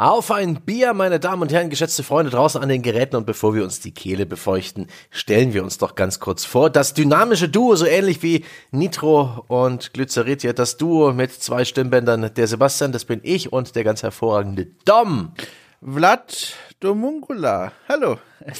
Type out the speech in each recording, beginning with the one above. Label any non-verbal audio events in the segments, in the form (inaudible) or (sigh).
Auf ein Bier, meine Damen und Herren, geschätzte Freunde draußen an den Geräten und bevor wir uns die Kehle befeuchten, stellen wir uns doch ganz kurz vor, das dynamische Duo, so ähnlich wie Nitro und Glycerit, ja, das Duo mit zwei Stimmbändern, der Sebastian, das bin ich und der ganz hervorragende Dom. Vlad Domuncula. Hallo. (laughs)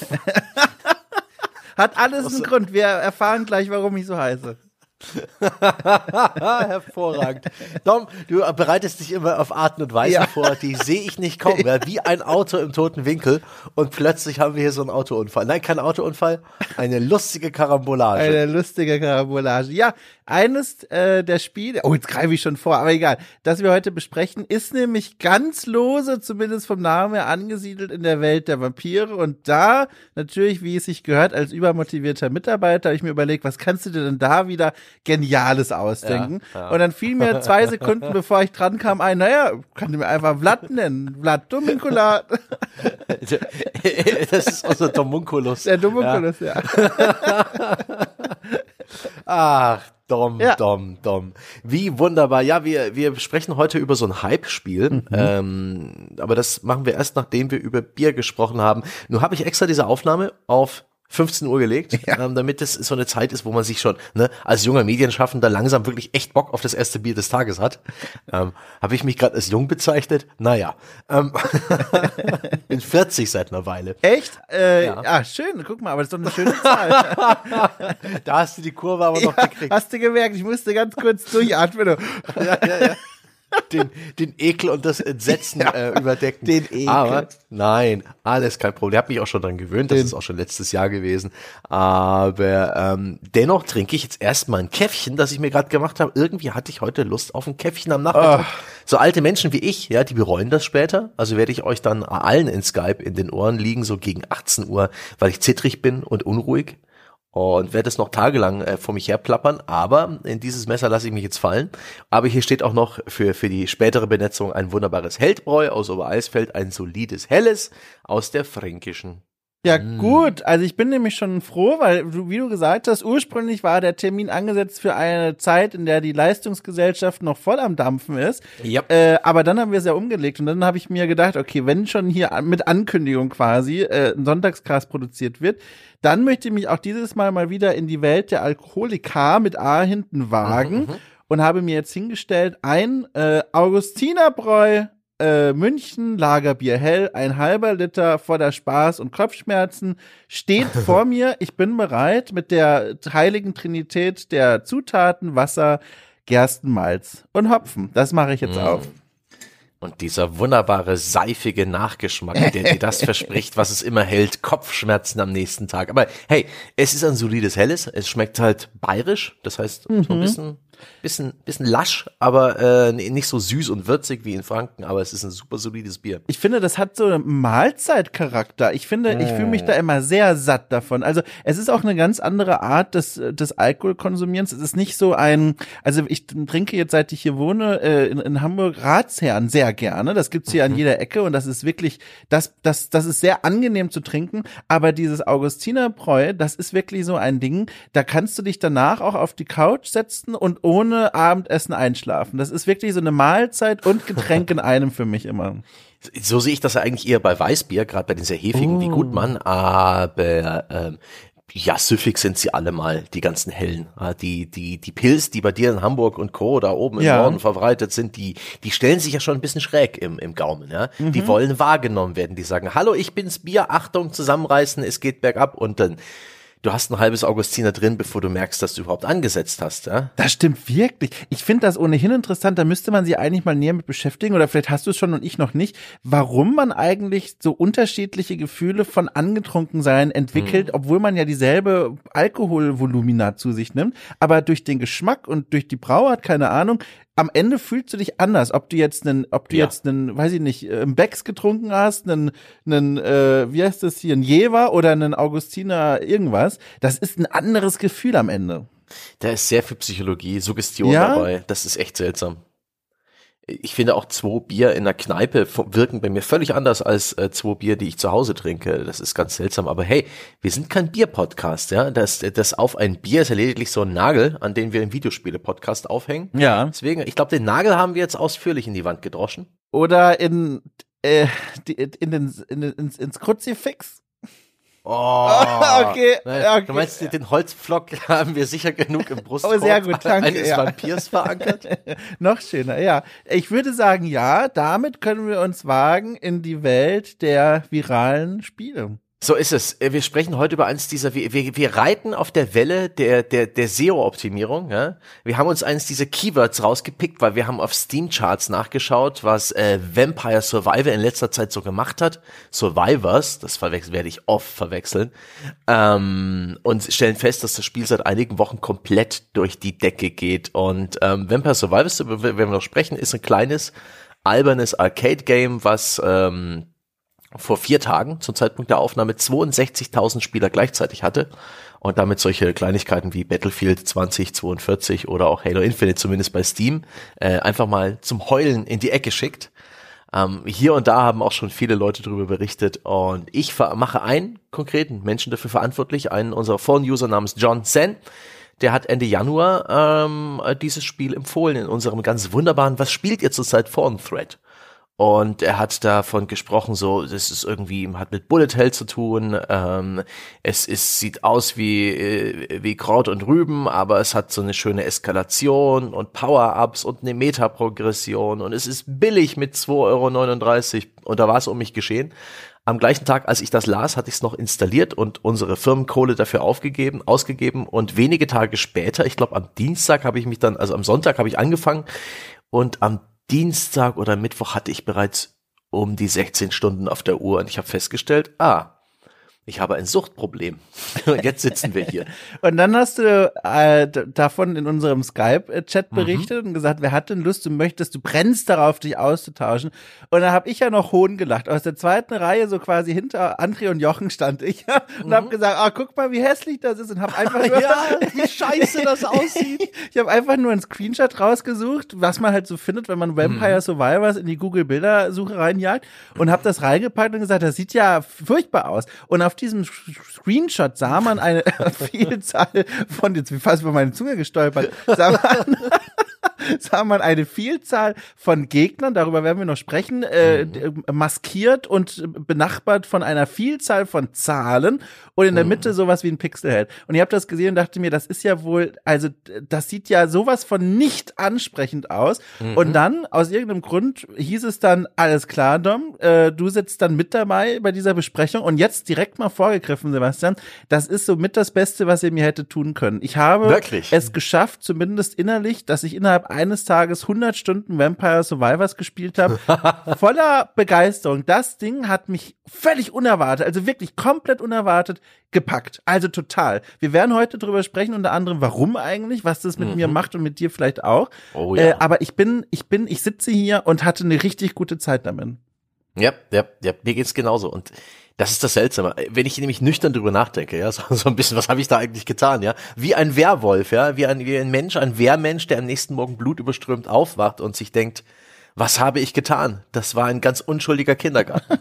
Hat alles einen Grund. Wir erfahren gleich, warum ich so heiße. (laughs) Hervorragend. Dom, du bereitest dich immer auf Arten und Weisen ja. vor, die sehe ich nicht kommen. Ja, wie ein Auto im toten Winkel und plötzlich haben wir hier so einen Autounfall. Nein, kein Autounfall, eine lustige Karambolage. Eine lustige Karambolage. Ja, eines äh, der Spiele, oh, jetzt greife ich schon vor, aber egal, das wir heute besprechen, ist nämlich ganz lose, zumindest vom Namen her, angesiedelt in der Welt der Vampire. Und da, natürlich, wie es sich gehört, als übermotivierter Mitarbeiter, habe ich mir überlegt, was kannst du dir denn da wieder Geniales ausdenken? Ja, ja. Und dann fiel mir zwei Sekunden, bevor ich dran kam, ein, naja, kann mir einfach Vlad nennen. Vlad Dominkulat. (laughs) das ist unser Domunculus. Der Domunculus, ja. ja. (laughs) Ach, Dom, ja. Dom, Dom. Wie wunderbar. Ja, wir, wir sprechen heute über so ein Hype-Spiel. Mhm. Ähm, aber das machen wir erst, nachdem wir über Bier gesprochen haben. Nun habe ich extra diese Aufnahme auf 15 Uhr gelegt, ja. ähm, damit es so eine Zeit ist, wo man sich schon ne, als junger Medienschaffender langsam wirklich echt Bock auf das erste Bier des Tages hat. Ähm, Habe ich mich gerade als jung bezeichnet? Naja, ähm, (laughs) bin 40 seit einer Weile. Echt? Äh, ja. Ah, schön. Guck mal, aber das ist doch eine schöne Zahl. (laughs) da hast du die Kurve aber noch ja, gekriegt. Hast du gemerkt? Ich musste ganz kurz durchatmen. ja, ja, ja den, den Ekel und das Entsetzen (laughs) ja, äh, überdecken. Den Ekel. Aber nein, alles kein Problem. Ich habe mich auch schon dran gewöhnt, das den. ist auch schon letztes Jahr gewesen. Aber ähm, dennoch trinke ich jetzt erstmal ein Käffchen, das ich mir gerade gemacht habe. Irgendwie hatte ich heute Lust auf ein Käffchen am Nachmittag. Oh. So alte Menschen wie ich, ja, die bereuen das später. Also werde ich euch dann allen in Skype in den Ohren liegen, so gegen 18 Uhr, weil ich zittrig bin und unruhig und werde es noch tagelang äh, vor mich her plappern, aber in dieses Messer lasse ich mich jetzt fallen. Aber hier steht auch noch für, für die spätere Benetzung ein wunderbares Heldbräu aus Obereisfeld, ein solides Helles aus der Fränkischen. Ja, mm. gut. Also ich bin nämlich schon froh, weil wie du gesagt hast, ursprünglich war der Termin angesetzt für eine Zeit, in der die Leistungsgesellschaft noch voll am Dampfen ist. Yep. Äh, aber dann haben wir es ja umgelegt und dann habe ich mir gedacht, okay, wenn schon hier mit Ankündigung quasi äh, ein Sonntagskast produziert wird, dann möchte ich mich auch dieses Mal mal wieder in die Welt der Alkoholiker mit A hinten wagen mhm, mhm. und habe mir jetzt hingestellt ein äh, Augustinerbräu äh, München, Lagerbier hell, ein halber Liter voller Spaß und Kopfschmerzen steht (laughs) vor mir. Ich bin bereit mit der heiligen Trinität der Zutaten Wasser, Gerstenmalz und Hopfen. Das mache ich jetzt mm. auf. Und dieser wunderbare, seifige Nachgeschmack, der dir das (laughs) verspricht, was es immer hält, Kopfschmerzen am nächsten Tag. Aber hey, es ist ein solides Helles, es schmeckt halt bayerisch, das heißt mhm. so ein mhm. bisschen bisschen, bisschen lasch, aber äh, nicht so süß und würzig wie in Franken, aber es ist ein super solides Bier. Ich finde, das hat so einen Mahlzeitcharakter. Ich finde, mm. ich fühle mich da immer sehr satt davon. Also es ist auch eine ganz andere Art des, des Alkoholkonsumierens. Es ist nicht so ein, also ich trinke jetzt, seit ich hier wohne, äh, in, in Hamburg Ratsherren sehr gerne. Das gibt's hier mhm. an jeder Ecke und das ist wirklich, das, das, das ist sehr angenehm zu trinken. Aber dieses Augustinerbräu, das ist wirklich so ein Ding, da kannst du dich danach auch auf die Couch setzen und ohne Abendessen einschlafen. Das ist wirklich so eine Mahlzeit und Getränk in einem für mich immer. So sehe ich das ja eigentlich eher bei Weißbier, gerade bei den sehr hefigen oh. wie Gutmann, aber ähm, ja, süffig sind sie alle mal, die ganzen hellen. Ah, die, die, die Pilz, die bei dir in Hamburg und Co. da oben im ja. Norden verbreitet sind, die, die stellen sich ja schon ein bisschen schräg im, im Gaumen, ja. Mhm. Die wollen wahrgenommen werden. Die sagen, hallo, ich bin's Bier, Achtung, zusammenreißen, es geht bergab und dann du hast ein halbes Augustiner drin, bevor du merkst, dass du überhaupt angesetzt hast. Ja? Das stimmt wirklich. Ich finde das ohnehin interessant. Da müsste man sich eigentlich mal näher mit beschäftigen oder vielleicht hast du es schon und ich noch nicht, warum man eigentlich so unterschiedliche Gefühle von angetrunken sein entwickelt, hm. obwohl man ja dieselbe Alkoholvolumina zu sich nimmt, aber durch den Geschmack und durch die Brauart, keine Ahnung, am Ende fühlst du dich anders, ob du jetzt einen, ob du ja. jetzt einen, weiß ich nicht, einen Becks getrunken hast, einen, einen, äh, wie heißt das hier, einen Jever oder einen Augustiner irgendwas. Das ist ein anderes Gefühl am Ende. Da ist sehr viel Psychologie, Suggestion ja? dabei. Das ist echt seltsam ich finde auch zwei Bier in der Kneipe wirken bei mir völlig anders als äh, zwei Bier, die ich zu Hause trinke. Das ist ganz seltsam. Aber hey, wir sind kein Bier-Podcast, ja. Das, das auf ein Bier ist ja lediglich so ein Nagel, an den wir im Videospiele-Podcast aufhängen. Ja. Deswegen, ich glaube, den Nagel haben wir jetzt ausführlich in die Wand gedroschen. Oder in Äh, die, in den, in ins, ins Kruzifix. Oh, (laughs) okay, okay. Du meinst, den Holzpflock (laughs) haben wir sicher genug im Brustkorb oh, sehr gut, danke, eines ja. Vampirs verankert? (laughs) Noch schöner, ja. Ich würde sagen, ja, damit können wir uns wagen in die Welt der viralen Spiele. So ist es. Äh, wir sprechen heute über eins dieser, wir, wir, wir reiten auf der Welle der, der, der SEO-Optimierung. Ja? Wir haben uns eins dieser Keywords rausgepickt, weil wir haben auf Steam-Charts nachgeschaut, was äh, Vampire Survivor in letzter Zeit so gemacht hat. Survivors, das werde ich oft verwechseln. Ähm, und stellen fest, dass das Spiel seit einigen Wochen komplett durch die Decke geht. Und ähm, Vampire Survivors, wenn wir noch sprechen, ist ein kleines, albernes Arcade-Game, was ähm, vor vier Tagen zum Zeitpunkt der Aufnahme 62.000 Spieler gleichzeitig hatte und damit solche Kleinigkeiten wie Battlefield 2042 oder auch Halo Infinite zumindest bei Steam äh, einfach mal zum Heulen in die Ecke schickt. Ähm, hier und da haben auch schon viele Leute darüber berichtet und ich mache einen konkreten Menschen dafür verantwortlich, einen unserer Phone-User namens John Sen. Der hat Ende Januar ähm, dieses Spiel empfohlen in unserem ganz wunderbaren Was spielt ihr zurzeit Phone-Thread? Und er hat davon gesprochen, so, das ist irgendwie, hat mit Bullet Hell zu tun. Ähm, es ist, sieht aus wie, äh, wie Kraut und Rüben, aber es hat so eine schöne Eskalation und Power-Ups und eine Metaprogression und es ist billig mit 2,39 Euro. Und da war es um mich geschehen. Am gleichen Tag, als ich das las, hatte ich es noch installiert und unsere Firmenkohle dafür aufgegeben, ausgegeben. Und wenige Tage später, ich glaube am Dienstag habe ich mich dann, also am Sonntag habe ich angefangen und am Dienstag oder Mittwoch hatte ich bereits um die 16 Stunden auf der Uhr und ich habe festgestellt, ah, ich habe ein Suchtproblem. (laughs) Und jetzt sitzen wir hier. (laughs) und dann hast du äh, davon in unserem Skype-Chat mhm. berichtet mhm. und gesagt, wer hat denn Lust, du möchtest, du brennst darauf, dich auszutauschen. Und da habe ich ja noch Hohn gelacht. Aus der zweiten Reihe, so quasi hinter André und Jochen stand ich (laughs) und mhm. habe gesagt, ah, guck mal, wie hässlich das ist und habe einfach nur, ja, wie scheiße das aussieht. ich habe einfach nur einen Screenshot rausgesucht, was man halt so findet, wenn man Vampire mhm. Survivors in die Google Bildersuche reinjagt und habe das reingepackt und gesagt, das sieht ja furchtbar aus. Und auf diesem Screenshot sah man eine (laughs) Vielzahl von, jetzt fast über meine Zunge gestolpert, sah man, (laughs) sah man eine Vielzahl von Gegnern, darüber werden wir noch sprechen, äh, mhm. maskiert und benachbart von einer Vielzahl von Zahlen und in der mhm. Mitte sowas wie ein Pixelhead. Und ich habe das gesehen und dachte mir, das ist ja wohl, also das sieht ja sowas von nicht ansprechend aus. Mhm. Und dann, aus irgendeinem Grund, hieß es dann, alles klar, Dom, äh, du sitzt dann mit dabei bei dieser Besprechung und jetzt direkt mal vorgegriffen, Sebastian, das ist so mit das Beste, was ihr mir hätte tun können. Ich habe Wirklich? es geschafft, zumindest innerlich, dass ich innerhalb eines Tages 100 Stunden Vampire Survivors gespielt habe, (laughs) voller Begeisterung. Das Ding hat mich völlig unerwartet, also wirklich komplett unerwartet gepackt. Also total. Wir werden heute drüber sprechen, unter anderem, warum eigentlich, was das mit mhm. mir macht und mit dir vielleicht auch. Oh, ja. Äh, aber ich bin, ich bin, ich sitze hier und hatte eine richtig gute Zeit damit. Ja, ja, ja, mir geht's genauso. Und das ist das Seltsame. Wenn ich nämlich nüchtern drüber nachdenke, ja, (laughs) so, so ein bisschen, was habe ich da eigentlich getan, ja? Wie ein Werwolf, ja, wie ein, wie ein Mensch, ein Wehrmensch, der am nächsten Morgen blutüberströmt aufwacht und sich denkt, was habe ich getan? Das war ein ganz unschuldiger Kindergarten. (laughs)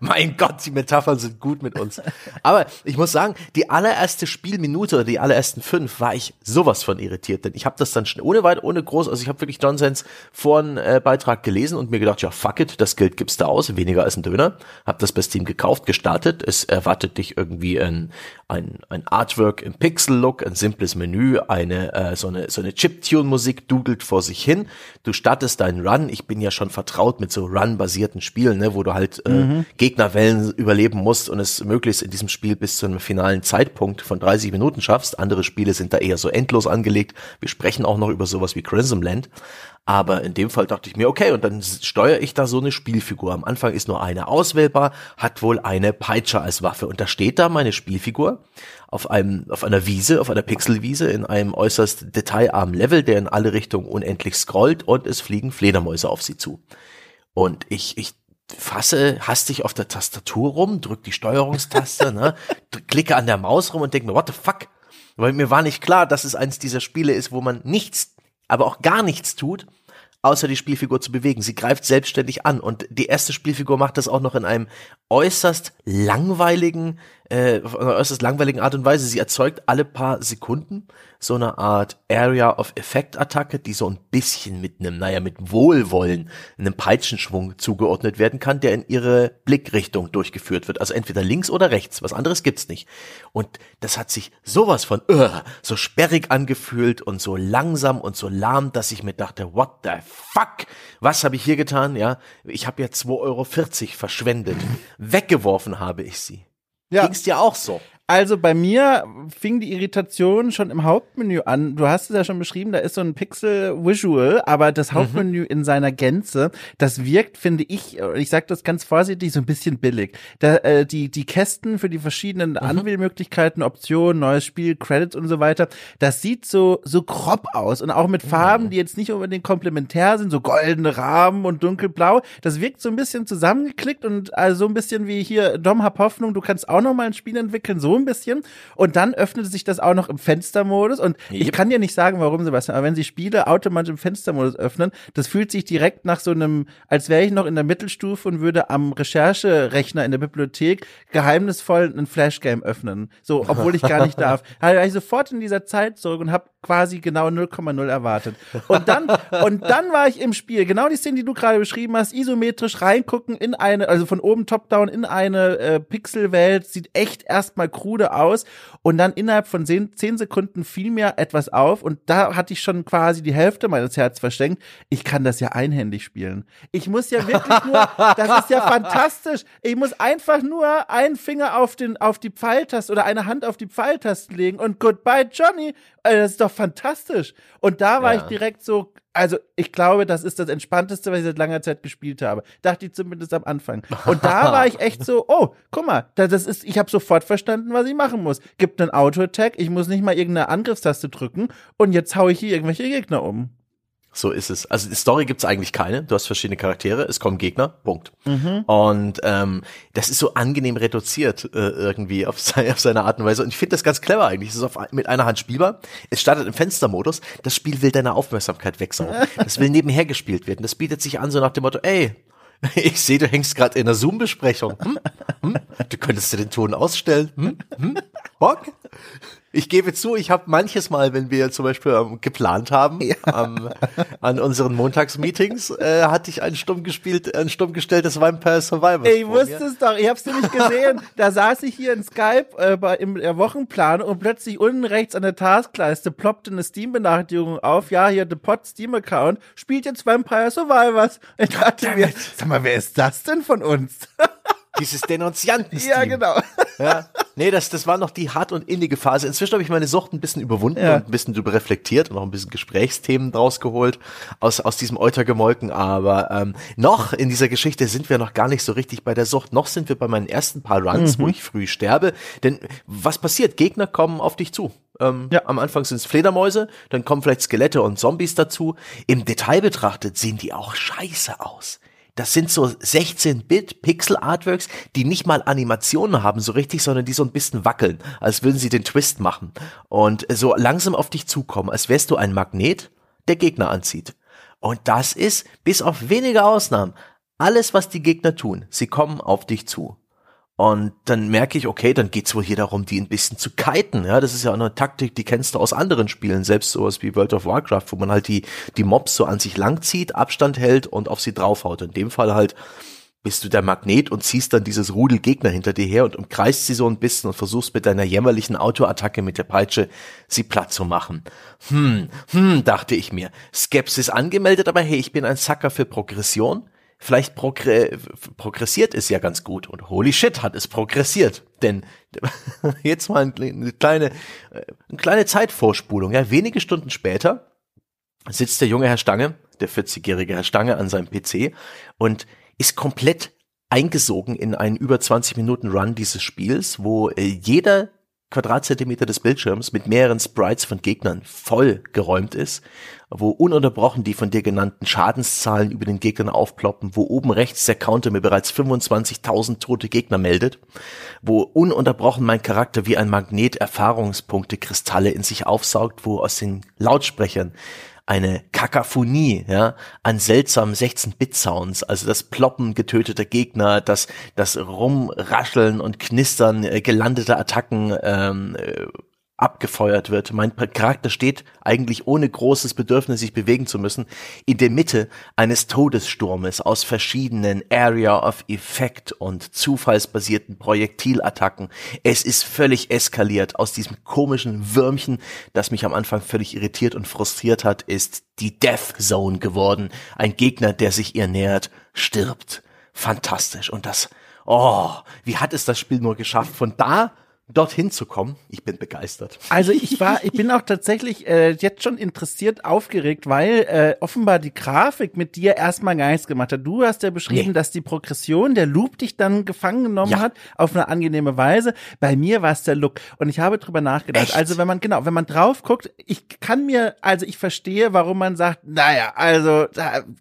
Mein Gott, die Metaphern sind gut mit uns. Aber ich muss sagen, die allererste Spielminute oder die allerersten fünf war ich sowas von irritiert, denn ich habe das dann schnell, ohne weit, ohne groß, also ich habe wirklich Johnsons Foren äh, Beitrag gelesen und mir gedacht, ja fuck it, das Geld gibst du aus, weniger als ein Döner. Hab das bei Steam gekauft, gestartet. Es erwartet dich irgendwie ein, ein, ein Artwork im Pixel-Look, ein simples Menü, eine äh, so eine so eine Chiptune-Musik dudelt vor sich hin. Du startest deinen Run. Ich bin ja schon vertraut mit so Run-basierten Spielen, ne, wo du halt äh, mhm. Gegnerwellen überleben musst und es möglichst in diesem Spiel bis zu einem finalen Zeitpunkt von 30 Minuten schaffst. Andere Spiele sind da eher so endlos angelegt. Wir sprechen auch noch über sowas wie Crimson Land. Aber in dem Fall dachte ich mir, okay, und dann steuere ich da so eine Spielfigur. Am Anfang ist nur eine auswählbar, hat wohl eine Peitsche als Waffe. Und da steht da meine Spielfigur auf einem, auf einer Wiese, auf einer Pixelwiese in einem äußerst detailarmen Level, der in alle Richtungen unendlich scrollt und es fliegen Fledermäuse auf sie zu. Und ich, ich fasse hastig auf der Tastatur rum, drück die Steuerungstaste, ne, (laughs) klicke an der Maus rum und denke mir, what the fuck? Weil mir war nicht klar, dass es eins dieser Spiele ist, wo man nichts, aber auch gar nichts tut, außer die Spielfigur zu bewegen. Sie greift selbstständig an und die erste Spielfigur macht das auch noch in einem äußerst langweiligen äh, äußerst langweiligen Art und Weise. Sie erzeugt alle paar Sekunden so eine Art Area of Effect Attacke, die so ein bisschen mit einem, naja, mit Wohlwollen, einem Peitschenschwung zugeordnet werden kann, der in ihre Blickrichtung durchgeführt wird. Also entweder links oder rechts. Was anderes gibt's nicht. Und das hat sich sowas von uh, so sperrig angefühlt und so langsam und so lahm, dass ich mir dachte, what the fuck? Was habe ich hier getan? Ja, ich habe ja 2,40 Euro verschwendet. Weggeworfen habe ich sie. Ja. Ging's dir auch so? Also bei mir fing die Irritation schon im Hauptmenü an. Du hast es ja schon beschrieben, da ist so ein Pixel-Visual, aber das mhm. Hauptmenü mhm. in seiner Gänze, das wirkt, finde ich, ich sage das ganz vorsichtig, so ein bisschen billig. Da, äh, die, die Kästen für die verschiedenen mhm. Anwählmöglichkeiten, Optionen, neues Spiel, Credits und so weiter, das sieht so, so grob aus und auch mit Farben, mhm. die jetzt nicht unbedingt komplementär sind, so goldene Rahmen und dunkelblau. Das wirkt so ein bisschen zusammengeklickt und also so ein bisschen wie hier Dom hab Hoffnung, du kannst auch noch mal ein Spiel entwickeln, so ein bisschen. Und dann öffnete sich das auch noch im Fenstermodus. Und yep. ich kann dir nicht sagen, warum, Sebastian, aber wenn sie Spiele automatisch im Fenstermodus öffnen, das fühlt sich direkt nach so einem, als wäre ich noch in der Mittelstufe und würde am Rechercherechner in der Bibliothek geheimnisvoll ein Flashgame öffnen. So, obwohl ich gar nicht (laughs) darf. Da war ich sofort in dieser Zeit zurück und habe quasi genau 0,0 erwartet. Und dann, (laughs) und dann war ich im Spiel. Genau die Szene, die du gerade beschrieben hast, isometrisch reingucken in eine, also von oben top-down in eine äh, Pixelwelt, sieht echt erstmal krude aus. Und dann innerhalb von zehn, zehn Sekunden fiel mir etwas auf und da hatte ich schon quasi die Hälfte meines Herzens verschenkt. Ich kann das ja einhändig spielen. Ich muss ja wirklich nur, das ist ja fantastisch. Ich muss einfach nur einen Finger auf den, auf die Pfeiltaste oder eine Hand auf die Pfeiltasten legen und goodbye Johnny. Also das ist doch fantastisch. Und da war ja. ich direkt so, also ich glaube, das ist das Entspannteste, was ich seit langer Zeit gespielt habe. Dachte ich zumindest am Anfang. Und da war ich echt so, oh, guck mal, das ist, ich habe sofort verstanden, was ich machen muss. Gibt einen Auto-Attack, ich muss nicht mal irgendeine Angriffstaste drücken und jetzt hau ich hier irgendwelche Gegner um. So ist es. Also die Story gibt's eigentlich keine. Du hast verschiedene Charaktere, es kommen Gegner, Punkt. Mhm. Und ähm, das ist so angenehm reduziert äh, irgendwie auf, (laughs) seine, auf seine Art und Weise. Und ich finde das ganz clever eigentlich. Es ist auf, mit einer Hand spielbar. Es startet im Fenstermodus. Das Spiel will deine Aufmerksamkeit wegsaugen. Das will nebenher gespielt werden. Das bietet sich an so nach dem Motto, ey, (laughs) ich sehe, du hängst gerade in einer Zoom-Besprechung. Hm? Hm? Du könntest dir den Ton ausstellen. Hm? Hm? Bock? Ich gebe zu, ich habe manches Mal, wenn wir zum Beispiel ähm, geplant haben, ja. ähm, an unseren Montagsmeetings, äh, hatte ich ein stumm gespielt, ein stumm gestelltes Vampire Survivor. Ich wusste es doch, ich hab's nämlich gesehen. da saß ich hier in Skype äh, bei, im der Wochenplan und plötzlich unten rechts an der Taskleiste ploppte eine Steam-Benachrichtigung auf. Ja, hier, The Pod Steam-Account spielt jetzt Vampire Survivors. Ich dachte mir, sag mal, wer ist das denn von uns? Dieses denunzianten Ja, genau. Ja. Nee, das, das war noch die hart und innige Phase. Inzwischen habe ich meine Sucht ein bisschen überwunden ja. und ein bisschen drüber reflektiert und auch ein bisschen Gesprächsthemen draus geholt aus, aus diesem Eutergemolken. Aber ähm, noch in dieser Geschichte sind wir noch gar nicht so richtig bei der Sucht. Noch sind wir bei meinen ersten paar Runs, mhm. wo ich früh sterbe. Denn was passiert? Gegner kommen auf dich zu. Ähm, ja. Am Anfang sind es Fledermäuse, dann kommen vielleicht Skelette und Zombies dazu. Im Detail betrachtet sehen die auch scheiße aus. Das sind so 16-Bit Pixel-Artworks, die nicht mal Animationen haben so richtig, sondern die so ein bisschen wackeln, als würden sie den Twist machen. Und so langsam auf dich zukommen, als wärst du ein Magnet, der Gegner anzieht. Und das ist, bis auf wenige Ausnahmen, alles, was die Gegner tun. Sie kommen auf dich zu. Und dann merke ich, okay, dann geht's wohl hier darum, die ein bisschen zu kiten. Ja, das ist ja eine Taktik, die kennst du aus anderen Spielen, selbst sowas wie World of Warcraft, wo man halt die, die Mobs so an sich langzieht, Abstand hält und auf sie draufhaut. In dem Fall halt bist du der Magnet und ziehst dann dieses Rudel Gegner hinter dir her und umkreist sie so ein bisschen und versuchst mit deiner jämmerlichen Autoattacke mit der Peitsche sie platt zu machen. Hm, hm, dachte ich mir. Skepsis angemeldet, aber hey, ich bin ein Sucker für Progression vielleicht progr progressiert es ja ganz gut und holy shit hat es progressiert. Denn (laughs) jetzt mal eine kleine, äh, eine kleine Zeitvorspulung. Ja, wenige Stunden später sitzt der junge Herr Stange, der 40-jährige Herr Stange an seinem PC und ist komplett eingesogen in einen über 20 Minuten Run dieses Spiels, wo äh, jeder Quadratzentimeter des Bildschirms mit mehreren Sprites von Gegnern voll geräumt ist, wo ununterbrochen die von dir genannten Schadenszahlen über den Gegnern aufploppen, wo oben rechts der Counter mir bereits 25.000 tote Gegner meldet, wo ununterbrochen mein Charakter wie ein Magnet Erfahrungspunkte Kristalle in sich aufsaugt, wo aus den Lautsprechern eine Kakaphonie, ja, an seltsamen 16-Bit-Sounds, also das Ploppen getöteter Gegner, das, das Rumrascheln und Knistern äh, gelandeter Attacken, ähm, äh, abgefeuert wird. Mein Charakter steht eigentlich ohne großes Bedürfnis, sich bewegen zu müssen, in der Mitte eines Todessturmes aus verschiedenen Area of Effect und zufallsbasierten Projektilattacken. Es ist völlig eskaliert. Aus diesem komischen Würmchen, das mich am Anfang völlig irritiert und frustriert hat, ist die Death Zone geworden. Ein Gegner, der sich ihr nähert, stirbt. Fantastisch. Und das, oh, wie hat es das Spiel nur geschafft, von da dorthin zu kommen. Ich bin begeistert. Also ich war, (laughs) ich bin auch tatsächlich äh, jetzt schon interessiert, aufgeregt, weil äh, offenbar die Grafik mit dir erstmal gar nichts gemacht hat. Du hast ja beschrieben, nee. dass die Progression, der Loop dich dann gefangen genommen ja. hat auf eine angenehme Weise. Bei mir war es der Look und ich habe drüber nachgedacht. Echt? Also wenn man genau, wenn man drauf guckt, ich kann mir, also ich verstehe, warum man sagt, naja, also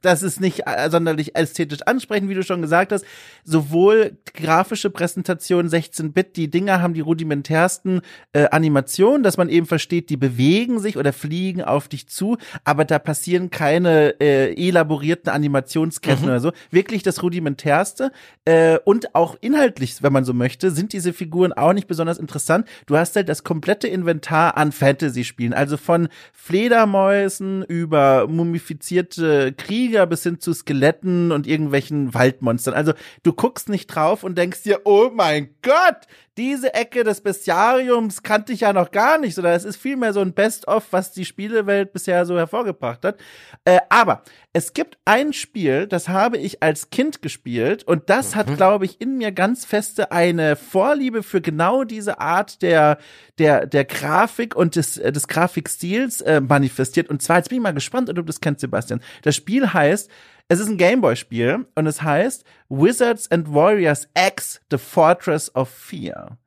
das ist nicht äh, sonderlich ästhetisch ansprechend, wie du schon gesagt hast. Sowohl grafische Präsentation 16-Bit, die Dinger haben die rudimentärsten äh, Animationen, dass man eben versteht, die bewegen sich oder fliegen auf dich zu, aber da passieren keine äh, elaborierten Animationsketten mhm. oder so. Wirklich das rudimentärste äh, und auch inhaltlich, wenn man so möchte, sind diese Figuren auch nicht besonders interessant. Du hast halt das komplette Inventar an Fantasy-Spielen, also von Fledermäusen über mumifizierte Krieger bis hin zu Skeletten und irgendwelchen Waldmonstern. Also du guckst nicht drauf und denkst dir, oh mein Gott, diese Ecke des Bestiariums kannte ich ja noch gar nicht, sondern es ist vielmehr so ein Best-of, was die Spielewelt bisher so hervorgebracht hat. Äh, aber es gibt ein Spiel, das habe ich als Kind gespielt und das mhm. hat, glaube ich, in mir ganz feste eine Vorliebe für genau diese Art der, der, der Grafik und des, äh, des Grafikstils äh, manifestiert. Und zwar, jetzt bin ich mal gespannt, ob du das kennst, Sebastian. Das Spiel heißt es ist ein Gameboy-Spiel und es heißt Wizards and Warriors X The Fortress of Fear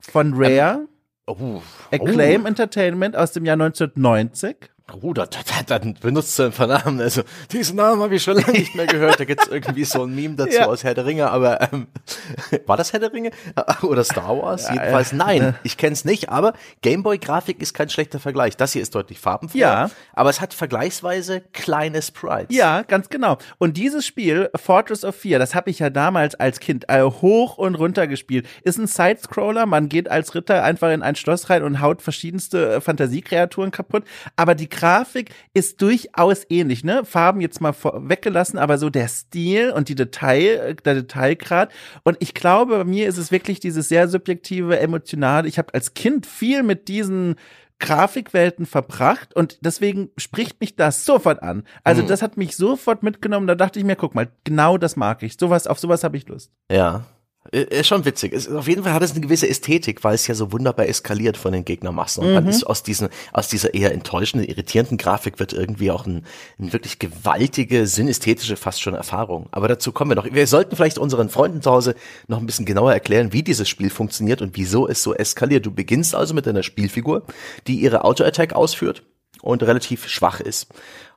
von Rare. Um, oh, Acclaim oh. Entertainment aus dem Jahr 1990. Oh, da, da, dann benutzt du einen Vernamen. Also, diesen Namen habe ich schon lange nicht mehr gehört. Da gibt's irgendwie so ein Meme dazu (laughs) ja. aus Herr der Ringe, aber ähm, (laughs) war das Herr der Ringe? (laughs) Oder Star Wars? Ja, Jedenfalls ja. nein, ich kenn's nicht, aber Gameboy-Grafik ist kein schlechter Vergleich. Das hier ist deutlich farbenfroher, ja. aber es hat vergleichsweise kleine Sprites. Ja, ganz genau. Und dieses Spiel, Fortress of Fear, das habe ich ja damals als Kind äh, hoch und runter gespielt. Ist ein Sidescroller, man geht als Ritter einfach in ein Schloss rein und haut verschiedenste äh, Fantasiekreaturen kaputt, aber die Grafik ist durchaus ähnlich, ne? Farben jetzt mal weggelassen, aber so der Stil und die Detail, der Detailgrad. Und ich glaube, bei mir ist es wirklich dieses sehr subjektive, emotionale. Ich habe als Kind viel mit diesen Grafikwelten verbracht und deswegen spricht mich das sofort an. Also mhm. das hat mich sofort mitgenommen. Da dachte ich mir, guck mal, genau das mag ich. Sowas, auf sowas habe ich Lust. Ja, äh, ist schon witzig. Ist, auf jeden Fall hat es eine gewisse Ästhetik, weil es ja so wunderbar eskaliert von den Gegnermassen. Und mhm. dann ist aus diesen, aus dieser eher enttäuschenden, irritierenden Grafik wird irgendwie auch ein, ein wirklich gewaltige, synästhetische fast schon Erfahrung. Aber dazu kommen wir noch. Wir sollten vielleicht unseren Freunden zu Hause noch ein bisschen genauer erklären, wie dieses Spiel funktioniert und wieso es so eskaliert. Du beginnst also mit einer Spielfigur, die ihre Auto-Attack ausführt und relativ schwach ist.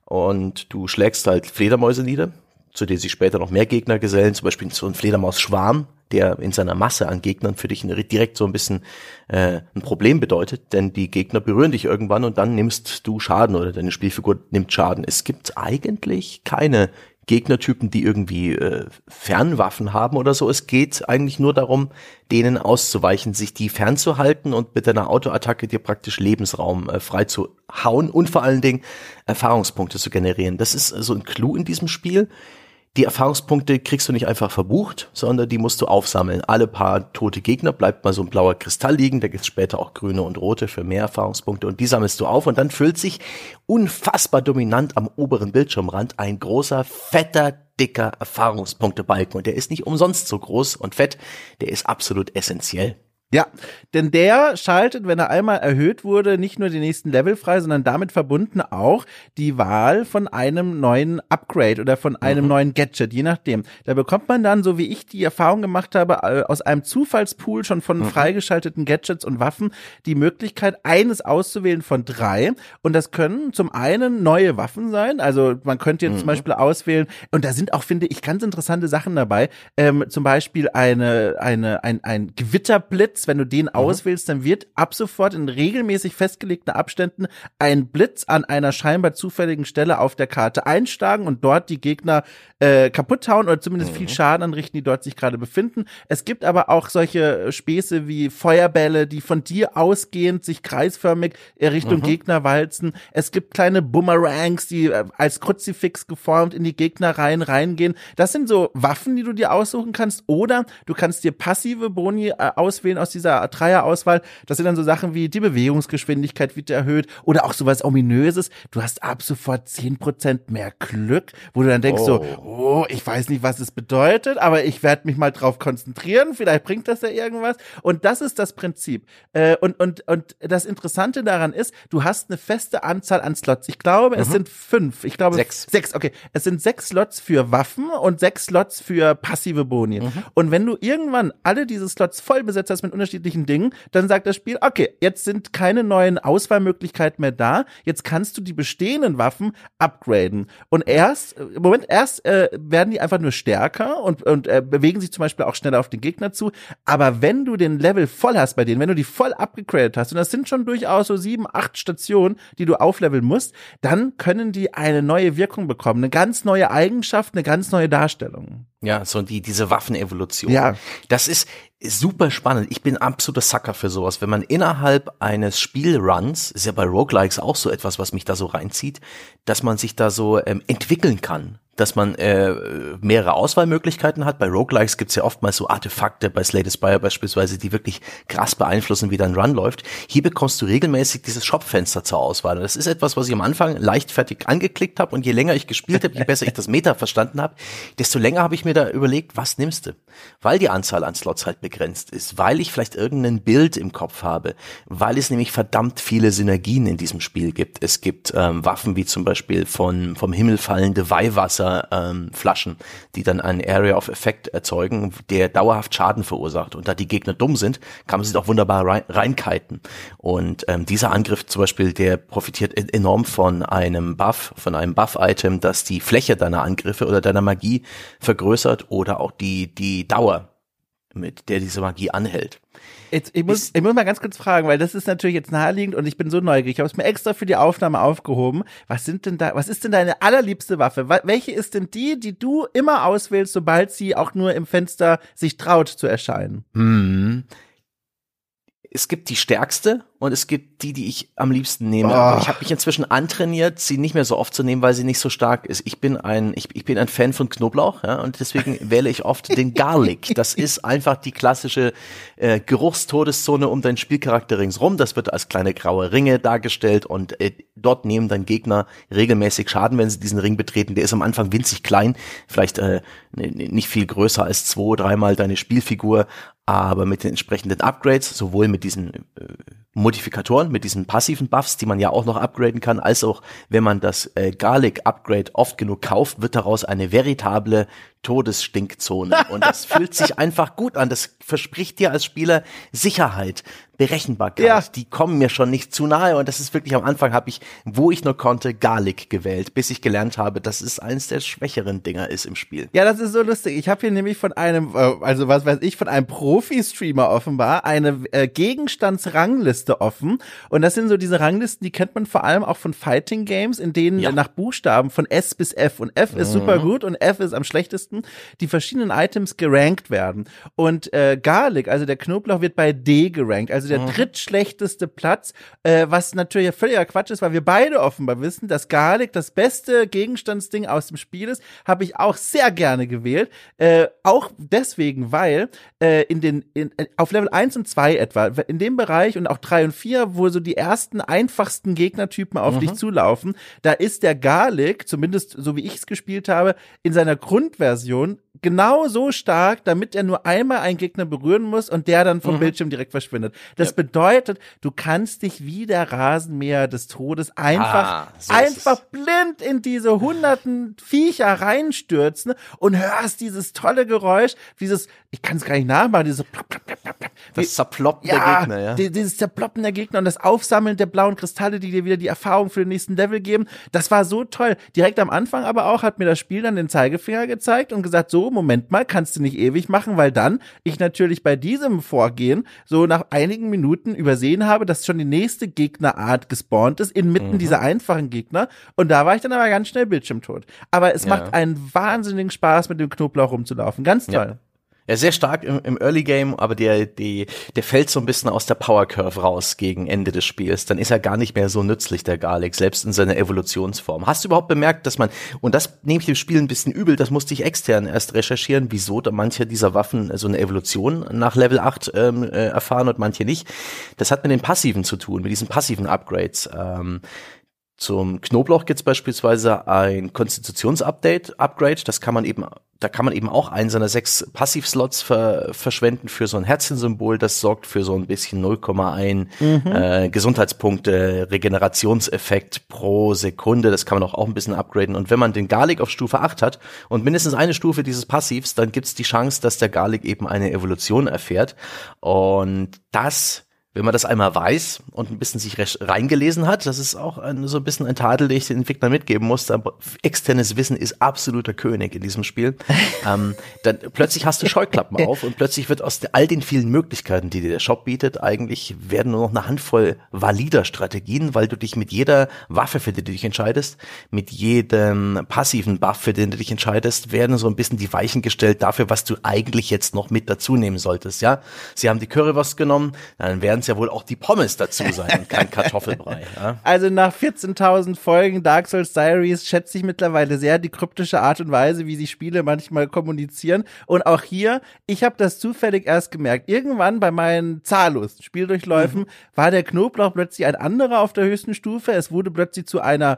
Und du schlägst halt Fledermäuse nieder, zu denen sich später noch mehr Gegner gesellen, zum Beispiel so ein Fledermaus-Schwarm, der in seiner Masse an Gegnern für dich direkt so ein bisschen äh, ein Problem bedeutet, denn die Gegner berühren dich irgendwann und dann nimmst du Schaden oder deine Spielfigur nimmt Schaden. Es gibt eigentlich keine Gegnertypen, die irgendwie äh, Fernwaffen haben oder so. Es geht eigentlich nur darum, denen auszuweichen, sich die fernzuhalten und mit einer Autoattacke dir praktisch Lebensraum äh, frei zu hauen und vor allen Dingen Erfahrungspunkte zu generieren. Das ist so ein Clou in diesem Spiel die Erfahrungspunkte kriegst du nicht einfach verbucht, sondern die musst du aufsammeln. Alle paar tote Gegner bleibt mal so ein blauer Kristall liegen, da gibt's später auch grüne und rote für mehr Erfahrungspunkte und die sammelst du auf und dann füllt sich unfassbar dominant am oberen Bildschirmrand ein großer, fetter, dicker Erfahrungspunktebalken und der ist nicht umsonst so groß und fett, der ist absolut essentiell. Ja, denn der schaltet, wenn er einmal erhöht wurde, nicht nur den nächsten Level frei, sondern damit verbunden auch die Wahl von einem neuen Upgrade oder von einem mhm. neuen Gadget, je nachdem. Da bekommt man dann, so wie ich die Erfahrung gemacht habe, äh, aus einem Zufallspool schon von mhm. freigeschalteten Gadgets und Waffen die Möglichkeit, eines auszuwählen von drei. Und das können zum einen neue Waffen sein. Also man könnte jetzt mhm. zum Beispiel auswählen, und da sind auch, finde ich, ganz interessante Sachen dabei. Ähm, zum Beispiel eine, eine, ein, ein Gewitterblitz Blitz, wenn du den mhm. auswählst, dann wird ab sofort in regelmäßig festgelegten Abständen ein Blitz an einer scheinbar zufälligen Stelle auf der Karte einschlagen und dort die Gegner äh, kaputt hauen oder zumindest mhm. viel Schaden anrichten, die dort sich gerade befinden. Es gibt aber auch solche Späße wie Feuerbälle, die von dir ausgehend sich kreisförmig Richtung mhm. Gegner walzen. Es gibt kleine Boomerangs, die äh, als Kruzifix geformt in die Gegnerreihen reingehen. Das sind so Waffen, die du dir aussuchen kannst. Oder du kannst dir passive Boni äh, auswählen aus dieser Dreierauswahl. Das sind dann so Sachen wie die Bewegungsgeschwindigkeit wird erhöht oder auch sowas ominöses. Du hast ab sofort zehn Prozent mehr Glück, wo du dann denkst oh. so, oh, ich weiß nicht, was es bedeutet, aber ich werde mich mal drauf konzentrieren. Vielleicht bringt das ja irgendwas. Und das ist das Prinzip. Äh, und, und, und das Interessante daran ist, du hast eine feste Anzahl an Slots. Ich glaube, mhm. es sind fünf. Ich glaube, sechs. Sechs, okay. Es sind sechs Slots für Waffen und sechs Slots für passive Boni. Mhm. Und wenn du irgendwann alle diese Slots voll besetzt hast mit unterschiedlichen Dingen, dann sagt das Spiel, okay, jetzt sind keine neuen Auswahlmöglichkeiten mehr da. Jetzt kannst du die bestehenden Waffen upgraden. Und erst, im Moment erst äh, werden die einfach nur stärker und, und äh, bewegen sich zum Beispiel auch schneller auf den Gegner zu. Aber wenn du den Level voll hast bei denen, wenn du die voll abgegradet hast, und das sind schon durchaus so sieben, acht Stationen, die du aufleveln musst, dann können die eine neue Wirkung bekommen, eine ganz neue Eigenschaft, eine ganz neue Darstellung. Ja, so die, diese Waffenevolution. Ja. Das ist super spannend. Ich bin absoluter Sucker für sowas. Wenn man innerhalb eines Spielruns, ist ja bei Roguelikes auch so etwas, was mich da so reinzieht, dass man sich da so ähm, entwickeln kann dass man äh, mehrere Auswahlmöglichkeiten hat. Bei Roguelikes gibt's ja oftmals so Artefakte, bei Slay the Spire beispielsweise, die wirklich krass beeinflussen, wie dein Run läuft. Hier bekommst du regelmäßig dieses Shopfenster zur Auswahl. Und das ist etwas, was ich am Anfang leichtfertig angeklickt habe. Und je länger ich gespielt habe, je besser ich das Meta verstanden habe, desto länger habe ich mir da überlegt, was nimmst du? Weil die Anzahl an Slots halt begrenzt ist, weil ich vielleicht irgendein Bild im Kopf habe, weil es nämlich verdammt viele Synergien in diesem Spiel gibt. Es gibt ähm, Waffen wie zum Beispiel von vom Himmel fallende Weihwasser, ähm, Flaschen, die dann einen Area of Effect erzeugen, der dauerhaft Schaden verursacht. Und da die Gegner dumm sind, kann man sich auch wunderbar rein, reinkiten. Und ähm, dieser Angriff zum Beispiel, der profitiert e-, enorm von einem Buff, von einem Buff-Item, das die Fläche deiner Angriffe oder deiner Magie vergrößert oder auch die, die Dauer, mit der diese Magie anhält. Jetzt, ich, muss, ich muss mal ganz kurz fragen, weil das ist natürlich jetzt naheliegend und ich bin so neugierig. Ich habe es mir extra für die Aufnahme aufgehoben. Was sind denn da, was ist denn deine allerliebste Waffe? Welche ist denn die, die du immer auswählst, sobald sie auch nur im Fenster sich traut zu erscheinen? Hm. Es gibt die stärkste und es gibt die, die ich am liebsten nehme. Oh. Ich habe mich inzwischen antrainiert, sie nicht mehr so oft zu nehmen, weil sie nicht so stark ist. Ich bin ein, ich, ich bin ein Fan von Knoblauch, ja, und deswegen (laughs) wähle ich oft den Garlic. Das ist einfach die klassische äh, Geruchstodeszone um deinen Spielcharakter ringsrum. Das wird als kleine graue Ringe dargestellt und äh, dort nehmen dann Gegner regelmäßig Schaden, wenn sie diesen Ring betreten. Der ist am Anfang winzig klein, vielleicht äh, nicht viel größer als zwei, dreimal deine Spielfigur, aber mit den entsprechenden Upgrades, sowohl mit diesen äh, Modifikatoren, mit diesen passiven Buffs, die man ja auch noch upgraden kann, als auch wenn man das äh, Garlic Upgrade oft genug kauft, wird daraus eine veritable Todesstinkzone. Und das fühlt sich (laughs) einfach gut an. Das verspricht dir als Spieler Sicherheit. Berechenbarkeit, ja. die kommen mir schon nicht zu nahe und das ist wirklich am Anfang habe ich, wo ich nur konnte, Garlic gewählt, bis ich gelernt habe, dass es eines der schwächeren Dinger ist im Spiel. Ja, das ist so lustig. Ich habe hier nämlich von einem, äh, also was weiß ich, von einem Profi-Streamer offenbar eine äh, Gegenstandsrangliste offen und das sind so diese Ranglisten, die kennt man vor allem auch von Fighting Games, in denen ja. nach Buchstaben von S bis F und F ist mhm. super gut und F ist am schlechtesten, die verschiedenen Items gerankt werden und äh, Garlic, also der Knoblauch wird bei D gerankt, also der mhm. drittschlechteste Platz, äh, was natürlich völliger Quatsch ist, weil wir beide offenbar wissen, dass Garlic das beste Gegenstandsding aus dem Spiel ist, habe ich auch sehr gerne gewählt. Äh, auch deswegen, weil äh, in den in, auf Level 1 und 2 etwa, in dem Bereich und auch 3 und 4, wo so die ersten einfachsten Gegnertypen auf mhm. dich zulaufen, da ist der Garlic, zumindest so wie ich es gespielt habe, in seiner Grundversion genau so stark, damit er nur einmal einen Gegner berühren muss und der dann vom mhm. Bildschirm direkt verschwindet. Das ja. bedeutet, du kannst dich wie der Rasenmäher des Todes einfach, ah, so einfach blind in diese hunderten Viecher reinstürzen und hörst dieses tolle Geräusch, dieses, ich kann es gar nicht nachmachen, dieses plop, plop, plop, plop, das Zerploppen ja, der Gegner, ja. Dieses Zerploppen der Gegner und das Aufsammeln der blauen Kristalle, die dir wieder die Erfahrung für den nächsten Level geben. Das war so toll. Direkt am Anfang aber auch hat mir das Spiel dann den Zeigefinger gezeigt gezeigt und gesagt, so, Moment mal, kannst du nicht ewig machen, weil dann ich natürlich bei diesem Vorgehen so nach einigen Minuten übersehen habe, dass schon die nächste Gegnerart gespawnt ist, inmitten mhm. dieser einfachen Gegner. Und da war ich dann aber ganz schnell bildschirmtot. Aber es ja. macht einen wahnsinnigen Spaß, mit dem Knoblauch rumzulaufen. Ganz toll. Ja. Ja, sehr stark im, im Early Game, aber der, die, der fällt so ein bisschen aus der Power Curve raus gegen Ende des Spiels. Dann ist er gar nicht mehr so nützlich, der Garlic, selbst in seiner Evolutionsform. Hast du überhaupt bemerkt, dass man, und das nehme ich dem Spiel ein bisschen übel, das musste ich extern erst recherchieren, wieso da manche dieser Waffen so eine Evolution nach Level 8 ähm, äh, erfahren und manche nicht. Das hat mit den passiven zu tun, mit diesen passiven Upgrades. Ähm, zum Knoblauch gibt's beispielsweise ein Konstitutionsupdate, Upgrade. Das kann man eben, da kann man eben auch einen seiner sechs Passivslots ver, verschwenden für so ein Herzchensymbol. Das sorgt für so ein bisschen 0,1 mhm. äh, Gesundheitspunkte, Regenerationseffekt pro Sekunde. Das kann man auch, auch ein bisschen upgraden. Und wenn man den Garlic auf Stufe 8 hat und mindestens eine Stufe dieses Passivs, dann gibt's die Chance, dass der Garlic eben eine Evolution erfährt. Und das wenn man das einmal weiß und ein bisschen sich reingelesen hat, das ist auch ein, so ein bisschen ein Tadel, den ich den Entwicklern mitgeben muss. Aber externes Wissen ist absoluter König in diesem Spiel. (laughs) ähm, dann plötzlich hast du Scheuklappen (laughs) auf und plötzlich wird aus all den vielen Möglichkeiten, die dir der Shop bietet, eigentlich werden nur noch eine Handvoll valider Strategien, weil du dich mit jeder Waffe, für die du dich entscheidest, mit jedem passiven Buff, für den du dich entscheidest, werden so ein bisschen die Weichen gestellt dafür, was du eigentlich jetzt noch mit dazu nehmen solltest. Ja, sie haben die Currywurst genommen, dann werden ja wohl auch die Pommes dazu sein und kein (laughs) Kartoffelbrei. Ja? Also nach 14.000 Folgen Dark Souls Diaries schätze ich mittlerweile sehr die kryptische Art und Weise, wie die Spiele manchmal kommunizieren. Und auch hier, ich habe das zufällig erst gemerkt. Irgendwann bei meinen zahllosen Spieldurchläufen mhm. war der Knoblauch plötzlich ein anderer auf der höchsten Stufe. Es wurde plötzlich zu einer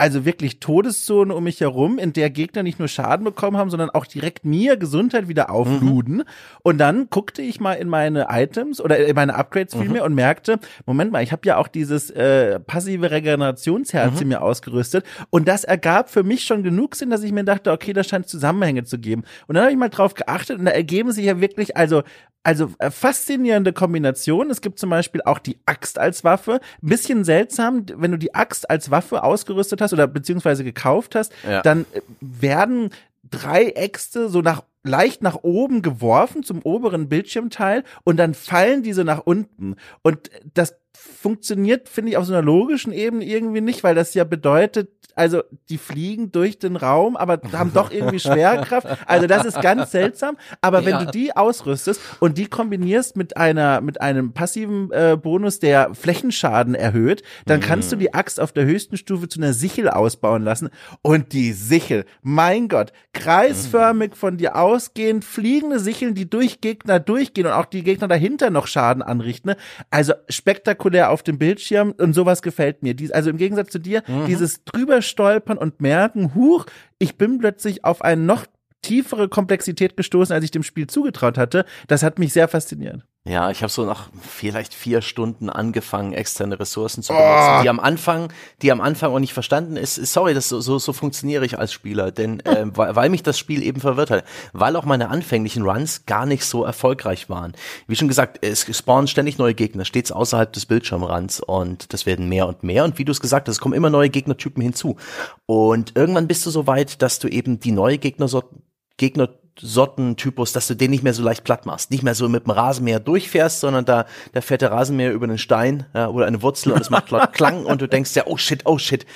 also wirklich Todeszone um mich herum, in der Gegner nicht nur Schaden bekommen haben, sondern auch direkt mir Gesundheit wieder aufluden. Mhm. Und dann guckte ich mal in meine Items oder in meine Upgrades vielmehr mhm. und merkte, Moment mal, ich habe ja auch dieses äh, passive Regenerationsherz mhm. mir ausgerüstet. Und das ergab für mich schon genug Sinn, dass ich mir dachte, okay, da scheint Zusammenhänge zu geben. Und dann habe ich mal drauf geachtet und da ergeben sich ja wirklich, also also äh, faszinierende Kombination. Es gibt zum Beispiel auch die Axt als Waffe. Ein bisschen seltsam, wenn du die Axt als Waffe ausgerüstet hast oder beziehungsweise gekauft hast, ja. dann äh, werden drei Äxte so nach leicht nach oben geworfen zum oberen Bildschirmteil und dann fallen diese nach unten. Und das funktioniert, finde ich, auf so einer logischen Ebene irgendwie nicht, weil das ja bedeutet, also die fliegen durch den Raum, aber haben doch irgendwie (laughs) Schwerkraft. Also das ist ganz seltsam. Aber wenn ja. du die ausrüstest und die kombinierst mit einer mit einem passiven äh, Bonus, der Flächenschaden erhöht, dann mhm. kannst du die Axt auf der höchsten Stufe zu einer Sichel ausbauen lassen. Und die Sichel, mein Gott, kreisförmig von dir ausgehend, fliegende Sicheln, die durch Gegner durchgehen und auch die Gegner dahinter noch Schaden anrichten. Also spektakulär auf dem Bildschirm und sowas gefällt mir. Dies, also im Gegensatz zu dir, mhm. dieses drüber stolpern und merken, huch, ich bin plötzlich auf eine noch tiefere Komplexität gestoßen, als ich dem Spiel zugetraut hatte. Das hat mich sehr fasziniert. Ja, ich habe so nach vielleicht vier Stunden angefangen, externe Ressourcen zu benutzen, oh. die am Anfang, die am Anfang auch nicht verstanden ist. Sorry, das so so, so funktioniere ich als Spieler, denn (laughs) äh, weil, weil mich das Spiel eben verwirrt hat, weil auch meine anfänglichen Runs gar nicht so erfolgreich waren. Wie schon gesagt, es spawnen ständig neue Gegner, stets außerhalb des Bildschirmrands und das werden mehr und mehr. Und wie du es gesagt hast, es kommen immer neue Gegnertypen hinzu. Und irgendwann bist du so weit, dass du eben die neue Gegnersorten Gegner Sortentypus, dass du den nicht mehr so leicht platt machst, nicht mehr so mit dem Rasenmäher durchfährst, sondern da da fährt der Rasenmäher über einen Stein ja, oder eine Wurzel und es macht Klang und du denkst ja, oh shit, oh shit.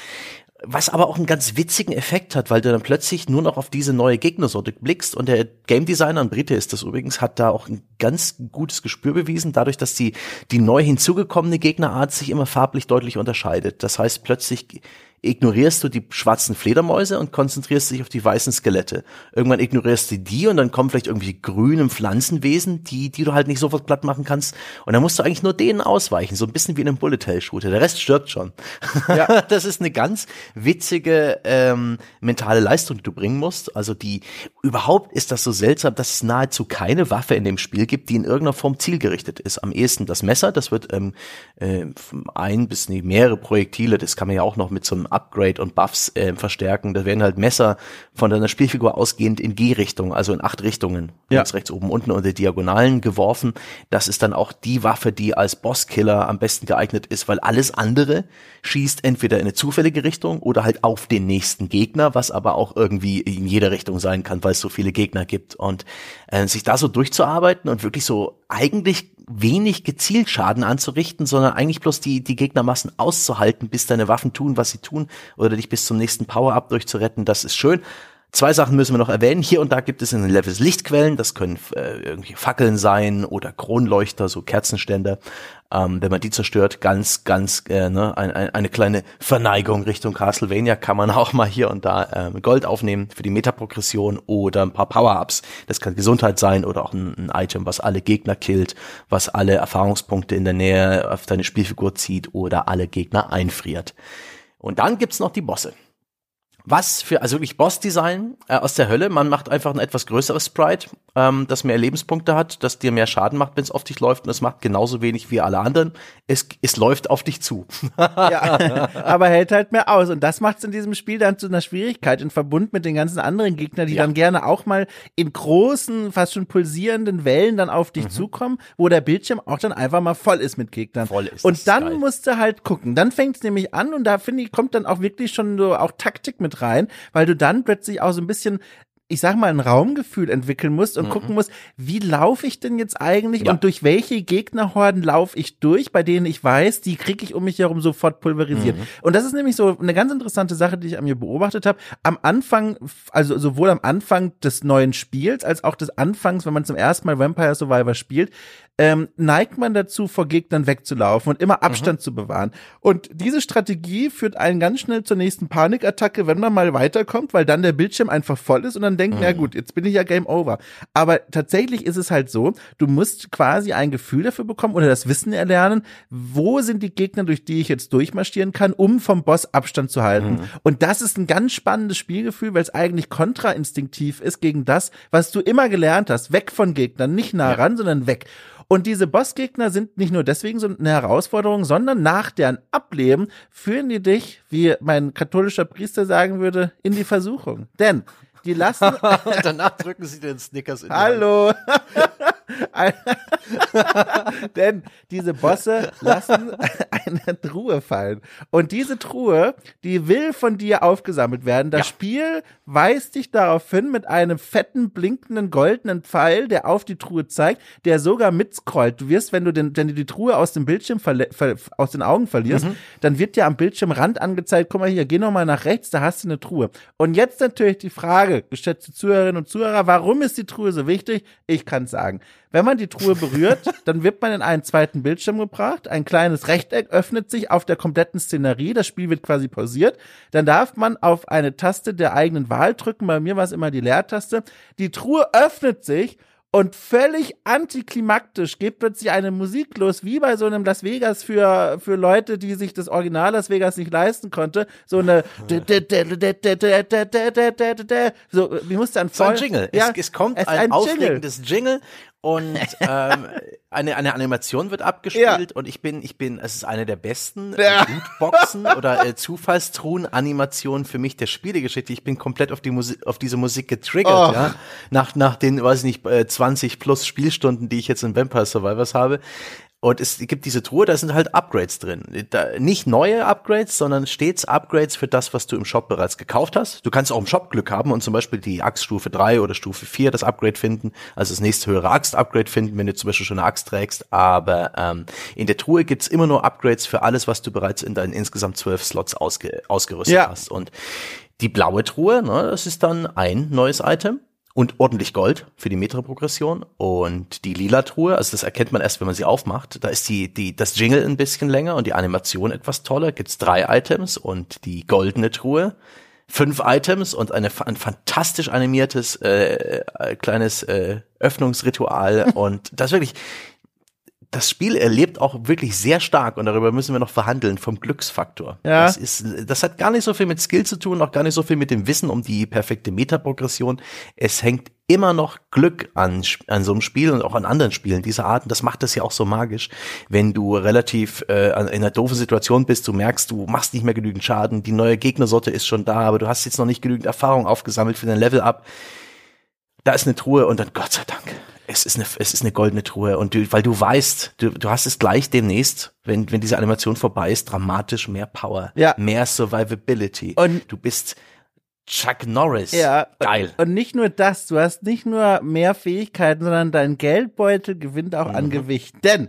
Was aber auch einen ganz witzigen Effekt hat, weil du dann plötzlich nur noch auf diese neue Gegnersorte blickst und der Game Designer, ein Brite ist das übrigens, hat da auch ein ganz gutes Gespür bewiesen, dadurch, dass die, die neu hinzugekommene Gegnerart sich immer farblich deutlich unterscheidet. Das heißt, plötzlich ignorierst du die schwarzen Fledermäuse und konzentrierst dich auf die weißen Skelette. Irgendwann ignorierst du die und dann kommen vielleicht irgendwie grüne Pflanzenwesen, die, die du halt nicht sofort platt machen kannst. Und dann musst du eigentlich nur denen ausweichen, so ein bisschen wie in einem Bullet Hell Shooter. Der Rest stirbt schon. Ja. (laughs) das ist eine ganz witzige ähm, mentale Leistung, die du bringen musst. Also die überhaupt ist das so seltsam, dass es nahezu keine Waffe in dem Spiel gibt, die in irgendeiner Form zielgerichtet ist. Am ehesten das Messer, das wird ähm, äh, ein bis nee, mehrere Projektile, das kann man ja auch noch mit so einem Upgrade und Buffs äh, verstärken. Da werden halt Messer von deiner Spielfigur ausgehend in G-Richtung, also in acht Richtungen, ja. links, rechts, oben, unten und die Diagonalen geworfen. Das ist dann auch die Waffe, die als Bosskiller am besten geeignet ist, weil alles andere schießt entweder in eine zufällige Richtung oder halt auf den nächsten Gegner, was aber auch irgendwie in jeder Richtung sein kann, weil es so viele Gegner gibt. Und äh, sich da so durchzuarbeiten und wirklich so eigentlich wenig gezielt Schaden anzurichten, sondern eigentlich bloß die, die Gegnermassen auszuhalten, bis deine Waffen tun, was sie tun, oder dich bis zum nächsten Power-Up durchzuretten, das ist schön. Zwei Sachen müssen wir noch erwähnen. Hier und da gibt es in den Levels Lichtquellen. Das können äh, irgendwie Fackeln sein oder Kronleuchter, so Kerzenständer. Ähm, wenn man die zerstört, ganz, ganz äh, ne, ein, ein, eine kleine Verneigung Richtung Castlevania kann man auch mal hier und da äh, Gold aufnehmen für die Metaprogression oder ein paar Power-Ups. Das kann Gesundheit sein oder auch ein, ein Item, was alle Gegner killt, was alle Erfahrungspunkte in der Nähe auf deine Spielfigur zieht oder alle Gegner einfriert. Und dann gibt's noch die Bosse. Was für, also wirklich Boss-Design äh, aus der Hölle. Man macht einfach ein etwas größeres Sprite, ähm, das mehr Lebenspunkte hat, das dir mehr Schaden macht, wenn es auf dich läuft. Und es macht genauso wenig wie alle anderen. Es, es läuft auf dich zu. (laughs) ja, aber hält halt mehr aus. Und das macht es in diesem Spiel dann zu einer Schwierigkeit in Verbund mit den ganzen anderen Gegnern, die ja. dann gerne auch mal in großen, fast schon pulsierenden Wellen dann auf dich mhm. zukommen, wo der Bildschirm auch dann einfach mal voll ist mit Gegnern. Voll ist. Und dann geil. musst du halt gucken. Dann fängt es nämlich an und da finde ich, kommt dann auch wirklich schon so auch Taktik mit rein, weil du dann plötzlich auch so ein bisschen ich sag mal, ein Raumgefühl entwickeln musst und mhm. gucken musst, wie laufe ich denn jetzt eigentlich ja. und durch welche Gegnerhorden laufe ich durch, bei denen ich weiß, die kriege ich um mich herum sofort pulverisiert. Mhm. Und das ist nämlich so eine ganz interessante Sache, die ich an mir beobachtet habe. Am Anfang, also sowohl am Anfang des neuen Spiels als auch des Anfangs, wenn man zum ersten Mal Vampire Survivor spielt, ähm, neigt man dazu, vor Gegnern wegzulaufen und immer Abstand mhm. zu bewahren. Und diese Strategie führt einen ganz schnell zur nächsten Panikattacke, wenn man mal weiterkommt, weil dann der Bildschirm einfach voll ist und dann denkt, mhm. na gut, jetzt bin ich ja Game Over. Aber tatsächlich ist es halt so, du musst quasi ein Gefühl dafür bekommen oder das Wissen erlernen, wo sind die Gegner, durch die ich jetzt durchmarschieren kann, um vom Boss Abstand zu halten. Mhm. Und das ist ein ganz spannendes Spielgefühl, weil es eigentlich kontrainstinktiv ist gegen das, was du immer gelernt hast. Weg von Gegnern, nicht nah ja. ran, sondern weg. Und diese Bossgegner sind nicht nur deswegen so eine Herausforderung, sondern nach deren Ableben führen die dich, wie mein katholischer Priester sagen würde, in die Versuchung. Denn die lassen. (laughs) (laughs) danach drücken sie den Snickers in die Hallo. (laughs) (laughs) Denn diese Bosse lassen eine Truhe fallen. Und diese Truhe, die will von dir aufgesammelt werden. Das ja. Spiel weist dich darauf hin mit einem fetten, blinkenden, goldenen Pfeil, der auf die Truhe zeigt, der sogar mitscrollt. Du wirst, wenn du, den, wenn du die Truhe aus dem Bildschirm aus den Augen verlierst, mhm. dann wird dir am Bildschirmrand angezeigt, guck mal hier, geh nochmal nach rechts, da hast du eine Truhe. Und jetzt natürlich die Frage, geschätzte Zuhörerinnen und Zuhörer, warum ist die Truhe so wichtig? Ich kann sagen. Wenn man die Truhe berührt, dann wird man in einen zweiten Bildschirm gebracht. Ein kleines Rechteck öffnet sich auf der kompletten Szenerie. Das Spiel wird quasi pausiert. Dann darf man auf eine Taste der eigenen Wahl drücken. Bei mir war es immer die Leertaste. Die Truhe öffnet sich und völlig antiklimaktisch geht plötzlich eine Musik los, wie bei so einem Las Vegas für, für Leute, die sich das Original Las Vegas nicht leisten konnte. So eine so, wie musste an voll, so ein Jingle. Ja, es, es kommt es ein, ein aufregendes Jingle und (laughs) ähm, eine, eine Animation wird abgespielt ja. und ich bin, ich bin, es ist eine der besten ja. (laughs) Lootboxen oder äh, Zufallstruhen-Animationen für mich der Spielegeschichte. Ich bin komplett auf die Musik, auf diese Musik getriggert, oh. ja. Nach, nach den, weiß ich nicht, äh, 20 plus Spielstunden, die ich jetzt in Vampire Survivors habe. Und es gibt diese Truhe, da sind halt Upgrades drin. Da, nicht neue Upgrades, sondern stets Upgrades für das, was du im Shop bereits gekauft hast. Du kannst auch im Shop Glück haben und zum Beispiel die Axtstufe 3 oder Stufe 4 das Upgrade finden, also das nächste höhere Axt-Upgrade finden, wenn du zum Beispiel schon eine Axt trägst. Aber ähm, in der Truhe gibt's immer nur Upgrades für alles, was du bereits in deinen insgesamt zwölf Slots ausge ausgerüstet ja. hast. Und die blaue Truhe, ne, das ist dann ein neues Item und ordentlich Gold für die Metroprogression und die lila Truhe, also das erkennt man erst, wenn man sie aufmacht. Da ist die die das Jingle ein bisschen länger und die Animation etwas toller. Gibt's drei Items und die goldene Truhe fünf Items und eine, ein fantastisch animiertes äh, äh, kleines äh, Öffnungsritual (laughs) und das wirklich das Spiel erlebt auch wirklich sehr stark und darüber müssen wir noch verhandeln vom Glücksfaktor. Ja. Das ist, das hat gar nicht so viel mit Skill zu tun, auch gar nicht so viel mit dem Wissen um die perfekte Metaprogression. Es hängt immer noch Glück an, an so einem Spiel und auch an anderen Spielen dieser Art. Und das macht das ja auch so magisch, wenn du relativ äh, in einer doofen Situation bist, du merkst, du machst nicht mehr genügend Schaden, die neue Gegnersorte ist schon da, aber du hast jetzt noch nicht genügend Erfahrung aufgesammelt für dein Level up. Da ist eine Truhe und dann Gott sei Dank es ist eine, es ist eine goldene Truhe und du, weil du weißt, du, du hast es gleich demnächst, wenn, wenn diese Animation vorbei ist, dramatisch mehr Power, ja. mehr Survivability. Und du bist Chuck Norris. Ja. Geil. Und, nicht nur das, du hast nicht nur mehr Fähigkeiten, sondern dein Geldbeutel gewinnt auch mhm. an Gewicht. Denn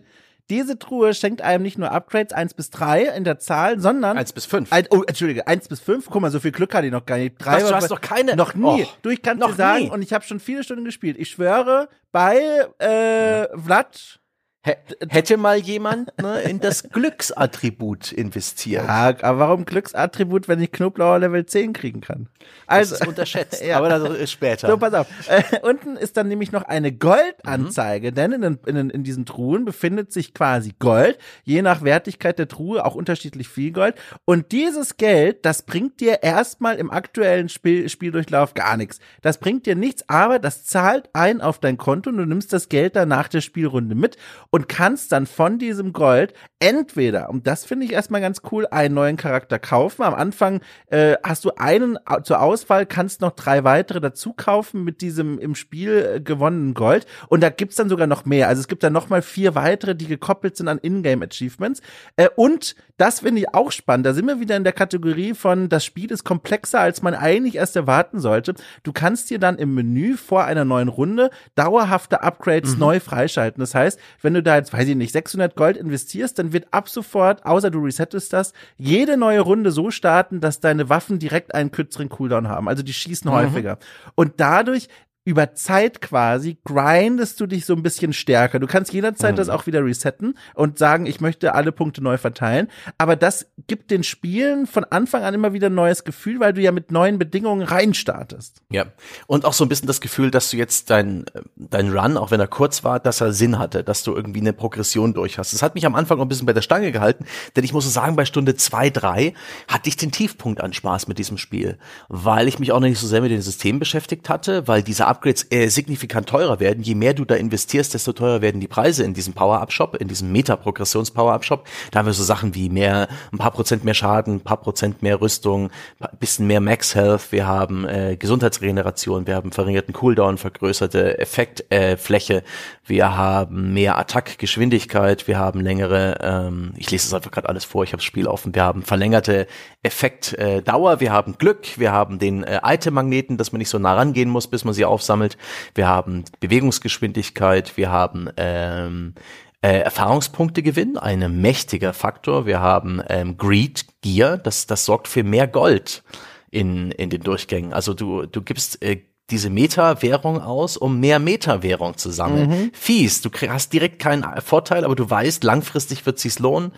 diese Truhe schenkt einem nicht nur Upgrades 1 bis 3 in der Zahl, sondern 1 bis 5. Ein, oh, entschuldige, 1 bis 5. Guck mal, so viel Glück hatte ich noch gar nicht. Drei Was, du hast doch keine. Noch nie. Oh, du, ich kann dir sagen, nie. und ich habe schon viele Stunden gespielt. Ich schwöre, bei äh, Vlad Hätte mal jemand ne, in das (laughs) Glücksattribut investiert. Ja, aber warum Glücksattribut, wenn ich Knoblauch Level 10 kriegen kann? Also, das ist unterschätzt, (laughs) ja. aber das ist später. So, pass auf. Äh, unten ist dann nämlich noch eine Goldanzeige, mhm. denn in, in, in diesen Truhen befindet sich quasi Gold, je nach Wertigkeit der Truhe auch unterschiedlich viel Gold. Und dieses Geld, das bringt dir erstmal im aktuellen Spiel, Spieldurchlauf gar nichts. Das bringt dir nichts, aber das zahlt ein auf dein Konto und du nimmst das Geld dann nach der Spielrunde mit und kannst dann von diesem Gold entweder, und das finde ich erstmal ganz cool, einen neuen Charakter kaufen. Am Anfang äh, hast du einen zur Auswahl, kannst noch drei weitere dazu kaufen mit diesem im Spiel äh, gewonnenen Gold. Und da gibt's dann sogar noch mehr. Also es gibt dann noch mal vier weitere, die gekoppelt sind an Ingame-Achievements. Äh, und das finde ich auch spannend. Da sind wir wieder in der Kategorie von, das Spiel ist komplexer, als man eigentlich erst erwarten sollte. Du kannst dir dann im Menü vor einer neuen Runde dauerhafte Upgrades mhm. neu freischalten. Das heißt, wenn du da jetzt, weiß ich nicht, 600 Gold investierst, dann wird ab sofort, außer du resettest das, jede neue Runde so starten, dass deine Waffen direkt einen kürzeren Cooldown haben. Also die schießen mhm. häufiger. Und dadurch über Zeit quasi grindest du dich so ein bisschen stärker. Du kannst jederzeit mhm. das auch wieder resetten und sagen, ich möchte alle Punkte neu verteilen. Aber das gibt den Spielen von Anfang an immer wieder ein neues Gefühl, weil du ja mit neuen Bedingungen reinstartest. Ja. Und auch so ein bisschen das Gefühl, dass du jetzt dein, dein Run, auch wenn er kurz war, dass er Sinn hatte, dass du irgendwie eine Progression durch hast. Das hat mich am Anfang auch ein bisschen bei der Stange gehalten, denn ich muss sagen, bei Stunde zwei, drei hatte ich den Tiefpunkt an Spaß mit diesem Spiel, weil ich mich auch noch nicht so sehr mit dem System beschäftigt hatte, weil diese Upgrades äh, signifikant teurer werden. Je mehr du da investierst, desto teurer werden die Preise in diesem Power-Up-Shop, in diesem Meta-Progressions-Power-Up-Shop. Da haben wir so Sachen wie mehr, ein paar Prozent mehr Schaden, ein paar Prozent mehr Rüstung, ein bisschen mehr Max-Health, wir haben äh, Gesundheitsregeneration, wir haben verringerten Cooldown, vergrößerte Effektfläche, äh, wir haben mehr Attack-Geschwindigkeit, wir haben längere, ähm, ich lese es einfach gerade alles vor, ich habe das Spiel offen, wir haben verlängerte Effektdauer, äh, wir haben Glück, wir haben den äh, Item-Magneten, dass man nicht so nah rangehen muss, bis man sie aufsammelt, wir haben Bewegungsgeschwindigkeit, wir haben ähm, äh, Erfahrungspunkte gewinnen, ein mächtiger Faktor. Wir haben ähm, Greed Gear, das, das sorgt für mehr Gold in, in den Durchgängen. Also du, du gibst äh, diese Meta-Währung aus, um mehr Meta-Währung zu sammeln. Mhm. Fies, du hast direkt keinen Vorteil, aber du weißt, langfristig wird sich's lohnen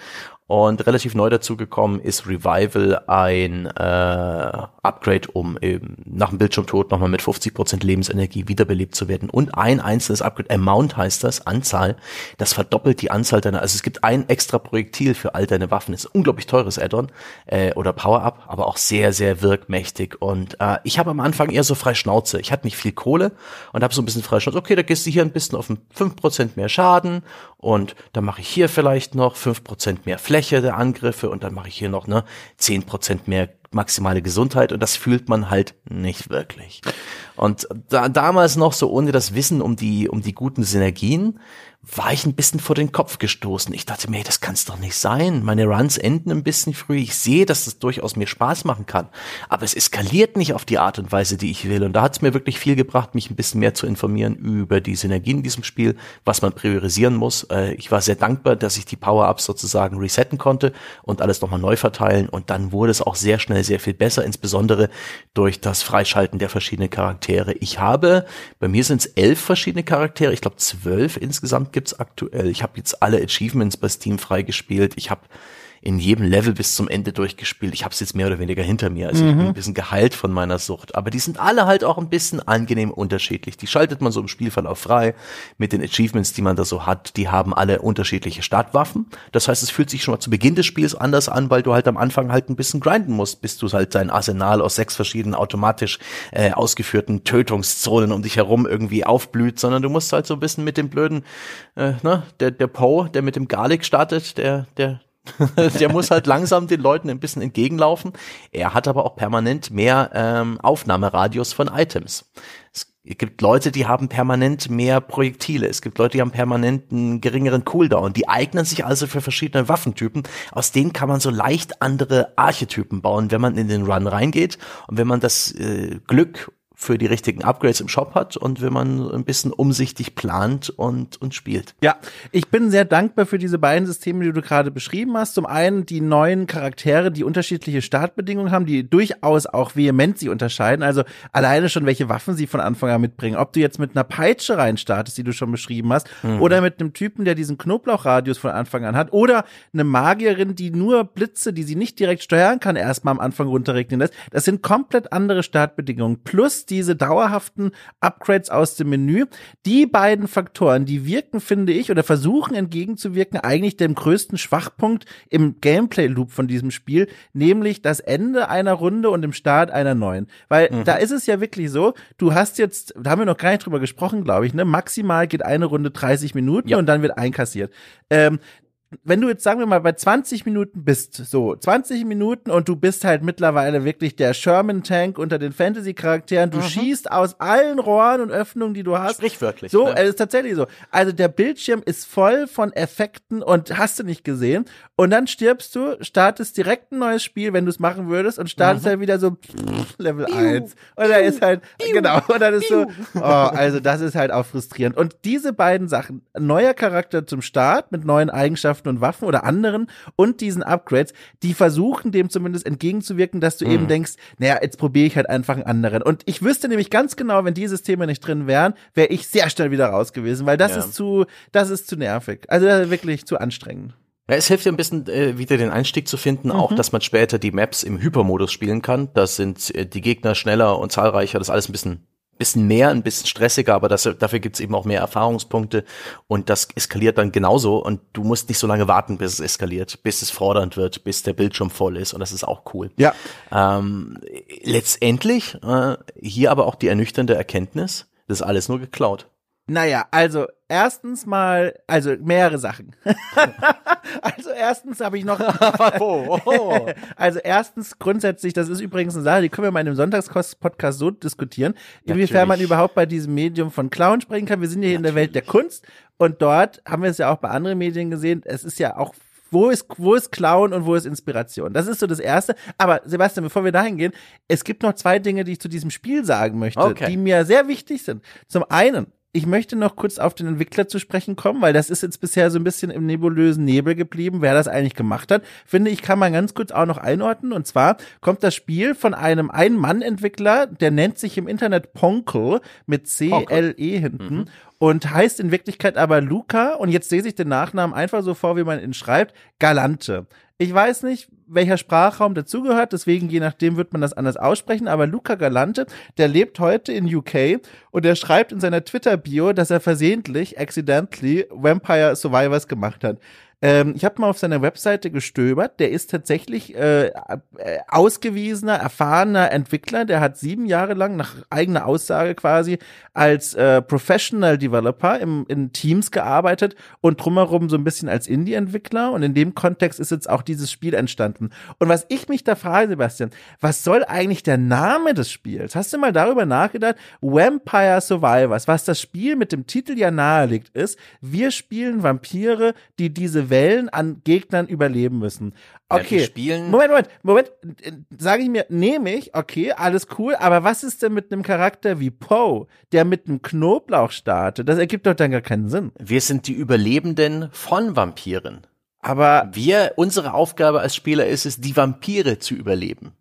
und relativ neu dazugekommen ist Revival ein äh, Upgrade, um eben nach dem Bildschirmtod nochmal mit 50% Lebensenergie wiederbelebt zu werden. Und ein einzelnes Upgrade, Amount heißt das, Anzahl, das verdoppelt die Anzahl deiner, also es gibt ein extra Projektil für all deine Waffen. Das ist ein unglaublich teures Add-on äh, oder Power-Up, aber auch sehr, sehr wirkmächtig. Und äh, ich habe am Anfang eher so frei Schnauze. Ich hatte nicht viel Kohle und habe so ein bisschen frei Schnauze. Okay, da gehst du hier ein bisschen auf 5% mehr Schaden und dann mache ich hier vielleicht noch 5% mehr Fläche Fläche der Angriffe und dann mache ich hier noch ne zehn Prozent mehr maximale Gesundheit und das fühlt man halt nicht wirklich. Und da, damals noch so ohne das Wissen um die um die guten Synergien war ich ein bisschen vor den Kopf gestoßen. Ich dachte mir, das kann es doch nicht sein. Meine Runs enden ein bisschen früh. Ich sehe, dass das durchaus mir Spaß machen kann. Aber es eskaliert nicht auf die Art und Weise, die ich will. Und da hat es mir wirklich viel gebracht, mich ein bisschen mehr zu informieren über die Synergien in diesem Spiel, was man priorisieren muss. Äh, ich war sehr dankbar, dass ich die Power-Ups sozusagen resetten konnte und alles nochmal neu verteilen. Und dann wurde es auch sehr schnell sehr viel besser, insbesondere durch das Freischalten der verschiedenen Charaktere. Ich habe, bei mir sind es elf verschiedene Charaktere, ich glaube zwölf insgesamt gibt's aktuell. Ich habe jetzt alle Achievements bei Steam freigespielt. Ich habe in jedem Level bis zum Ende durchgespielt. Ich habe es jetzt mehr oder weniger hinter mir. Also mhm. ich bin mhm. ein bisschen geheilt von meiner Sucht. Aber die sind alle halt auch ein bisschen angenehm unterschiedlich. Die schaltet man so im Spielverlauf frei mit den Achievements, die man da so hat. Die haben alle unterschiedliche Startwaffen. Das heißt, es fühlt sich schon mal zu Beginn des Spiels anders an, weil du halt am Anfang halt ein bisschen grinden musst, bis du halt dein Arsenal aus sechs verschiedenen automatisch äh, ausgeführten Tötungszonen um dich herum irgendwie aufblüht, sondern du musst halt so ein bisschen mit dem blöden, äh, ne, der, der Poe, der mit dem Garlic startet, der, der, (laughs) der muss halt langsam den Leuten ein bisschen entgegenlaufen. Er hat aber auch permanent mehr ähm, Aufnahmeradius von Items. Es gibt Leute, die haben permanent mehr Projektile. Es gibt Leute, die haben permanent einen geringeren Cooldown. Die eignen sich also für verschiedene Waffentypen. Aus denen kann man so leicht andere Archetypen bauen, wenn man in den Run reingeht und wenn man das äh, Glück für die richtigen Upgrades im Shop hat und wenn man ein bisschen umsichtig plant und, und spielt. Ja, ich bin sehr dankbar für diese beiden Systeme, die du gerade beschrieben hast. Zum einen die neuen Charaktere, die unterschiedliche Startbedingungen haben, die durchaus auch vehement sie unterscheiden. Also alleine schon, welche Waffen sie von Anfang an mitbringen. Ob du jetzt mit einer Peitsche reinstartest, die du schon beschrieben hast, mhm. oder mit einem Typen, der diesen Knoblauchradius von Anfang an hat, oder eine Magierin, die nur Blitze, die sie nicht direkt steuern kann, erstmal am Anfang runterregnen lässt. Das sind komplett andere Startbedingungen. Plus diese dauerhaften Upgrades aus dem Menü. Die beiden Faktoren, die wirken, finde ich, oder versuchen entgegenzuwirken, eigentlich dem größten Schwachpunkt im Gameplay-Loop von diesem Spiel, nämlich das Ende einer Runde und im Start einer neuen. Weil mhm. da ist es ja wirklich so, du hast jetzt, da haben wir noch gar nicht drüber gesprochen, glaube ich, ne? Maximal geht eine Runde 30 Minuten ja. und dann wird einkassiert. Ähm, wenn du jetzt sagen wir mal bei 20 Minuten bist, so 20 Minuten und du bist halt mittlerweile wirklich der Sherman Tank unter den Fantasy Charakteren, du mhm. schießt aus allen Rohren und Öffnungen, die du hast. Sprichwörtlich. So, ne? es ist tatsächlich so. Also der Bildschirm ist voll von Effekten und hast du nicht gesehen und dann stirbst du, startest direkt ein neues Spiel, wenn du es machen würdest und startest mhm. halt wieder so pff, Level Piu, 1 und da ist halt Piu, genau und dann ist so oh, also das ist halt auch frustrierend und diese beiden Sachen, neuer Charakter zum Start mit neuen Eigenschaften Eigenschaften und Waffen oder anderen und diesen Upgrades, die versuchen dem zumindest entgegenzuwirken, dass du mhm. eben denkst, naja, jetzt probiere ich halt einfach einen anderen. Und ich wüsste nämlich ganz genau, wenn die Systeme nicht drin wären, wäre ich sehr schnell wieder raus gewesen, weil das ja. ist zu, das ist zu nervig. Also wirklich zu anstrengend. Ja, es hilft dir ein bisschen äh, wieder den Einstieg zu finden, mhm. auch dass man später die Maps im Hypermodus spielen kann. Das sind äh, die Gegner schneller und zahlreicher, das ist alles ein bisschen bisschen mehr, ein bisschen stressiger, aber das, dafür gibt's eben auch mehr Erfahrungspunkte und das eskaliert dann genauso und du musst nicht so lange warten, bis es eskaliert, bis es fordernd wird, bis der Bildschirm voll ist und das ist auch cool. Ja. Ähm, letztendlich äh, hier aber auch die ernüchternde Erkenntnis, das ist alles nur geklaut. Naja, also erstens mal, also mehrere Sachen. (laughs) also erstens habe ich noch. (laughs) oh, (laughs) also erstens grundsätzlich, das ist übrigens eine Sache, die können wir mal in einem Sonntagspodcast so diskutieren, inwiefern man überhaupt bei diesem Medium von Clown sprechen kann. Wir sind ja hier Natürlich. in der Welt der Kunst und dort haben wir es ja auch bei anderen Medien gesehen. Es ist ja auch wo ist, wo ist Clown und wo ist Inspiration? Das ist so das Erste. Aber Sebastian, bevor wir dahin gehen, es gibt noch zwei Dinge, die ich zu diesem Spiel sagen möchte, okay. die mir sehr wichtig sind. Zum einen, ich möchte noch kurz auf den Entwickler zu sprechen kommen, weil das ist jetzt bisher so ein bisschen im nebulösen Nebel geblieben, wer das eigentlich gemacht hat. Finde ich, kann man ganz kurz auch noch einordnen. Und zwar kommt das Spiel von einem Ein-Mann-Entwickler, der nennt sich im Internet Ponkel mit C-L-E hinten. Mhm. Und heißt in Wirklichkeit aber Luca, und jetzt sehe ich den Nachnamen einfach so vor, wie man ihn schreibt, Galante. Ich weiß nicht, welcher Sprachraum dazugehört, deswegen je nachdem wird man das anders aussprechen, aber Luca Galante, der lebt heute in UK und er schreibt in seiner Twitter-Bio, dass er versehentlich, accidentally, Vampire Survivors gemacht hat. Ähm, ich habe mal auf seiner Webseite gestöbert. Der ist tatsächlich äh, äh, ausgewiesener, erfahrener Entwickler. Der hat sieben Jahre lang, nach eigener Aussage quasi, als äh, Professional Developer im, in Teams gearbeitet und drumherum so ein bisschen als Indie-Entwickler. Und in dem Kontext ist jetzt auch dieses Spiel entstanden. Und was ich mich da frage, Sebastian, was soll eigentlich der Name des Spiels? Hast du mal darüber nachgedacht? Vampire Survivors, was das Spiel mit dem Titel ja nahelegt, ist, wir spielen Vampire, die diese Wellen an Gegnern überleben müssen. Okay. Ja, spielen Moment, Moment, Moment. Sage ich mir, nehme ich, okay, alles cool, aber was ist denn mit einem Charakter wie Poe, der mit einem Knoblauch startet? Das ergibt doch dann gar keinen Sinn. Wir sind die Überlebenden von Vampiren. Aber wir, unsere Aufgabe als Spieler ist es, die Vampire zu überleben.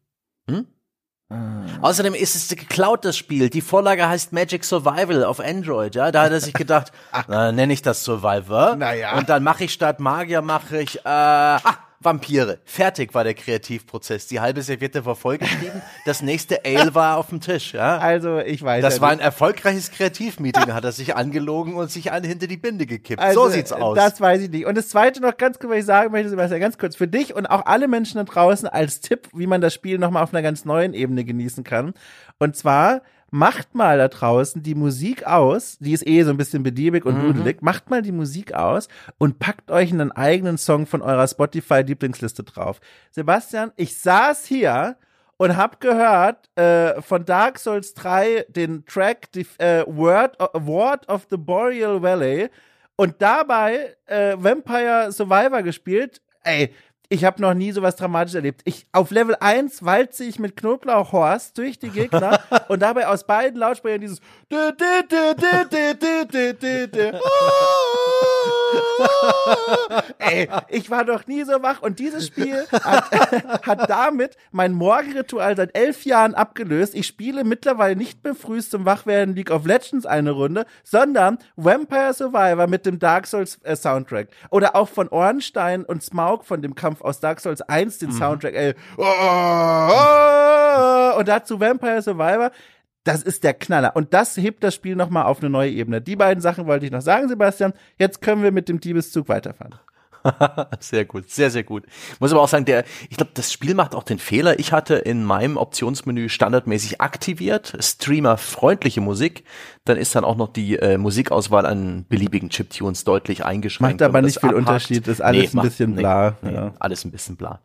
Ah. Außerdem ist es geklaut, das Spiel. Die Vorlage heißt Magic Survival auf Android, ja. Da hat er sich (laughs) gedacht, na, nenne ich das Survivor. Naja. Und dann mache ich statt Magier, mache ich, äh, ah, Vampire. Fertig war der Kreativprozess. Die halbe Serviette war vollgeschrieben. Das nächste Ale war auf dem Tisch. Ja? Also ich weiß. Das ja war ein erfolgreiches Kreativmeeting. Hat er sich angelogen und sich alle hinter die Binde gekippt. Also, so sieht's aus. Das weiß ich nicht. Und das Zweite noch ganz kurz, was ich sagen möchte, Sebastian, ganz kurz für dich und auch alle Menschen da draußen als Tipp, wie man das Spiel nochmal auf einer ganz neuen Ebene genießen kann. Und zwar macht mal da draußen die Musik aus, die ist eh so ein bisschen bediebig und mhm. dudelig, macht mal die Musik aus und packt euch einen eigenen Song von eurer Spotify-Lieblingsliste drauf. Sebastian, ich saß hier und hab gehört äh, von Dark Souls 3 den Track die, äh, Word, Word of the Boreal Valley und dabei äh, Vampire Survivor gespielt. Ey, ich habe noch nie sowas dramatisch erlebt. Ich auf Level 1 walze ich mit Knoblauchhorst durch die Gegner und dabei aus beiden Lautsprechern dieses Ey, ich war noch nie so wach und dieses Spiel hat, (laughs) hat damit mein Morgenritual seit elf Jahren abgelöst. Ich spiele mittlerweile nicht mehr früh zum Wachwerden League of Legends eine Runde, sondern Vampire Survivor mit dem Dark Souls äh, Soundtrack. Oder auch von Ornstein und Smaug von dem Kampf aus Dark Souls 1 den mhm. Soundtrack, ey. Und dazu Vampire Survivor. Das ist der Knaller. Und das hebt das Spiel nochmal auf eine neue Ebene. Die beiden Sachen wollte ich noch sagen, Sebastian. Jetzt können wir mit dem Diebeszug weiterfahren. (laughs) sehr gut, sehr, sehr gut. Muss aber auch sagen, der, ich glaube, das Spiel macht auch den Fehler. Ich hatte in meinem Optionsmenü standardmäßig aktiviert, streamerfreundliche Musik. Dann ist dann auch noch die äh, Musikauswahl an beliebigen Chiptunes deutlich eingeschränkt. Macht aber nicht viel abhakt. Unterschied, ist alles nee, ein bisschen macht, bla. Nee, ja. Alles ein bisschen bla.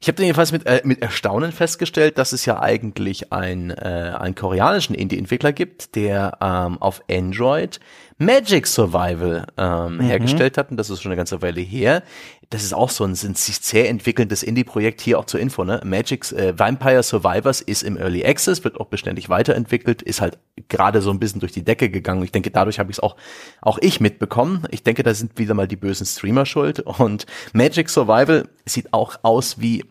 Ich habe jedenfalls mit, äh, mit Erstaunen festgestellt, dass es ja eigentlich ein, äh, einen koreanischen Indie-Entwickler gibt, der ähm, auf Android Magic Survival ähm, mhm. hergestellt hat. Und das ist schon eine ganze Weile her. Das ist auch so ein, ein sich sehr entwickelndes Indie-Projekt hier auch zur Info. Ne? Magic äh, Vampire Survivors ist im Early Access, wird auch beständig weiterentwickelt, ist halt gerade so ein bisschen durch die Decke gegangen. Ich denke, dadurch habe ich es auch, auch ich mitbekommen. Ich denke, da sind wieder mal die bösen Streamer schuld. Und Magic Survival sieht auch aus wie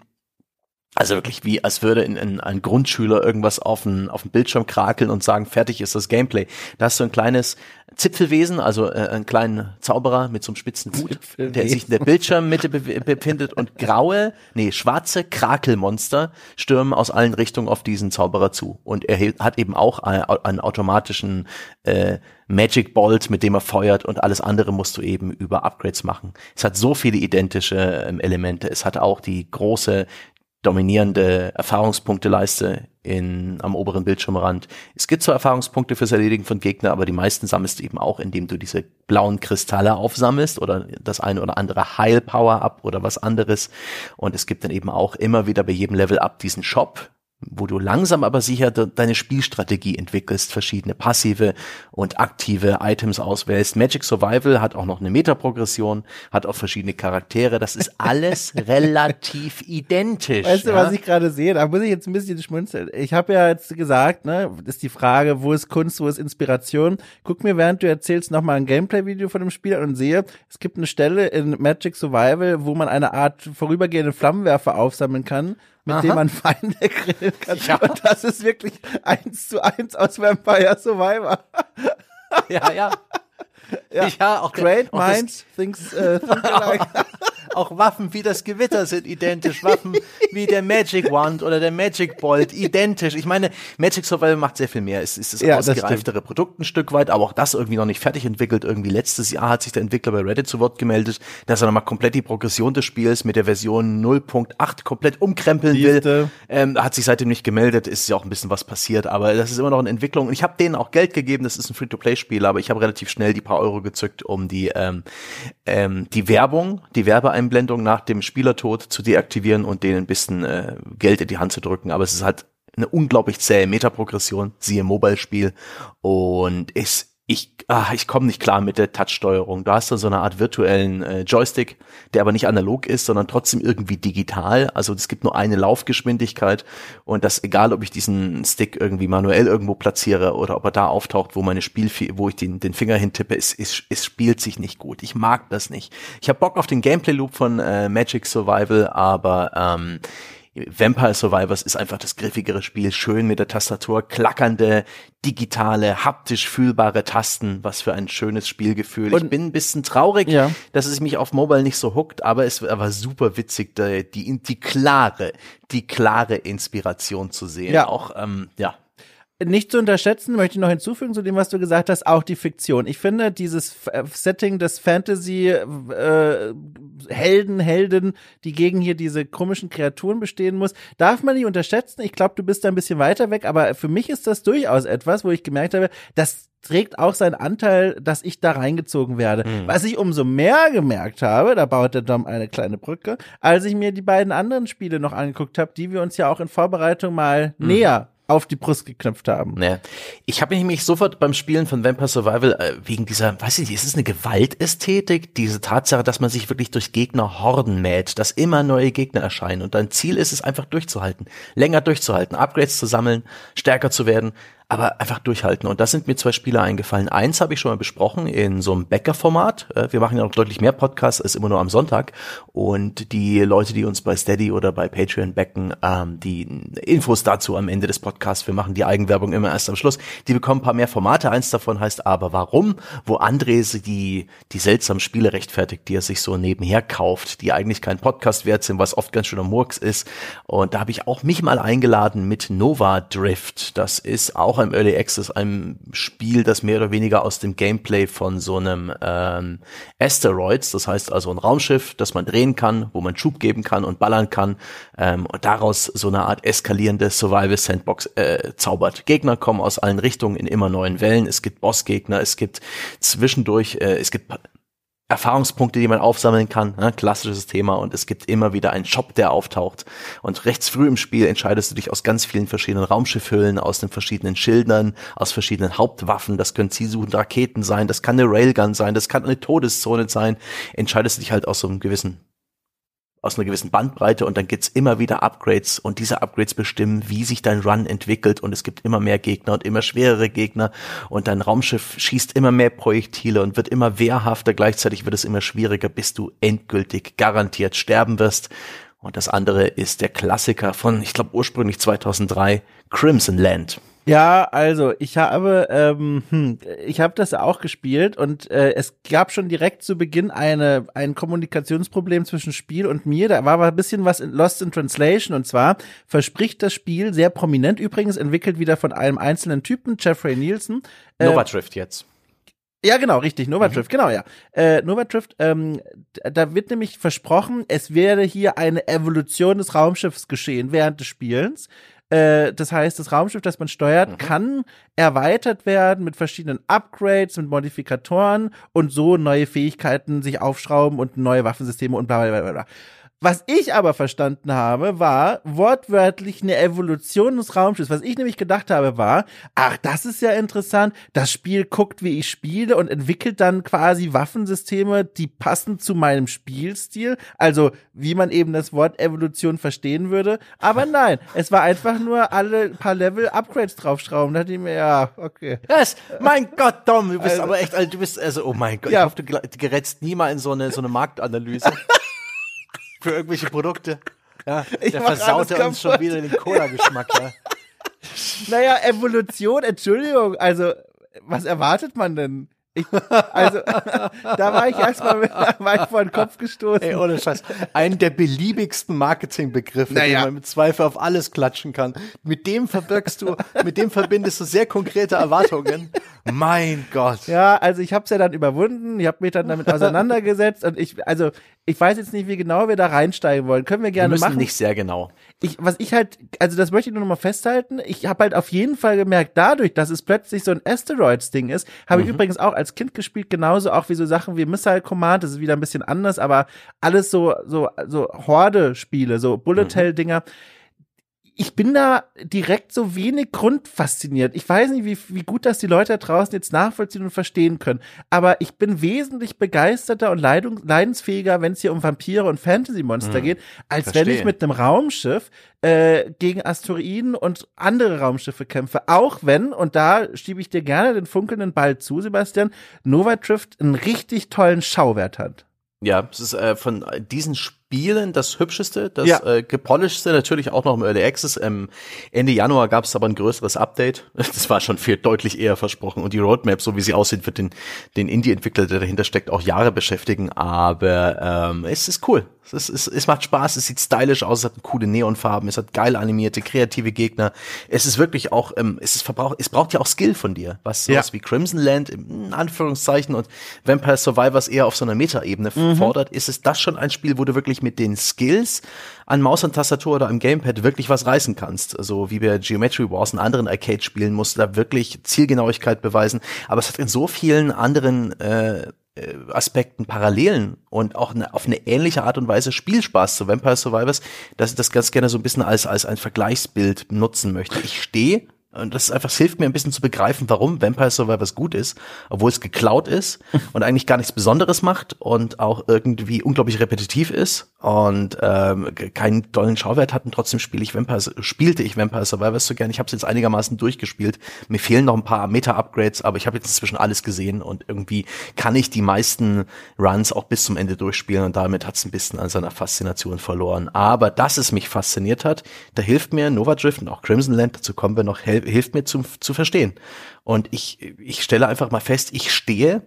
also wirklich wie, als würde in, in ein Grundschüler irgendwas auf dem auf Bildschirm krakeln und sagen, fertig ist das Gameplay. Da hast du ein kleines Zipfelwesen, also äh, einen kleinen Zauberer mit so einem spitzen Hut, der sich in der Bildschirmmitte be befindet und graue, nee, schwarze Krakelmonster stürmen aus allen Richtungen auf diesen Zauberer zu. Und er hat eben auch einen, einen automatischen äh, Magic Bolt, mit dem er feuert und alles andere musst du eben über Upgrades machen. Es hat so viele identische ähm, Elemente. Es hat auch die große dominierende Erfahrungspunkteleiste in, am oberen Bildschirmrand. Es gibt zwar Erfahrungspunkte fürs Erledigen von Gegner, aber die meisten sammelst du eben auch, indem du diese blauen Kristalle aufsammelst oder das eine oder andere Heil-Power-Up oder was anderes. Und es gibt dann eben auch immer wieder bei jedem Level-Up diesen Shop, wo du langsam aber sicher de deine Spielstrategie entwickelst, verschiedene passive und aktive Items auswählst. Magic Survival hat auch noch eine Metaprogression, hat auch verschiedene Charaktere. Das ist alles (laughs) relativ identisch. Weißt ja? du, was ich gerade sehe? Da muss ich jetzt ein bisschen schmunzeln. Ich habe ja jetzt gesagt, ne, ist die Frage, wo ist Kunst, wo ist Inspiration? Guck mir, während du erzählst, nochmal ein Gameplay-Video von dem Spiel und sehe, es gibt eine Stelle in Magic Survival, wo man eine Art vorübergehende Flammenwerfer aufsammeln kann mit Aha. dem man Feinde grillen kann. Ja. Und das ist wirklich eins zu eins aus Vampire Survivor. Ja, ja. Ja, ja auch Great auch Minds thinks, uh, think alike. (laughs) Auch Waffen wie das Gewitter sind identisch. Waffen wie der Magic Wand oder der Magic Bolt identisch. Ich meine, Magic Survival macht sehr viel mehr. Es ist das ja, ausgereiftere das Produkt ein Stück weit, aber auch das irgendwie noch nicht fertig entwickelt. Irgendwie letztes Jahr hat sich der Entwickler bei Reddit zu Wort gemeldet, dass er nochmal komplett die Progression des Spiels mit der Version 0.8 komplett umkrempeln will. Ähm, hat sich seitdem nicht gemeldet. Ist ja auch ein bisschen was passiert, aber das ist immer noch eine Entwicklung. Und ich habe denen auch Geld gegeben. Das ist ein Free-to-Play-Spiel, aber ich habe relativ schnell die paar Euro gezückt, um die ähm, ähm, die Werbung, die Werbeeinblendung Einblendung nach dem Spielertod zu deaktivieren und denen ein bisschen äh, Geld in die Hand zu drücken. Aber es ist halt eine unglaublich zähe Metaprogression, siehe Mobile-Spiel. Und es ich, ah, ich komme nicht klar mit der Touch-Steuerung. Du hast da so eine Art virtuellen äh, Joystick, der aber nicht analog ist, sondern trotzdem irgendwie digital. Also es gibt nur eine Laufgeschwindigkeit und das egal, ob ich diesen Stick irgendwie manuell irgendwo platziere oder ob er da auftaucht, wo meine Spiel, wo ich den, den Finger hintippe, es, es, es spielt sich nicht gut. Ich mag das nicht. Ich habe Bock auf den Gameplay-Loop von äh, Magic Survival, aber ähm, Vampire Survivors ist einfach das griffigere Spiel, schön mit der Tastatur, klackernde, digitale, haptisch fühlbare Tasten, was für ein schönes Spielgefühl. Und ich bin ein bisschen traurig, ja. dass es mich auf Mobile nicht so huckt, aber es war super witzig, die, die, die klare, die klare Inspiration zu sehen. Ja. Auch, ähm, ja, nicht zu unterschätzen, möchte ich noch hinzufügen zu dem, was du gesagt hast, auch die Fiktion. Ich finde dieses äh, Setting des Fantasy äh, Helden, Helden, die gegen hier diese komischen Kreaturen bestehen muss, darf man nicht unterschätzen. Ich glaube, du bist da ein bisschen weiter weg, aber für mich ist das durchaus etwas, wo ich gemerkt habe, das trägt auch seinen Anteil, dass ich da reingezogen werde. Mhm. Was ich umso mehr gemerkt habe, da baut der Dom eine kleine Brücke, als ich mir die beiden anderen Spiele noch angeguckt habe, die wir uns ja auch in Vorbereitung mal mhm. näher auf die Brust geknüpft haben. Nee. Ich habe mich sofort beim Spielen von Vampire Survival äh, wegen dieser, weiß ich nicht, ist es eine Gewaltästhetik, diese Tatsache, dass man sich wirklich durch Gegner Horden mäht, dass immer neue Gegner erscheinen und dein Ziel ist es einfach durchzuhalten, länger durchzuhalten, Upgrades zu sammeln, stärker zu werden aber einfach durchhalten. Und da sind mir zwei Spiele eingefallen. Eins habe ich schon mal besprochen in so einem Bäcker-Format. Äh, wir machen ja noch deutlich mehr Podcasts als immer nur am Sonntag. Und die Leute, die uns bei Steady oder bei Patreon backen, ähm, die Infos dazu am Ende des Podcasts, wir machen die Eigenwerbung immer erst am Schluss, die bekommen ein paar mehr Formate. Eins davon heißt Aber warum, wo André die, die seltsamen Spiele rechtfertigt, die er sich so nebenher kauft, die eigentlich kein Podcast wert sind, was oft ganz schöner Murks ist. Und da habe ich auch mich mal eingeladen mit Nova Drift. Das ist auch im Early Access einem Spiel, das mehr oder weniger aus dem Gameplay von so einem ähm, Asteroids, das heißt also ein Raumschiff, das man drehen kann, wo man Schub geben kann und ballern kann ähm, und daraus so eine Art eskalierende Survival Sandbox äh, zaubert. Gegner kommen aus allen Richtungen in immer neuen Wellen. Es gibt Bossgegner, es gibt zwischendurch, äh, es gibt Erfahrungspunkte, die man aufsammeln kann, ne? klassisches Thema und es gibt immer wieder einen Shop, der auftaucht. Und rechts früh im Spiel entscheidest du dich aus ganz vielen verschiedenen Raumschiffhüllen, aus den verschiedenen Schildern, aus verschiedenen Hauptwaffen, das können zielsuchende Raketen sein, das kann eine Railgun sein, das kann eine Todeszone sein, entscheidest du dich halt aus so einem gewissen aus einer gewissen Bandbreite und dann gibt's immer wieder Upgrades und diese Upgrades bestimmen, wie sich dein Run entwickelt und es gibt immer mehr Gegner und immer schwerere Gegner und dein Raumschiff schießt immer mehr Projektile und wird immer wehrhafter, gleichzeitig wird es immer schwieriger, bis du endgültig garantiert sterben wirst. Und das andere ist der Klassiker von, ich glaube ursprünglich 2003, Crimson Land. Ja, also ich habe ähm, hm, ich habe das auch gespielt und äh, es gab schon direkt zu Beginn eine ein Kommunikationsproblem zwischen Spiel und mir. Da war aber ein bisschen was in Lost in Translation und zwar verspricht das Spiel sehr prominent übrigens entwickelt wieder von einem einzelnen Typen Jeffrey Nielsen. Äh, Nova Drift jetzt. Ja, genau, richtig. Nova Drift, mhm. genau, ja. Äh, Nova Drift, ähm, da wird nämlich versprochen, es werde hier eine Evolution des Raumschiffs geschehen während des Spielens. Äh, das heißt, das Raumschiff, das man steuert, mhm. kann erweitert werden mit verschiedenen Upgrades, mit Modifikatoren und so neue Fähigkeiten sich aufschrauben und neue Waffensysteme und bla bla bla bla. Was ich aber verstanden habe, war wortwörtlich eine Evolution des Raumschiffs. Was ich nämlich gedacht habe, war, ach, das ist ja interessant. Das Spiel guckt, wie ich spiele und entwickelt dann quasi Waffensysteme, die passen zu meinem Spielstil. Also, wie man eben das Wort Evolution verstehen würde. Aber (laughs) nein, es war einfach nur alle paar Level Upgrades draufschrauben. Da dachte ich mir, ja, okay. Yes, mein Gott, Dom, du bist also, aber echt, also, du bist, also, oh mein Gott, ja. ich hoffe, du gerätst nie mal in so eine, so eine Marktanalyse. (laughs) für irgendwelche Produkte. Ja, (laughs) ich der versaute uns schon wieder den Cola-Geschmack. Ja. (laughs) Naja, Evolution, Entschuldigung, also was erwartet man denn? Ich, also, (laughs) da war ich erstmal ich vor den Kopf gestoßen. Ey, ohne Scheiß. Einen der beliebigsten Marketingbegriffe, naja. den man mit Zweifel auf alles klatschen kann. Mit dem verbirgst du, mit dem verbindest du sehr konkrete Erwartungen. Mein Gott. Ja, also ich habe es ja dann überwunden, ich habe mich dann damit auseinandergesetzt und ich, also ich weiß jetzt nicht, wie genau wir da reinsteigen wollen. Können wir gerne wir müssen machen. Nicht sehr genau. Ich, was ich halt, also das möchte ich nur noch mal festhalten. Ich habe halt auf jeden Fall gemerkt, dadurch, dass es plötzlich so ein Asteroids-Ding ist, habe mhm. ich übrigens auch als Kind gespielt, genauso auch wie so Sachen wie Missile Command. Das ist wieder ein bisschen anders, aber alles so so so Horde-Spiele, so Bullet Hell-Dinger. Mhm ich bin da direkt so wenig grundfasziniert. Ich weiß nicht, wie, wie gut das die Leute da draußen jetzt nachvollziehen und verstehen können. Aber ich bin wesentlich begeisterter und leidung, leidensfähiger, wenn es hier um Vampire und Fantasy-Monster hm, geht, als verstehe. wenn ich mit einem Raumschiff äh, gegen Asteroiden und andere Raumschiffe kämpfe. Auch wenn, und da schiebe ich dir gerne den funkelnden Ball zu, Sebastian, Nova Drift einen richtig tollen Schauwert hat. Ja, es ist äh, von diesen Spielen Spielen das hübscheste, das ja. äh, gepolishste, natürlich auch noch im Early Access. Ähm, Ende Januar gab es aber ein größeres Update. (laughs) Das war schon viel deutlich eher versprochen. Und die Roadmap, so wie sie aussieht, wird den, den Indie-Entwickler, der dahinter steckt, auch Jahre beschäftigen. Aber ähm, es ist cool. Es, ist, es macht Spaß, es sieht stylisch aus, es hat coole Neonfarben, es hat geil animierte, kreative Gegner. Es ist wirklich auch, ähm, es ist verbraucht, es braucht ja auch Skill von dir, was sowas ja. wie Crimson Land in Anführungszeichen und Vampire Survivors eher auf so einer Metaebene mhm. fordert, ist es das schon ein Spiel, wo du wirklich mit den Skills an Maus und Tastatur oder am Gamepad wirklich was reißen kannst. Also wie bei Geometry Wars und anderen Arcade-Spielen musst du da wirklich Zielgenauigkeit beweisen. Aber es hat in so vielen anderen äh, Aspekten Parallelen und auch eine, auf eine ähnliche Art und Weise Spielspaß zu Vampire Survivors, dass ich das ganz gerne so ein bisschen als, als ein Vergleichsbild nutzen möchte. Ich stehe und das einfach, es hilft mir ein bisschen zu begreifen, warum Vampire Survivors gut ist, obwohl es geklaut ist (laughs) und eigentlich gar nichts Besonderes macht und auch irgendwie unglaublich repetitiv ist und ähm, keinen tollen Schauwert hat und trotzdem spiele ich Vampire, spielte ich Vampire Survivors so gern. Ich habe es jetzt einigermaßen durchgespielt. Mir fehlen noch ein paar Meta-Upgrades, aber ich habe jetzt inzwischen alles gesehen und irgendwie kann ich die meisten Runs auch bis zum Ende durchspielen und damit hat es ein bisschen an seiner Faszination verloren. Aber dass es mich fasziniert hat, da hilft mir Nova Drift und auch Crimson Land, dazu kommen wir noch, hilft mir zu, zu verstehen. Und ich, ich stelle einfach mal fest, ich stehe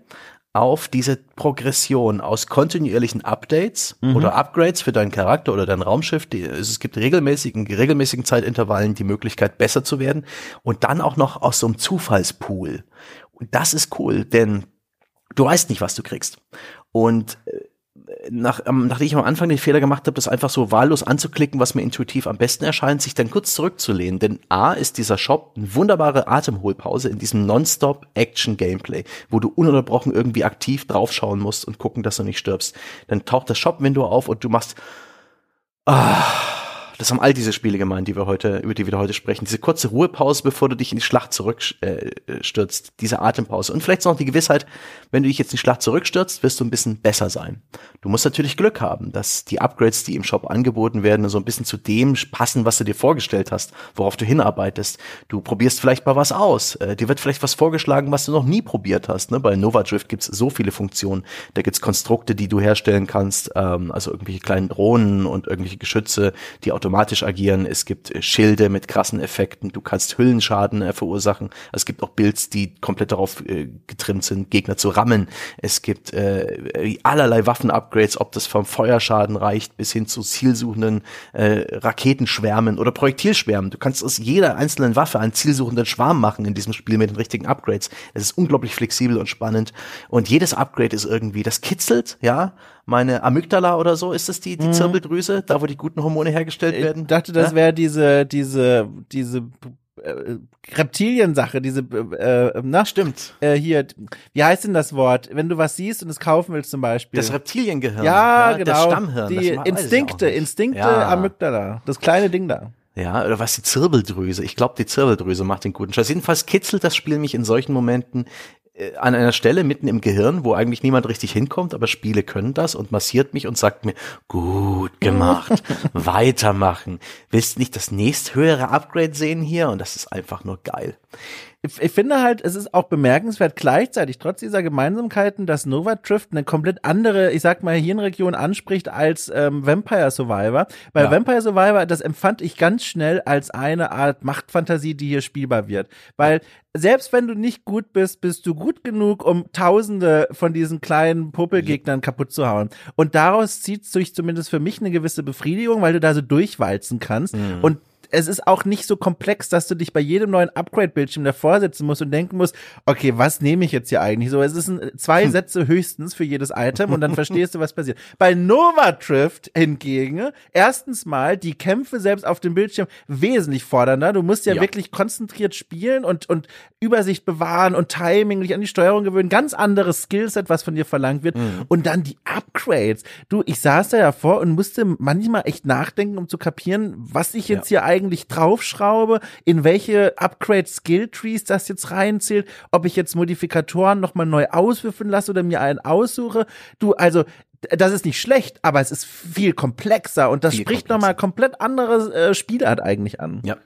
auf diese Progression aus kontinuierlichen Updates mhm. oder Upgrades für deinen Charakter oder dein Raumschiff. Die, es gibt regelmäßigen, regelmäßigen Zeitintervallen die Möglichkeit, besser zu werden. Und dann auch noch aus so einem Zufallspool. Und das ist cool, denn du weißt nicht, was du kriegst. Und äh, nach, ähm, nachdem ich am Anfang den Fehler gemacht habe, das einfach so wahllos anzuklicken, was mir intuitiv am besten erscheint, sich dann kurz zurückzulehnen. Denn A ist dieser Shop eine wunderbare Atemholpause in diesem Nonstop-Action-Gameplay, wo du ununterbrochen irgendwie aktiv draufschauen musst und gucken, dass du nicht stirbst. Dann taucht das Shop-Window auf und du machst ah, das haben all diese Spiele gemeint, die wir heute, über die wir heute sprechen. Diese kurze Ruhepause, bevor du dich in die Schlacht zurückstürzt, äh, diese Atempause. Und vielleicht noch die Gewissheit, wenn du dich jetzt in die zurückstürzt, wirst du ein bisschen besser sein. Du musst natürlich Glück haben, dass die Upgrades, die im Shop angeboten werden, so ein bisschen zu dem passen, was du dir vorgestellt hast, worauf du hinarbeitest. Du probierst vielleicht mal was aus. Äh, dir wird vielleicht was vorgeschlagen, was du noch nie probiert hast. Ne? Bei Nova Drift gibt's so viele Funktionen. Da gibt's Konstrukte, die du herstellen kannst, ähm, also irgendwelche kleinen Drohnen und irgendwelche Geschütze, die automatisch automatisch agieren. Es gibt äh, Schilde mit krassen Effekten. Du kannst Hüllenschaden äh, verursachen. Es gibt auch Builds, die komplett darauf äh, getrimmt sind, Gegner zu rammen. Es gibt äh, allerlei Waffen-Upgrades, ob das vom Feuerschaden reicht bis hin zu zielsuchenden äh, Raketenschwärmen oder Projektilschwärmen. Du kannst aus jeder einzelnen Waffe einen zielsuchenden Schwarm machen in diesem Spiel mit den richtigen Upgrades. Es ist unglaublich flexibel und spannend. Und jedes Upgrade ist irgendwie, das kitzelt, ja, meine Amygdala oder so, ist das die, die mhm. Zirbeldrüse, da wo die guten Hormone hergestellt werden? Ich dachte, das ja? wäre diese, diese, diese äh, Reptilien-Sache, diese, äh, na? Stimmt. Äh, hier, wie heißt denn das Wort? Wenn du was siehst und es kaufen willst zum Beispiel. Das Reptiliengehirn. Ja, ja genau. Das Stammhirn. Die das Instinkte, Instinkte ja. Amygdala. Das kleine Ding da. Ja, oder was die Zirbeldrüse. Ich glaube, die Zirbeldrüse macht den guten Scheiß. Jedenfalls kitzelt das Spiel mich in solchen Momenten äh, an einer Stelle mitten im Gehirn, wo eigentlich niemand richtig hinkommt, aber Spiele können das und massiert mich und sagt mir, gut gemacht, (laughs) weitermachen. Willst nicht das nächsthöhere Upgrade sehen hier? Und das ist einfach nur geil ich finde halt, es ist auch bemerkenswert gleichzeitig, trotz dieser Gemeinsamkeiten, dass Nova Drift eine komplett andere, ich sag mal, Hirnregion anspricht als ähm, Vampire Survivor. Bei ja. Vampire Survivor, das empfand ich ganz schnell als eine Art Machtfantasie, die hier spielbar wird. Weil selbst wenn du nicht gut bist, bist du gut genug, um tausende von diesen kleinen Puppelgegnern kaputt zu hauen. Und daraus zieht sich zumindest für mich eine gewisse Befriedigung, weil du da so durchwalzen kannst. Mhm. Und es ist auch nicht so komplex, dass du dich bei jedem neuen Upgrade-Bildschirm davor setzen musst und denken musst, okay, was nehme ich jetzt hier eigentlich? So, es sind zwei hm. Sätze höchstens für jedes Item und dann (laughs) verstehst du, was passiert. Bei Nova Drift hingegen, erstens mal die Kämpfe selbst auf dem Bildschirm wesentlich fordernder. Du musst ja, ja. wirklich konzentriert spielen und, und Übersicht bewahren und Timing, dich an die Steuerung gewöhnen. Ganz anderes Skillset, was von dir verlangt wird. Mhm. Und dann die Upgrades. Du, ich saß da ja vor und musste manchmal echt nachdenken, um zu kapieren, was ich jetzt ja. hier eigentlich draufschraube, in welche Upgrade Skill Trees das jetzt reinzählt, ob ich jetzt Modifikatoren nochmal neu auswürfeln lasse oder mir einen aussuche. Du, also, das ist nicht schlecht, aber es ist viel komplexer und das viel spricht nochmal komplett andere äh, Spielart eigentlich an. Ja.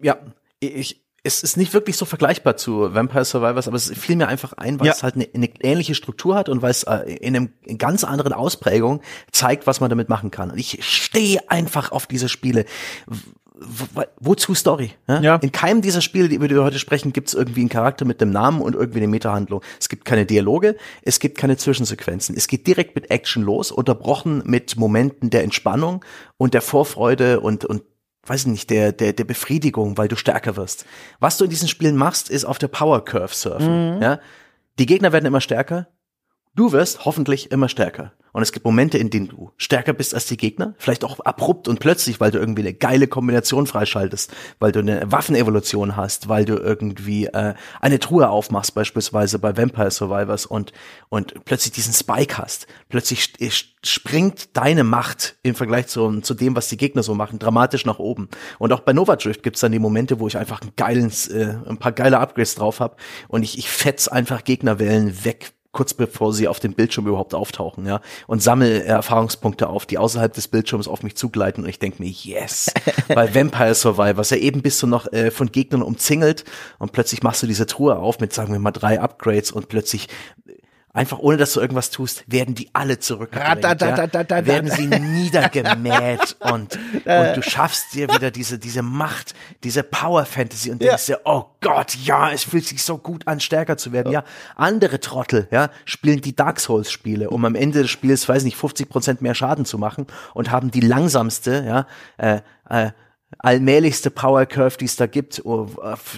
Ja, ich, es ist nicht wirklich so vergleichbar zu Vampire Survivors, aber es fiel mir einfach ein, weil ja. es halt eine, eine, ähnliche Struktur hat und weil es äh, in einem in ganz anderen Ausprägung zeigt, was man damit machen kann. Und ich stehe einfach auf diese Spiele. Wo, wozu Story? Ja? ja? In keinem dieser Spiele, die über die wir heute sprechen, gibt es irgendwie einen Charakter mit dem Namen und irgendwie eine Metahandlung. Es gibt keine Dialoge, es gibt keine Zwischensequenzen. Es geht direkt mit Action los, unterbrochen mit Momenten der Entspannung und der Vorfreude und, und weiß ich nicht, der, der, der Befriedigung, weil du stärker wirst. Was du in diesen Spielen machst, ist auf der Power Curve surfen. Mhm. Ja? Die Gegner werden immer stärker. Du wirst hoffentlich immer stärker. Und es gibt Momente, in denen du stärker bist als die Gegner, vielleicht auch abrupt und plötzlich, weil du irgendwie eine geile Kombination freischaltest, weil du eine Waffenevolution hast, weil du irgendwie äh, eine Truhe aufmachst, beispielsweise bei Vampire Survivors und und plötzlich diesen Spike hast. Plötzlich springt deine Macht im Vergleich zu, zu dem, was die Gegner so machen, dramatisch nach oben. Und auch bei Nova Drift gibt's dann die Momente, wo ich einfach ein, geiles, äh, ein paar geile Upgrades drauf habe und ich, ich fetz einfach Gegnerwellen weg kurz bevor sie auf dem Bildschirm überhaupt auftauchen, ja, und sammle Erfahrungspunkte auf, die außerhalb des Bildschirms auf mich zugleiten. Und ich denke mir, yes, (laughs) weil Vampire Survivors ja eben bist du noch äh, von Gegnern umzingelt und plötzlich machst du diese Truhe auf mit, sagen wir mal, drei Upgrades und plötzlich einfach ohne dass du irgendwas tust, werden die alle zurückgedrängt, ja? werden sie niedergemäht (laughs) und, und du schaffst dir wieder diese, diese Macht, diese Power Fantasy und denkst ja. dir, oh Gott, ja, es fühlt sich so gut an, stärker zu werden. Ja, andere Trottel, ja, spielen die Dark Souls Spiele, um am Ende des Spiels, weiß nicht, 50 Prozent mehr Schaden zu machen und haben die langsamste, ja, äh, äh, allmählichste Power Curve, die es da gibt, oh,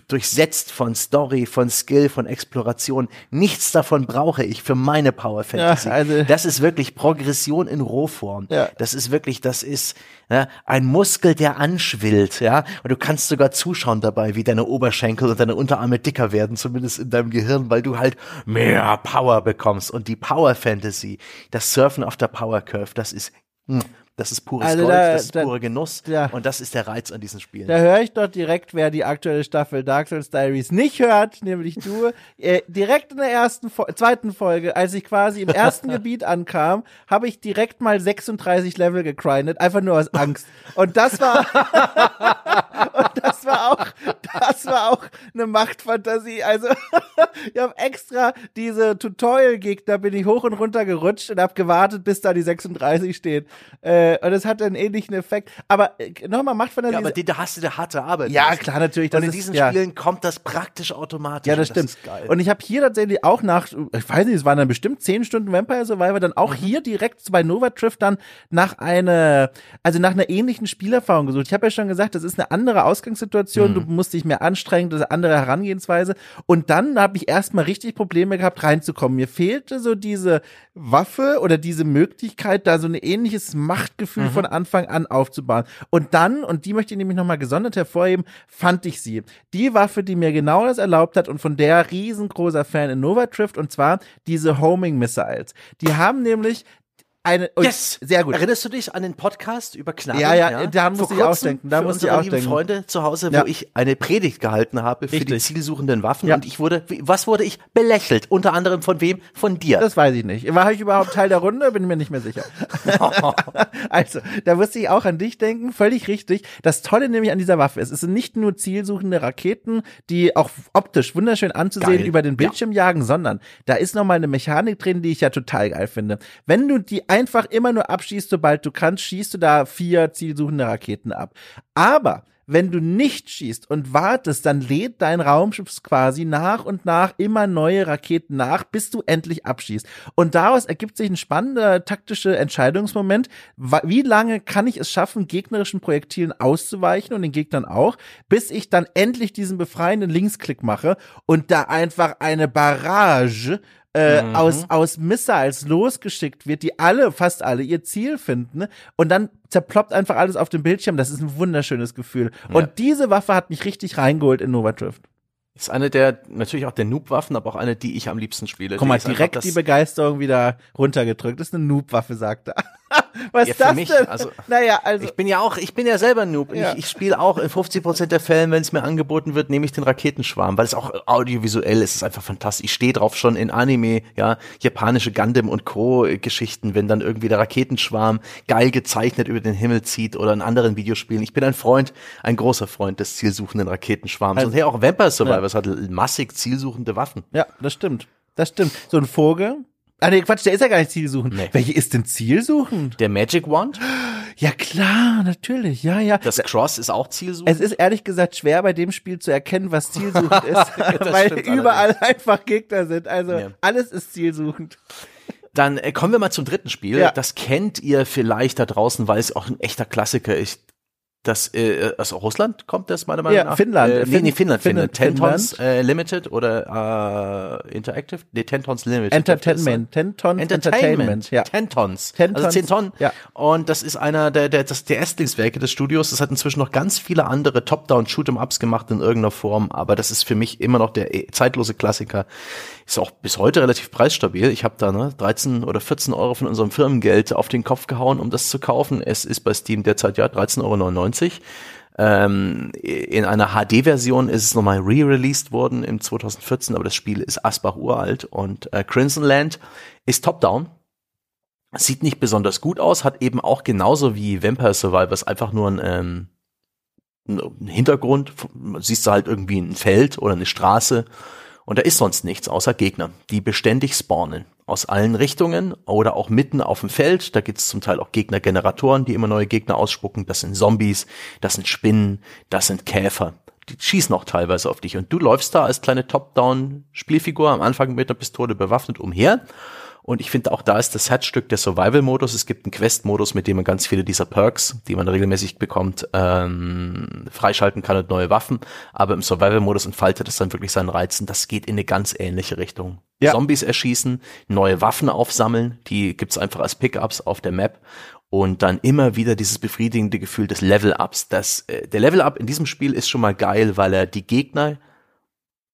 durchsetzt von Story, von Skill, von Exploration. Nichts davon brauche ich für meine Power Fantasy. Ja, also das ist wirklich Progression in Rohform. Ja. Das ist wirklich, das ist ja, ein Muskel, der anschwillt, ja. Und du kannst sogar zuschauen dabei, wie deine Oberschenkel und deine Unterarme dicker werden, zumindest in deinem Gehirn, weil du halt mehr Power bekommst. Und die Power Fantasy, das Surfen auf der Power Curve, das ist hm, das ist pures also Gold, da, das ist da, pure Genuss ja. und das ist der Reiz an diesen Spielen. Da höre ich doch direkt, wer die aktuelle Staffel Dark Souls Diaries nicht hört, nämlich du. Äh, direkt in der ersten, zweiten Folge, als ich quasi im ersten (laughs) Gebiet ankam, habe ich direkt mal 36 Level gegrindet, einfach nur aus Angst. Und das war (laughs) und das war auch, das war auch eine Machtfantasie. Also (laughs) ich habe extra diese Tutorial-Gegner bin ich hoch und runter gerutscht und habe gewartet, bis da die 36 steht. Äh, und es hat einen ähnlichen Effekt. Aber äh, nochmal, macht von der Ja, aber die, da hast du der harte Arbeit. Ja, müssen. klar, natürlich. und in diesen ist, Spielen ja. kommt das praktisch automatisch. Ja, das stimmt. Das und ich habe hier tatsächlich auch nach, ich weiß nicht, es waren dann bestimmt zehn Stunden Vampire Survivor, dann auch mhm. hier direkt bei Nova Drift dann nach einer, also nach einer ähnlichen Spielerfahrung gesucht. Ich habe ja schon gesagt, das ist eine andere Ausgangssituation, mhm. du musst dich mehr anstrengen, das ist eine andere Herangehensweise. Und dann habe ich erstmal richtig Probleme gehabt, reinzukommen. Mir fehlte so diese Waffe oder diese Möglichkeit, da so ein ähnliches Macht Machtgefühl mhm. von Anfang an aufzubauen. Und dann, und die möchte ich nämlich nochmal gesondert hervorheben, fand ich sie. Die Waffe, die mir genau das erlaubt hat und von der riesengroßer Fan in Nova trifft, und zwar diese Homing Missiles. Die haben nämlich eine, yes! Sehr gut. Erinnerst du dich an den Podcast über Knaben? Ja, ja, ja? da muss ich auch denken. Da muss ich auch denken. Freunde zu Hause, wo ja. ich eine Predigt gehalten habe für Richtig. die zielsuchenden Waffen ja. und ich wurde, was wurde ich belächelt? Unter anderem von wem? Von dir. Das weiß ich nicht. War ich überhaupt Teil der Runde? Bin mir nicht mehr sicher. (laughs) (laughs) also, da musste ich auch an dich denken. Völlig richtig. Das Tolle nämlich an dieser Waffe ist, es sind nicht nur zielsuchende Raketen, die auch optisch wunderschön anzusehen geil. über den Bildschirm ja. jagen, sondern da ist nochmal eine Mechanik drin, die ich ja total geil finde. Wenn du die einfach immer nur abschießt, sobald du kannst, schießt du da vier zielsuchende Raketen ab. Aber wenn du nicht schießt und wartest, dann lädt dein Raumschiff quasi nach und nach immer neue Raketen nach, bis du endlich abschießt. Und daraus ergibt sich ein spannender taktischer Entscheidungsmoment. Wie lange kann ich es schaffen, gegnerischen Projektilen auszuweichen und den Gegnern auch, bis ich dann endlich diesen befreienden Linksklick mache und da einfach eine Barrage äh, mhm. aus, aus Missiles losgeschickt wird, die alle, fast alle, ihr Ziel finden. Und dann zerploppt einfach alles auf dem Bildschirm. Das ist ein wunderschönes Gefühl. Ja. Und diese Waffe hat mich richtig reingeholt in Nova Drift. Ist eine der, natürlich auch der Noob-Waffen, aber auch eine, die ich am liebsten spiele. Guck mal, direkt die Begeisterung wieder runtergedrückt. Das ist eine Noob-Waffe, sagt er. (laughs) Was ja, ist das mich, denn? Also, naja, also. Ich bin ja auch, ich bin ja selber Noob. Ja. Ich, ich spiele auch in 50 Prozent der Fällen, wenn es mir angeboten wird, nehme ich den Raketenschwarm, weil es auch audiovisuell ist. Es ist einfach fantastisch. Ich stehe drauf schon in Anime, ja, japanische Gundam und Co. Geschichten, wenn dann irgendwie der Raketenschwarm geil gezeichnet über den Himmel zieht oder in anderen Videospielen. Ich bin ein Freund, ein großer Freund des zielsuchenden Raketenschwarms. Also- und hey, auch Vampire Survivors hat massig zielsuchende Waffen. ja, das stimmt. Das stimmt. So ein Vogel. Ah, nee, Quatsch, der ist ja gar nicht zielsuchend. Nee. Welche ist denn zielsuchend? Der Magic Wand, Ja, klar, natürlich. Ja, ja. das Cross ist auch zielsuchend. Es ist ehrlich gesagt schwer bei dem Spiel zu erkennen, was zielsuchend (laughs) ist, weil überall einfach Gegner sind. Also Ja. alles ist zielsuchend. Dann äh, kommen wir mal zum dritten Spiel. Ja. Das kennt ihr vielleicht da draußen, weil es auch ein echter Klassiker ist. Das äh, aus Russland kommt das meiner Meinung Ja, nach. Finnland. Äh, nee, nee, Finnland, Finnland. Tentons äh, Limited oder äh, Interactive? Nee, Tentons Limited. Entertainment. Ten Tons Entertainment. Ja. Tentons. Tentons, Also 10 Tonnen. ja. Und das ist einer der, der, das, der Erstlingswerke des Studios. Das hat inzwischen noch ganz viele andere Top-Down-Shoot'em-Ups gemacht in irgendeiner Form. Aber das ist für mich immer noch der eh- zeitlose Klassiker. Ist auch bis heute relativ preisstabil. Ich habe da ne, 13 oder 14 Euro von unserem Firmengeld auf den Kopf gehauen, um das zu kaufen. Es ist bei Steam derzeit ja 13,99 Euro. Ähm, in einer HD-Version ist es nochmal re-released worden im 2014, aber das Spiel ist Asbach uralt und äh, Crimson Land ist top-down. Sieht nicht besonders gut aus, hat eben auch genauso wie Vampire Survivors einfach nur ein, ähm, einen Hintergrund. Siehst du halt irgendwie ein Feld oder eine Straße und da ist sonst nichts außer Gegner, die beständig spawnen. Aus allen Richtungen oder auch mitten auf dem Feld. Da gibt's zum Teil auch Gegnergeneratoren, die immer neue Gegner ausspucken. Das sind Zombies, das sind Spinnen, das sind Käfer. Die schießen auch teilweise auf dich. Und du läufst da als kleine Top-Down-Spielfigur am Anfang mit einer Pistole bewaffnet umher. Und ich finde auch da ist das Herzstück der Survival-Modus. Es gibt einen Quest-Modus, mit dem man ganz viele dieser Perks, die man regelmäßig bekommt, ähm, freischalten kann und neue Waffen. Aber im Survival-Modus entfaltet es dann wirklich seinen Reizen. Das geht in eine ganz ähnliche Richtung. Ja. Zombies erschießen, neue Waffen aufsammeln, die gibt's einfach als Pickups auf der Map. Und dann immer wieder dieses befriedigende Gefühl des Level-Ups. Das, äh, der Level-Up in diesem Spiel ist schon mal geil, weil er die Gegner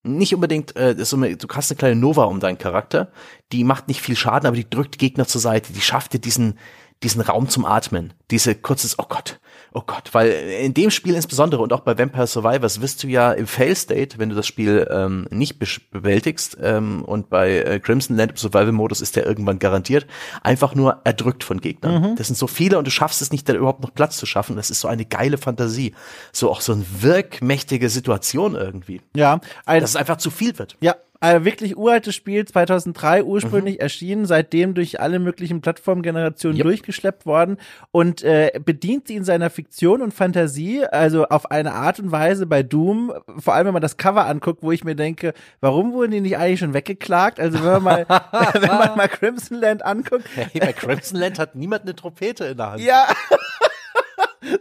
nicht unbedingt, äh, ist immer, du hast eine kleine Nova um deinen Charakter, die macht nicht viel Schaden, aber die drückt Gegner zur Seite, die schafft dir diesen, diesen Raum zum Atmen, diese kurzes, oh Gott, oh Gott, weil in dem Spiel insbesondere und auch bei Vampire Survivors wirst du ja im Fail State, wenn du das Spiel ähm, nicht bewältigst und und bei äh, Crimson Land im Survival Modus ist der irgendwann garantiert, einfach nur erdrückt von Gegnern. Das sind so viele und du schaffst es nicht, da überhaupt noch Platz zu schaffen. Das ist so eine geile Fantasie, so auch so eine wirkmächtige Situation irgendwie Ja, dass es einfach zu viel wird. ja, ein wirklich uraltes Spiel, 2003 ursprünglich Mhm. erschienen, seitdem durch alle möglichen Plattformgenerationen Yep. durchgeschleppt worden und äh, bedient sie in seiner Fiktion und Fantasie, also auf eine Art und Weise bei Doom, vor allem wenn man das Cover anguckt, wo ich mir denke, warum wurden die nicht eigentlich schon weggeklagt? Also wenn man mal, (laughs) wenn man mal Crimson Land anguckt, Hey, bei Crimson Land hat niemand eine Trompete in der Hand. Ja. (laughs)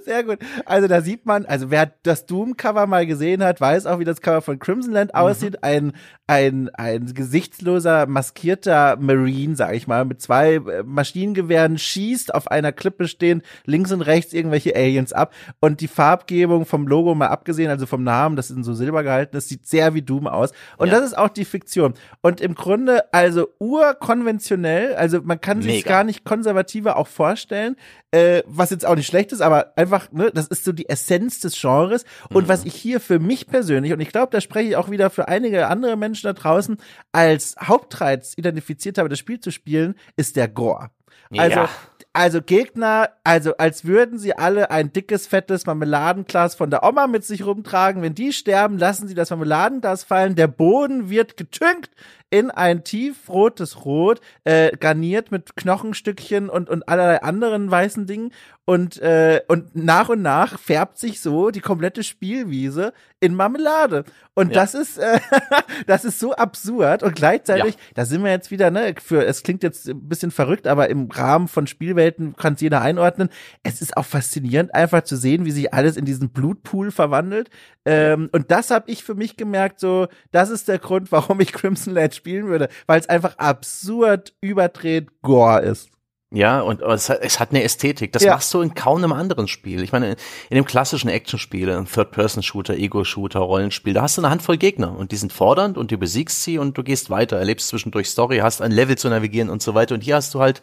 (laughs) Sehr gut. Also da sieht man, also wer das Doom-Cover mal gesehen hat, weiß auch, wie das Cover von Crimson Land aussieht. Ein, ein, ein gesichtsloser, maskierter Marine, sag ich mal, mit zwei äh, Maschinengewehren schießt auf einer Klippe stehen, links und rechts irgendwelche Aliens ab. Und die Farbgebung vom Logo mal abgesehen, also vom Namen, das ist in so Silber gehalten, das sieht sehr wie Doom aus. Und Ja. das ist auch die Fiktion. Und im Grunde, also urkonventionell, also man kann sich gar nicht konservativer auch vorstellen, äh, was jetzt auch nicht schlecht ist, aber einfach, ne, das ist so die Essenz des Genres. Und was ich hier für mich persönlich, und ich glaube, da spreche ich auch wieder für einige andere Menschen da draußen, als Hauptreiz identifiziert habe, das Spiel zu spielen, ist der Gore. Also, Ja. also Gegner, also als würden sie alle ein dickes, fettes Marmeladenglas von der Oma mit sich rumtragen. Wenn die sterben, lassen sie das Marmeladenglas fallen. Der Boden wird getünkt in ein tiefrotes Rot, äh, garniert mit Knochenstückchen und, und allerlei anderen weißen Dingen. Und, äh, und nach und nach färbt sich so die komplette Spielwiese in Marmelade. Und Ja. das ist, äh, (laughs) das ist so absurd. Und gleichzeitig, da sind wir jetzt wieder, ne, für, es klingt jetzt ein bisschen verrückt, aber im Rahmen von Spielwelten kann es jeder einordnen. Es ist auch faszinierend, einfach zu sehen, wie sich alles in diesen Blutpool verwandelt. Ähm, und das habe ich für mich gemerkt, so, das ist der Grund, warum ich Crimson Land spielen würde, weil es einfach absurd überdreht Gore ist. Ja, und es hat, es hat eine Ästhetik. Das Ja. machst du in kaum einem anderen Spiel. Ich meine, in dem klassischen Actionspiel, ein Third-Person-Shooter, Ego-Shooter, Rollenspiel, da hast du eine Handvoll Gegner und die sind fordernd und du besiegst sie und du gehst weiter, erlebst zwischendurch Story, hast ein Level zu navigieren und so weiter. Und hier hast du halt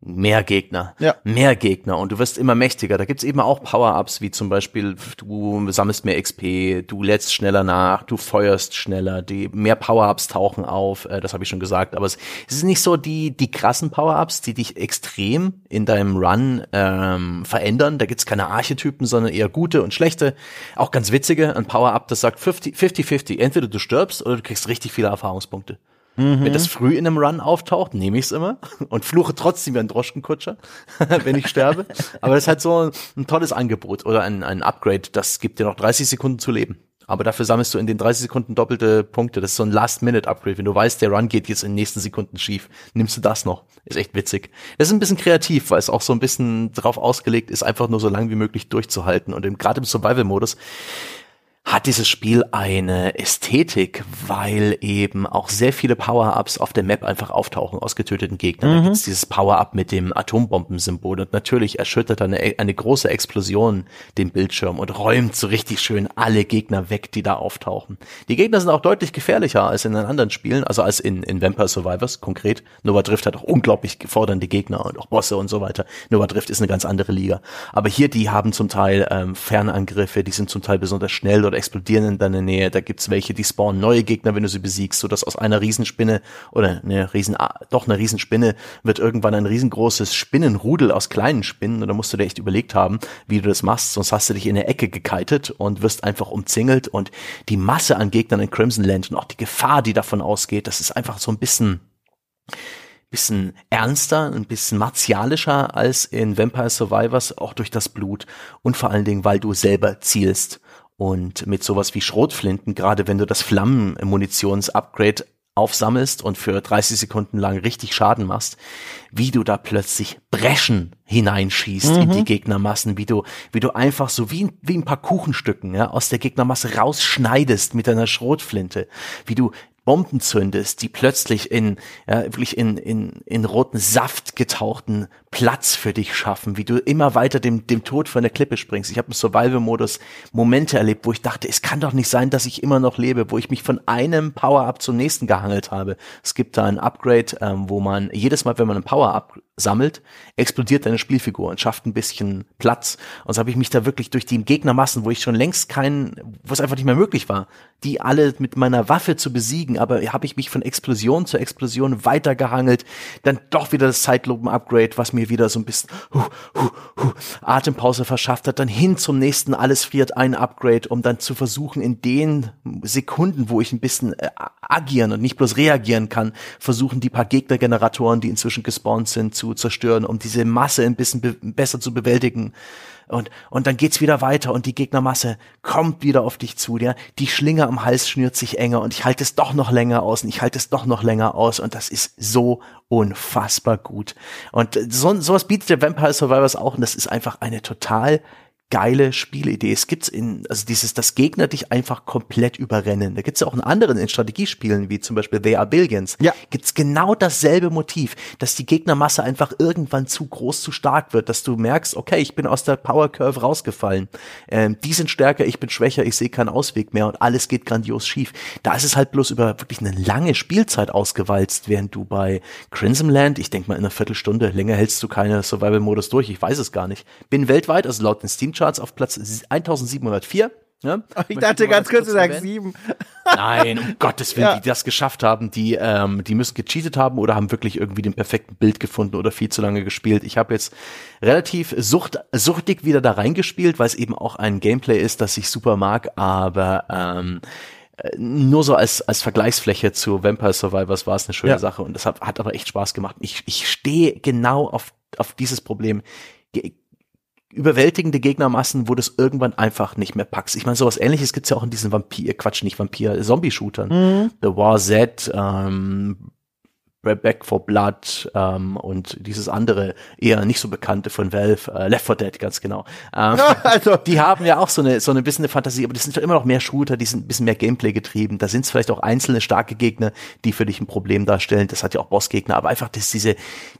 mehr Gegner, ja. mehr Gegner und du wirst immer mächtiger. Da gibt's eben auch Power-Ups, wie zum Beispiel du sammelst mehr XP, du lädst schneller nach, du feuerst schneller, die mehr Power-Ups tauchen auf, äh, das habe ich schon gesagt, aber es, es ist nicht so die, die krassen Power-Ups, die dich extrem in deinem Run ähm, verändern. Da gibt's keine Archetypen, sondern eher gute und schlechte, auch ganz witzige. Ein Power-Up, das sagt 50-50, entweder du stirbst oder du kriegst richtig viele Erfahrungspunkte. Mhm. Wenn das früh in einem Run auftaucht, nehme ich es immer (laughs) und fluche trotzdem wie ein Droschkenkutscher, (laughs) wenn ich sterbe. Aber das ist halt so ein, tolles Angebot oder ein, ein Upgrade, das gibt dir noch 30 Sekunden zu leben. Aber dafür sammelst du in den 30 Sekunden doppelte Punkte. Das ist so ein Last-Minute-Upgrade. Wenn du weißt, der Run geht jetzt in den nächsten Sekunden schief, nimmst du das noch. Ist echt witzig. Das ist ein bisschen kreativ, weil es auch so ein bisschen drauf ausgelegt ist, einfach nur so lange wie möglich durchzuhalten. Und gerade im Survival-Modus hat dieses Spiel eine Ästhetik, weil eben auch sehr viele Power-Ups auf der Map einfach auftauchen aus getöteten Gegnern. Mhm. Da gibt's dieses Power-Up mit dem Atombombensymbol und natürlich erschüttert eine, eine große Explosion den Bildschirm und räumt so richtig schön alle Gegner weg, die da auftauchen. Die Gegner sind auch deutlich gefährlicher als in den anderen Spielen, also als in, in Vampire Survivors konkret. Nova Drift hat auch unglaublich fordernde Gegner und auch Bosse und so weiter. Nova Drift ist eine ganz andere Liga. Aber hier, die haben zum Teil ähm, Fernangriffe, die sind zum Teil besonders schnell oder explodieren in deiner Nähe. Da gibt's welche, die spawnen neue Gegner, wenn du sie besiegst, so dass aus einer Riesenspinne oder eine Riesen, ah, doch eine Riesenspinne wird irgendwann ein riesengroßes Spinnenrudel aus kleinen Spinnen. Und da musst du dir echt überlegt haben, wie du das machst, sonst hast du dich in der Ecke gekeitet und wirst einfach umzingelt. Und die Masse an Gegnern in Crimson Land und auch die Gefahr, die davon ausgeht, das ist einfach so ein bisschen bisschen ernster, ein bisschen martialischer als in Vampire Survivors, auch durch das Blut und vor allen Dingen, weil du selber zielst. Und mit sowas wie Schrotflinten, gerade wenn du das Flammenmunitions-Upgrade aufsammelst und für 30 Sekunden lang richtig Schaden machst, wie du da plötzlich Breschen hineinschießt mhm. in die mhm. Gegnermassen, wie du, wie du einfach so wie, wie ein paar Kuchenstücken ja, aus der Gegnermasse rausschneidest mit deiner Schrotflinte, wie du Bomben zündest, die plötzlich in ja, wirklich in, in, in roten Saft getauchten Platz für dich schaffen, wie du immer weiter dem, dem Tod von der Klippe springst. Ich habe im Survival-Modus Momente erlebt, wo ich dachte, es kann doch nicht sein, dass ich immer noch lebe, wo ich mich von einem Power-Up zum nächsten gehangelt habe. Es gibt da ein Upgrade, ähm, wo man jedes Mal, wenn man ein Power-Up sammelt, explodiert deine Spielfigur und schafft ein bisschen Platz. Und so habe ich mich da wirklich durch die Gegnermassen, wo ich schon längst keinen, wo es einfach nicht mehr möglich war, die alle mit meiner Waffe zu besiegen, aber habe ich mich von Explosion zu Explosion weitergehangelt, dann doch wieder das Zeitlupen-Upgrade, was mir wieder so ein bisschen hu, hu, hu, Atempause verschafft hat, dann hin zum nächsten alles friert ein Upgrade, um dann zu versuchen, in den Sekunden, wo ich ein bisschen äh, agieren und nicht bloß reagieren kann, versuchen die paar Gegnergeneratoren, die inzwischen gespawnt sind, zu zerstören, um diese Masse ein bisschen be besser zu bewältigen. Und, und dann geht's wieder weiter und die Gegnermasse kommt wieder auf dich zu. Ja? Die Schlinge am Hals schnürt sich enger und ich halte es doch noch länger aus und ich halte es doch noch länger aus und das ist so unfassbar gut. Und so, sowas bietet der Vampire Survivors auch und das ist einfach eine total geile Spielidee. Es gibt's in, also dieses, das Gegner dich einfach komplett überrennen. Da gibt's ja auch in anderen in Strategiespielen, wie zum Beispiel They Are Billions. Ja. Gibt's genau dasselbe Motiv, dass die Gegnermasse einfach irgendwann zu groß, zu stark wird, dass du merkst, okay, ich bin aus der Power Curve rausgefallen. Ähm, die sind stärker, ich bin schwächer, ich sehe keinen Ausweg mehr und alles geht grandios schief. Da ist es halt bloß über wirklich eine lange Spielzeit ausgewalzt, während du bei Crimson Land, ich denke mal in einer Viertelstunde, länger hältst du keine Survival-Modus durch, ich weiß es gar nicht. Bin weltweit, also laut den Steam Charts auf Platz 1704. Ne? (laughs) Ich dachte ganz kurz, du sagst sieben. (laughs) Nein, um Gottes Willen, ja. die das geschafft haben, die, ähm, die müssen gecheatet haben oder haben wirklich irgendwie den perfekten Bild gefunden oder viel zu lange gespielt. Ich habe jetzt relativ sucht, suchtig wieder da reingespielt, weil es eben auch ein Gameplay ist, das ich super mag, aber ähm, äh, nur so als, als Vergleichsfläche zu Vampire Survivors war es eine schöne ja. Sache und das hat, hat aber echt Spaß gemacht. Ich, ich stehe genau auf, auf dieses Problem überwältigende Gegnermassen, wo das irgendwann einfach nicht mehr packst. Ich meine, sowas ähnliches gibt's ja auch in diesen Vampir, Quatsch, nicht Vampir, Zombie-Shootern. Mhm. The War Z, ähm, Back for Blood ähm, und dieses andere eher nicht so bekannte von Valve, äh, Left 4 Dead, ganz genau. Ähm, ja, (laughs) also. Die haben ja auch so eine so eine bisschen eine Fantasie, aber das sind doch immer noch mehr Shooter, die sind ein bisschen mehr Gameplay getrieben. Da sind es vielleicht auch einzelne starke Gegner, die für dich ein Problem darstellen. Das hat ja auch Bossgegner, aber einfach, dass diese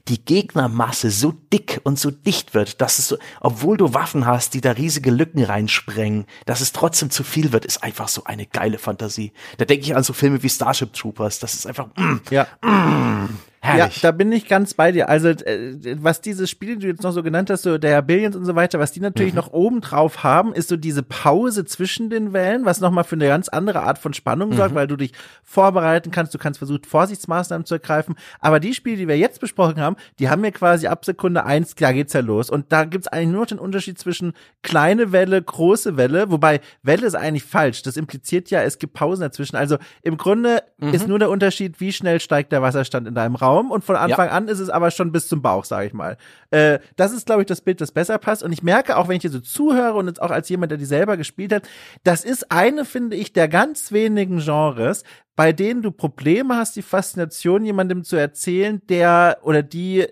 die Gegnermasse so dick und so dicht wird, dass es so, obwohl du Waffen hast, die da riesige Lücken reinsprengen, dass es trotzdem zu viel wird, ist einfach so eine geile Fantasie. Da denke ich an so Filme wie Starship Troopers. Das ist einfach mm, ja. Mm, Mm. Herrlich. Ja, da bin ich ganz bei dir. Also, äh, was diese Spiele, die du jetzt noch so genannt hast, so der Billions und so weiter, was die natürlich mhm. noch oben drauf haben, ist so diese Pause zwischen den Wellen, was nochmal für eine ganz andere Art von Spannung mhm. sorgt, weil du dich vorbereiten kannst, du kannst versuchen, Vorsichtsmaßnahmen zu ergreifen. Aber die Spiele, die wir jetzt besprochen haben, die haben mir quasi ab Sekunde eins, da geht's ja los. Und da gibt's eigentlich nur den Unterschied zwischen kleine Welle, große Welle, wobei Welle ist eigentlich falsch. Das impliziert ja, es gibt Pausen dazwischen. Also im Grunde mhm. ist nur der Unterschied, wie schnell steigt der Wasserstand in deinem Raum. Und von Anfang ja. an ist es aber schon bis zum Bauch, sage ich mal. Äh, das ist, glaube ich, das Bild, das besser passt. Und ich merke auch, wenn ich hier so zuhöre und jetzt auch als jemand, der die selber gespielt hat, das ist eine, finde ich, der ganz wenigen Genres, bei denen du Probleme hast, die Faszination jemandem zu erzählen, der oder die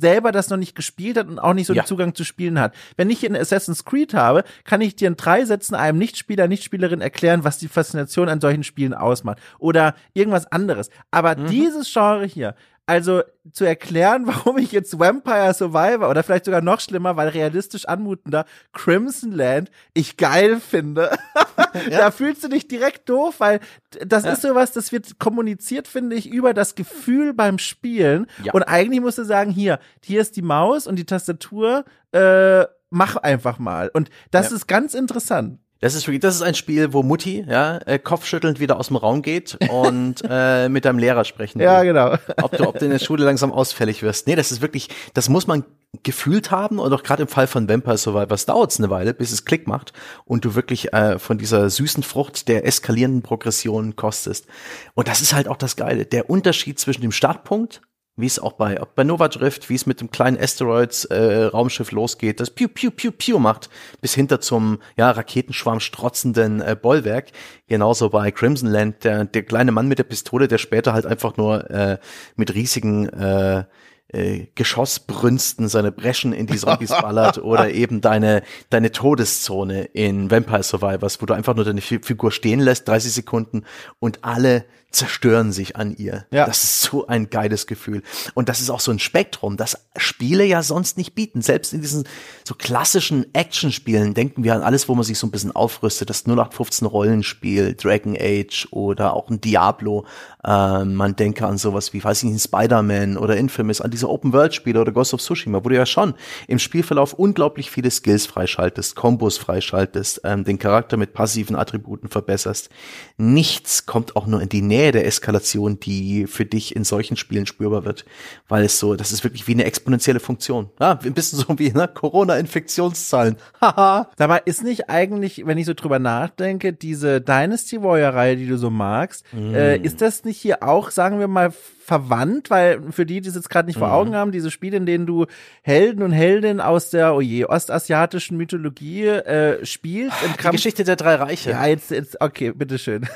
selber das noch nicht gespielt hat und auch nicht so ja. den Zugang zu Spielen hat. Wenn ich hier in Assassin's Creed habe, kann ich dir in drei Sätzen einem Nichtspieler, Nichtspielerin erklären, was die Faszination an solchen Spielen ausmacht. Oder irgendwas anderes. Aber mhm. dieses Genre hier, also zu erklären, (laughs) warum ich jetzt Vampire Survivor oder vielleicht sogar noch schlimmer, weil realistisch anmutender Crimson Land ich geil finde. (laughs) ja. Da fühlst du dich direkt doof, weil das ja. ist sowas, das wird kommuniziert, finde ich, über das Gefühl beim Spielen. Ja. Und eigentlich musst du sagen, hier, hier ist die Maus und die Tastatur, äh, mach einfach mal. Und das ist ganz interessant. Das ist wirklich, das ist ein Spiel, wo Mutti, ja, äh, kopfschüttelnd wieder aus dem Raum geht und (laughs) äh, mit deinem Lehrer sprechen will. Ja, genau. Ob du, ob du in der Schule langsam ausfällig wirst. Nee, das ist wirklich, das muss man gefühlt haben und auch gerade im Fall von Vampire Survivors dauert es eine Weile, bis es Klick macht und du wirklich äh, von dieser süßen Frucht der eskalierenden Progression kostest. Und das ist halt auch das Geile. Der Unterschied zwischen dem Startpunkt wie es auch bei, bei Nova Drift, wie es mit dem kleinen Asteroids äh, Raumschiff losgeht, das Piu Piu Piu Piu macht, bis hinter zum ja Raketenschwarm strotzenden äh, Bollwerk. Genauso bei Crimson Land, der der kleine Mann mit der Pistole, der später halt einfach nur äh, mit riesigen äh, äh, Geschossbrünsten seine Breschen in die Zombies ballert oder (laughs) eben deine, deine Todeszone in Vampire Survivors, wo du einfach nur deine Figur stehen lässt, 30 Sekunden und alle zerstören sich an ihr. Ja. Das ist so ein geiles Gefühl. Und das ist auch so ein Spektrum, das Spiele ja sonst nicht bieten. Selbst in diesen so klassischen Actionspielen denken wir an alles, wo man sich so ein bisschen aufrüstet. Das 0815 Rollenspiel, Dragon Age oder auch ein Diablo. Ähm, man denke an sowas wie, weiß ich nicht, Spider-Man oder Infamous, an diese Open-World-Spiele oder Ghost of Tsushima, wo du ja schon im Spielverlauf unglaublich viele Skills freischaltest, Kombos freischaltest, ähm, den Charakter mit passiven Attributen verbesserst. Nichts kommt auch nur in die Nähe Nähe der Eskalation, die für dich in solchen Spielen spürbar wird, weil es so, das ist wirklich wie eine exponentielle Funktion. Ja, ein bisschen so wie ne, Corona-Infektionszahlen. (laughs) Haha. Dabei ist nicht eigentlich, wenn ich so drüber nachdenke, diese Dynasty Warrior-Reihe, die du so magst, mm. äh, ist das nicht hier auch, sagen wir mal, verwandt, weil für die, die es jetzt gerade nicht vor mhm. Augen haben, diese Spiele, in denen du Helden und Heldinnen aus der, oh je, ostasiatischen Mythologie äh, spielst. Die Geschichte der drei Reiche. Ja, jetzt, jetzt okay, bitteschön.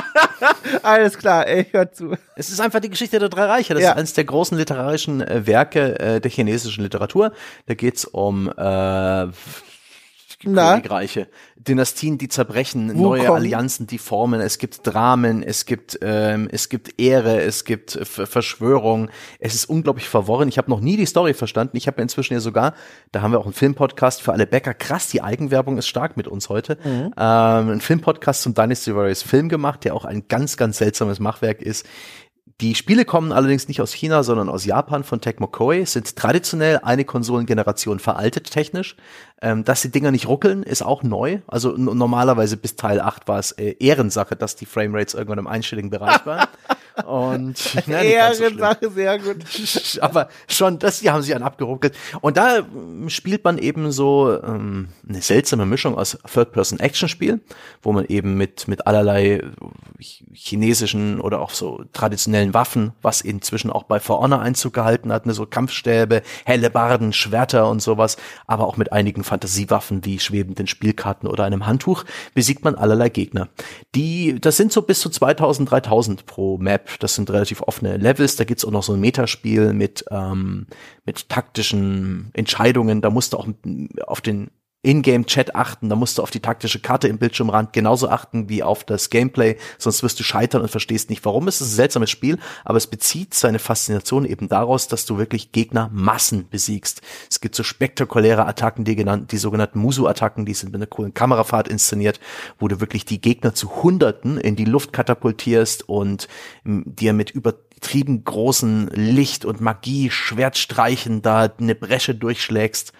(laughs) Alles klar, ey, hör zu. Es ist einfach die Geschichte der drei Reiche. Das ja. ist eines der großen literarischen äh, Werke äh, der chinesischen Literatur. Da geht's um äh, Königreiche, Dynastien, die zerbrechen, Wo neue kommen? Allianzen, die formen. Es gibt Dramen, es gibt ähm, es gibt Ehre, es gibt F Verschwörung. Es ist unglaublich verworren. Ich habe noch nie die Story verstanden. Ich habe inzwischen ja sogar, da haben wir auch einen Filmpodcast für alle Bäcker. Krass, die Eigenwerbung ist stark mit uns heute. Mhm. Ähm, ein Filmpodcast zum Dynasty Warriors Film gemacht, der auch ein ganz ganz seltsames Machwerk ist. Die Spiele kommen allerdings nicht aus China, sondern aus Japan von Tecmo Koei, sind traditionell eine Konsolengeneration veraltet technisch. Ähm, dass die Dinger nicht ruckeln, ist auch neu. Also normalerweise bis Teil 8 war es äh, Ehrensache, dass die Framerates irgendwann im einstelligen Bereich waren. (laughs) Und (laughs) ne, Ehrensache, so sehr gut. (laughs) Aber schon, das, die haben sich an abgeruckelt. Und da ähm, spielt man eben so ähm, eine seltsame Mischung aus Third-Person-Action-Spiel, wo man eben mit, mit allerlei chinesischen oder auch so traditionellen Waffen, was inzwischen auch bei For Honor Einzug gehalten hat, ne, so Kampfstäbe, helle Barden, Schwerter und sowas, aber auch mit einigen Fantasiewaffen wie schwebenden Spielkarten oder einem Handtuch besiegt man allerlei Gegner. Die, das sind so bis zu 2000, 3000 pro Map. Das sind relativ offene Levels. Da gibt's auch noch so ein Metaspiel mit, ähm, mit taktischen Entscheidungen. Da musst du auch auf den Ingame-Chat achten, da musst du auf die taktische Karte im Bildschirmrand genauso achten wie auf das Gameplay, sonst wirst du scheitern und verstehst nicht, warum. Es ist ein seltsames Spiel, aber es bezieht seine Faszination eben daraus, dass du wirklich Gegner Massen besiegst. Es gibt so spektakuläre Attacken, die genannten, die sogenannten Musu-Attacken, die sind mit einer coolen Kamerafahrt inszeniert, wo du wirklich die Gegner zu Hunderten in die Luft katapultierst und dir mit über trieben großen Licht und Magie, Schwertstreichen da eine Bresche durchschlägst.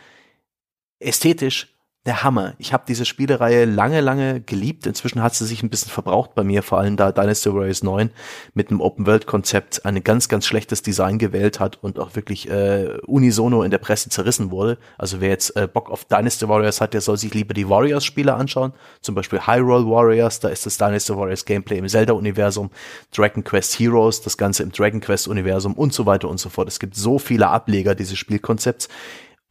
Ästhetisch der Hammer. Ich habe diese Spielereihe lange, lange geliebt. Inzwischen hat sie sich ein bisschen verbraucht bei mir, vor allem da Dynasty Warriors 9 mit einem Open-World-Konzept ein ganz, ganz schlechtes Design gewählt hat und auch wirklich äh, unisono in der Presse zerrissen wurde. Also wer jetzt äh, Bock auf Dynasty Warriors hat, der soll sich lieber die Warriors-Spiele anschauen. Zum Beispiel Hyrule Warriors, da ist das Dynasty Warriors Gameplay im Zelda-Universum, Dragon Quest Heroes, das Ganze im Dragon Quest-Universum und so weiter und so fort. Es gibt so viele Ableger dieses Spielkonzepts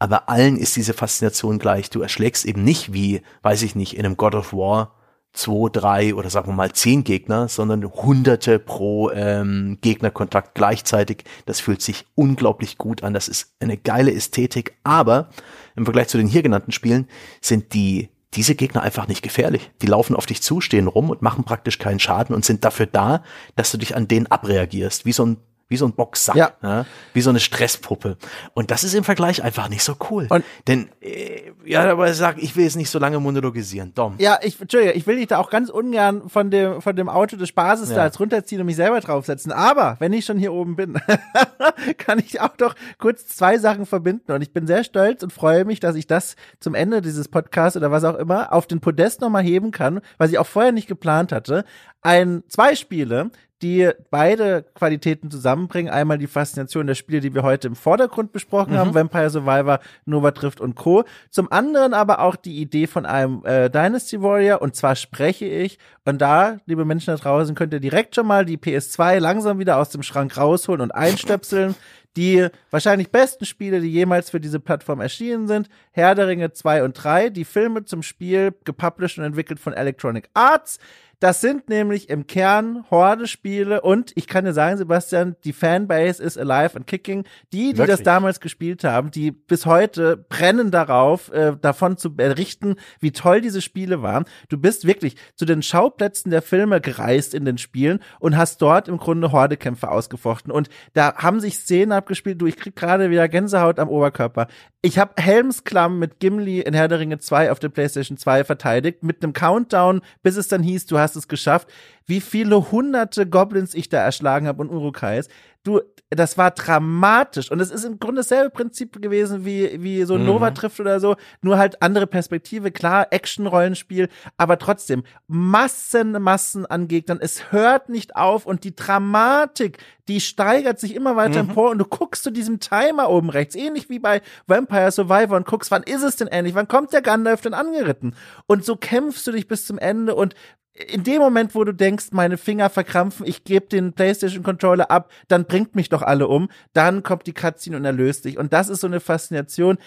aber allen ist diese Faszination gleich. Du erschlägst eben nicht wie, weiß ich nicht, in einem God of War zwei, drei oder sagen wir mal zehn Gegner, sondern hunderte pro ähm, Gegnerkontakt gleichzeitig. Das fühlt sich unglaublich gut an. Das ist eine geile Ästhetik. Aber im Vergleich zu den hier genannten Spielen sind die diese Gegner einfach nicht gefährlich. Die laufen auf dich zu, stehen rum und machen praktisch keinen Schaden und sind dafür da, dass du dich an denen abreagierst, wie so ein wie so ein Boxsack, ja. ja. wie so eine Stresspuppe. Und das ist im Vergleich einfach nicht so cool. Und Denn, äh, ja, aber sag, ich will jetzt nicht so lange monologisieren. Dom. Ja, ich, Entschuldige, ich will dich da auch ganz ungern von dem, von dem Auto des Spaßes ja. da jetzt runterziehen und mich selber draufsetzen. Aber, wenn ich schon hier oben bin, (laughs) kann ich auch doch kurz zwei Sachen verbinden. Und ich bin sehr stolz und freue mich, dass ich das zum Ende dieses Podcasts oder was auch immer auf den Podest nochmal heben kann, was ich auch vorher nicht geplant hatte. Ein, zwei Spiele, die beide Qualitäten zusammenbringen. Einmal die Faszination der Spiele, die wir heute im Vordergrund besprochen mhm. haben, Vampire Survivor, Nova Drift und Co. Zum anderen aber auch die Idee von einem äh, Dynasty Warrior und zwar spreche ich und da, liebe Menschen da draußen, könnt ihr direkt schon mal die PS2 langsam wieder aus dem Schrank rausholen und einstöpseln. (laughs) Die wahrscheinlich besten Spiele, die jemals für diese Plattform erschienen sind. Herr der Ringe 2 und 3, die Filme zum Spiel, gepublished und entwickelt von Electronic Arts. Das sind nämlich im Kern Horde-Spiele und ich kann dir sagen, Sebastian, die Fanbase ist alive and kicking. Die, die Wirklich? das damals gespielt haben, die bis heute brennen darauf, äh, davon zu berichten, wie toll diese Spiele waren. Du bist wirklich zu den Schauplätzen der Filme gereist in den Spielen und hast dort im Grunde Hordekämpfe ausgefochten. Und da haben sich Szenen abgespielt, du, ich krieg gerade wieder Gänsehaut am Oberkörper. Ich habe Helmsklamm mit Gimli in Herr der Ringe 2 auf der PlayStation 2 verteidigt, mit einem Countdown, bis es dann hieß, du hast es geschafft, wie viele hunderte Goblins ich da erschlagen habe und Urukais. Du, das war dramatisch. Und es ist im Grunde dasselbe Prinzip gewesen wie, wie so mhm. Nova trifft oder so. Nur halt andere Perspektive. Klar, Action-Rollenspiel. Aber trotzdem, Massen, Massen an Gegnern. Es hört nicht auf und die Dramatik, die steigert sich immer weiter mhm. empor und du guckst zu diesem Timer oben rechts, ähnlich wie bei Vampire Survivor und guckst, wann ist es denn endlich? Wann kommt der Gandalf denn angeritten? Und so kämpfst du dich bis zum Ende und in dem Moment, wo du denkst, meine Finger verkrampfen, ich gebe den PlayStation Controller ab, dann bringt mich doch alle um, dann kommt die Cutscene und erlöst dich. Und das ist so eine Faszination,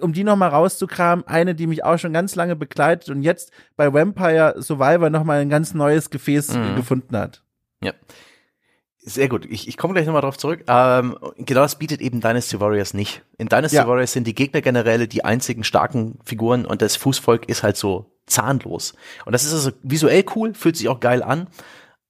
um die nochmal rauszukramen, eine, die mich auch schon ganz lange begleitet und jetzt bei Vampire Survivor nochmal ein ganz neues Gefäß mhm. gefunden hat. Ja. Sehr gut. Ich, ich komme gleich nochmal drauf zurück. Ähm, genau das bietet eben Dynasty Warriors nicht. In Dynasty ja. Warriors sind die Gegnergeneräle die einzigen starken Figuren und das Fußvolk ist halt so zahnlos. Und das ist also visuell cool, fühlt sich auch geil an,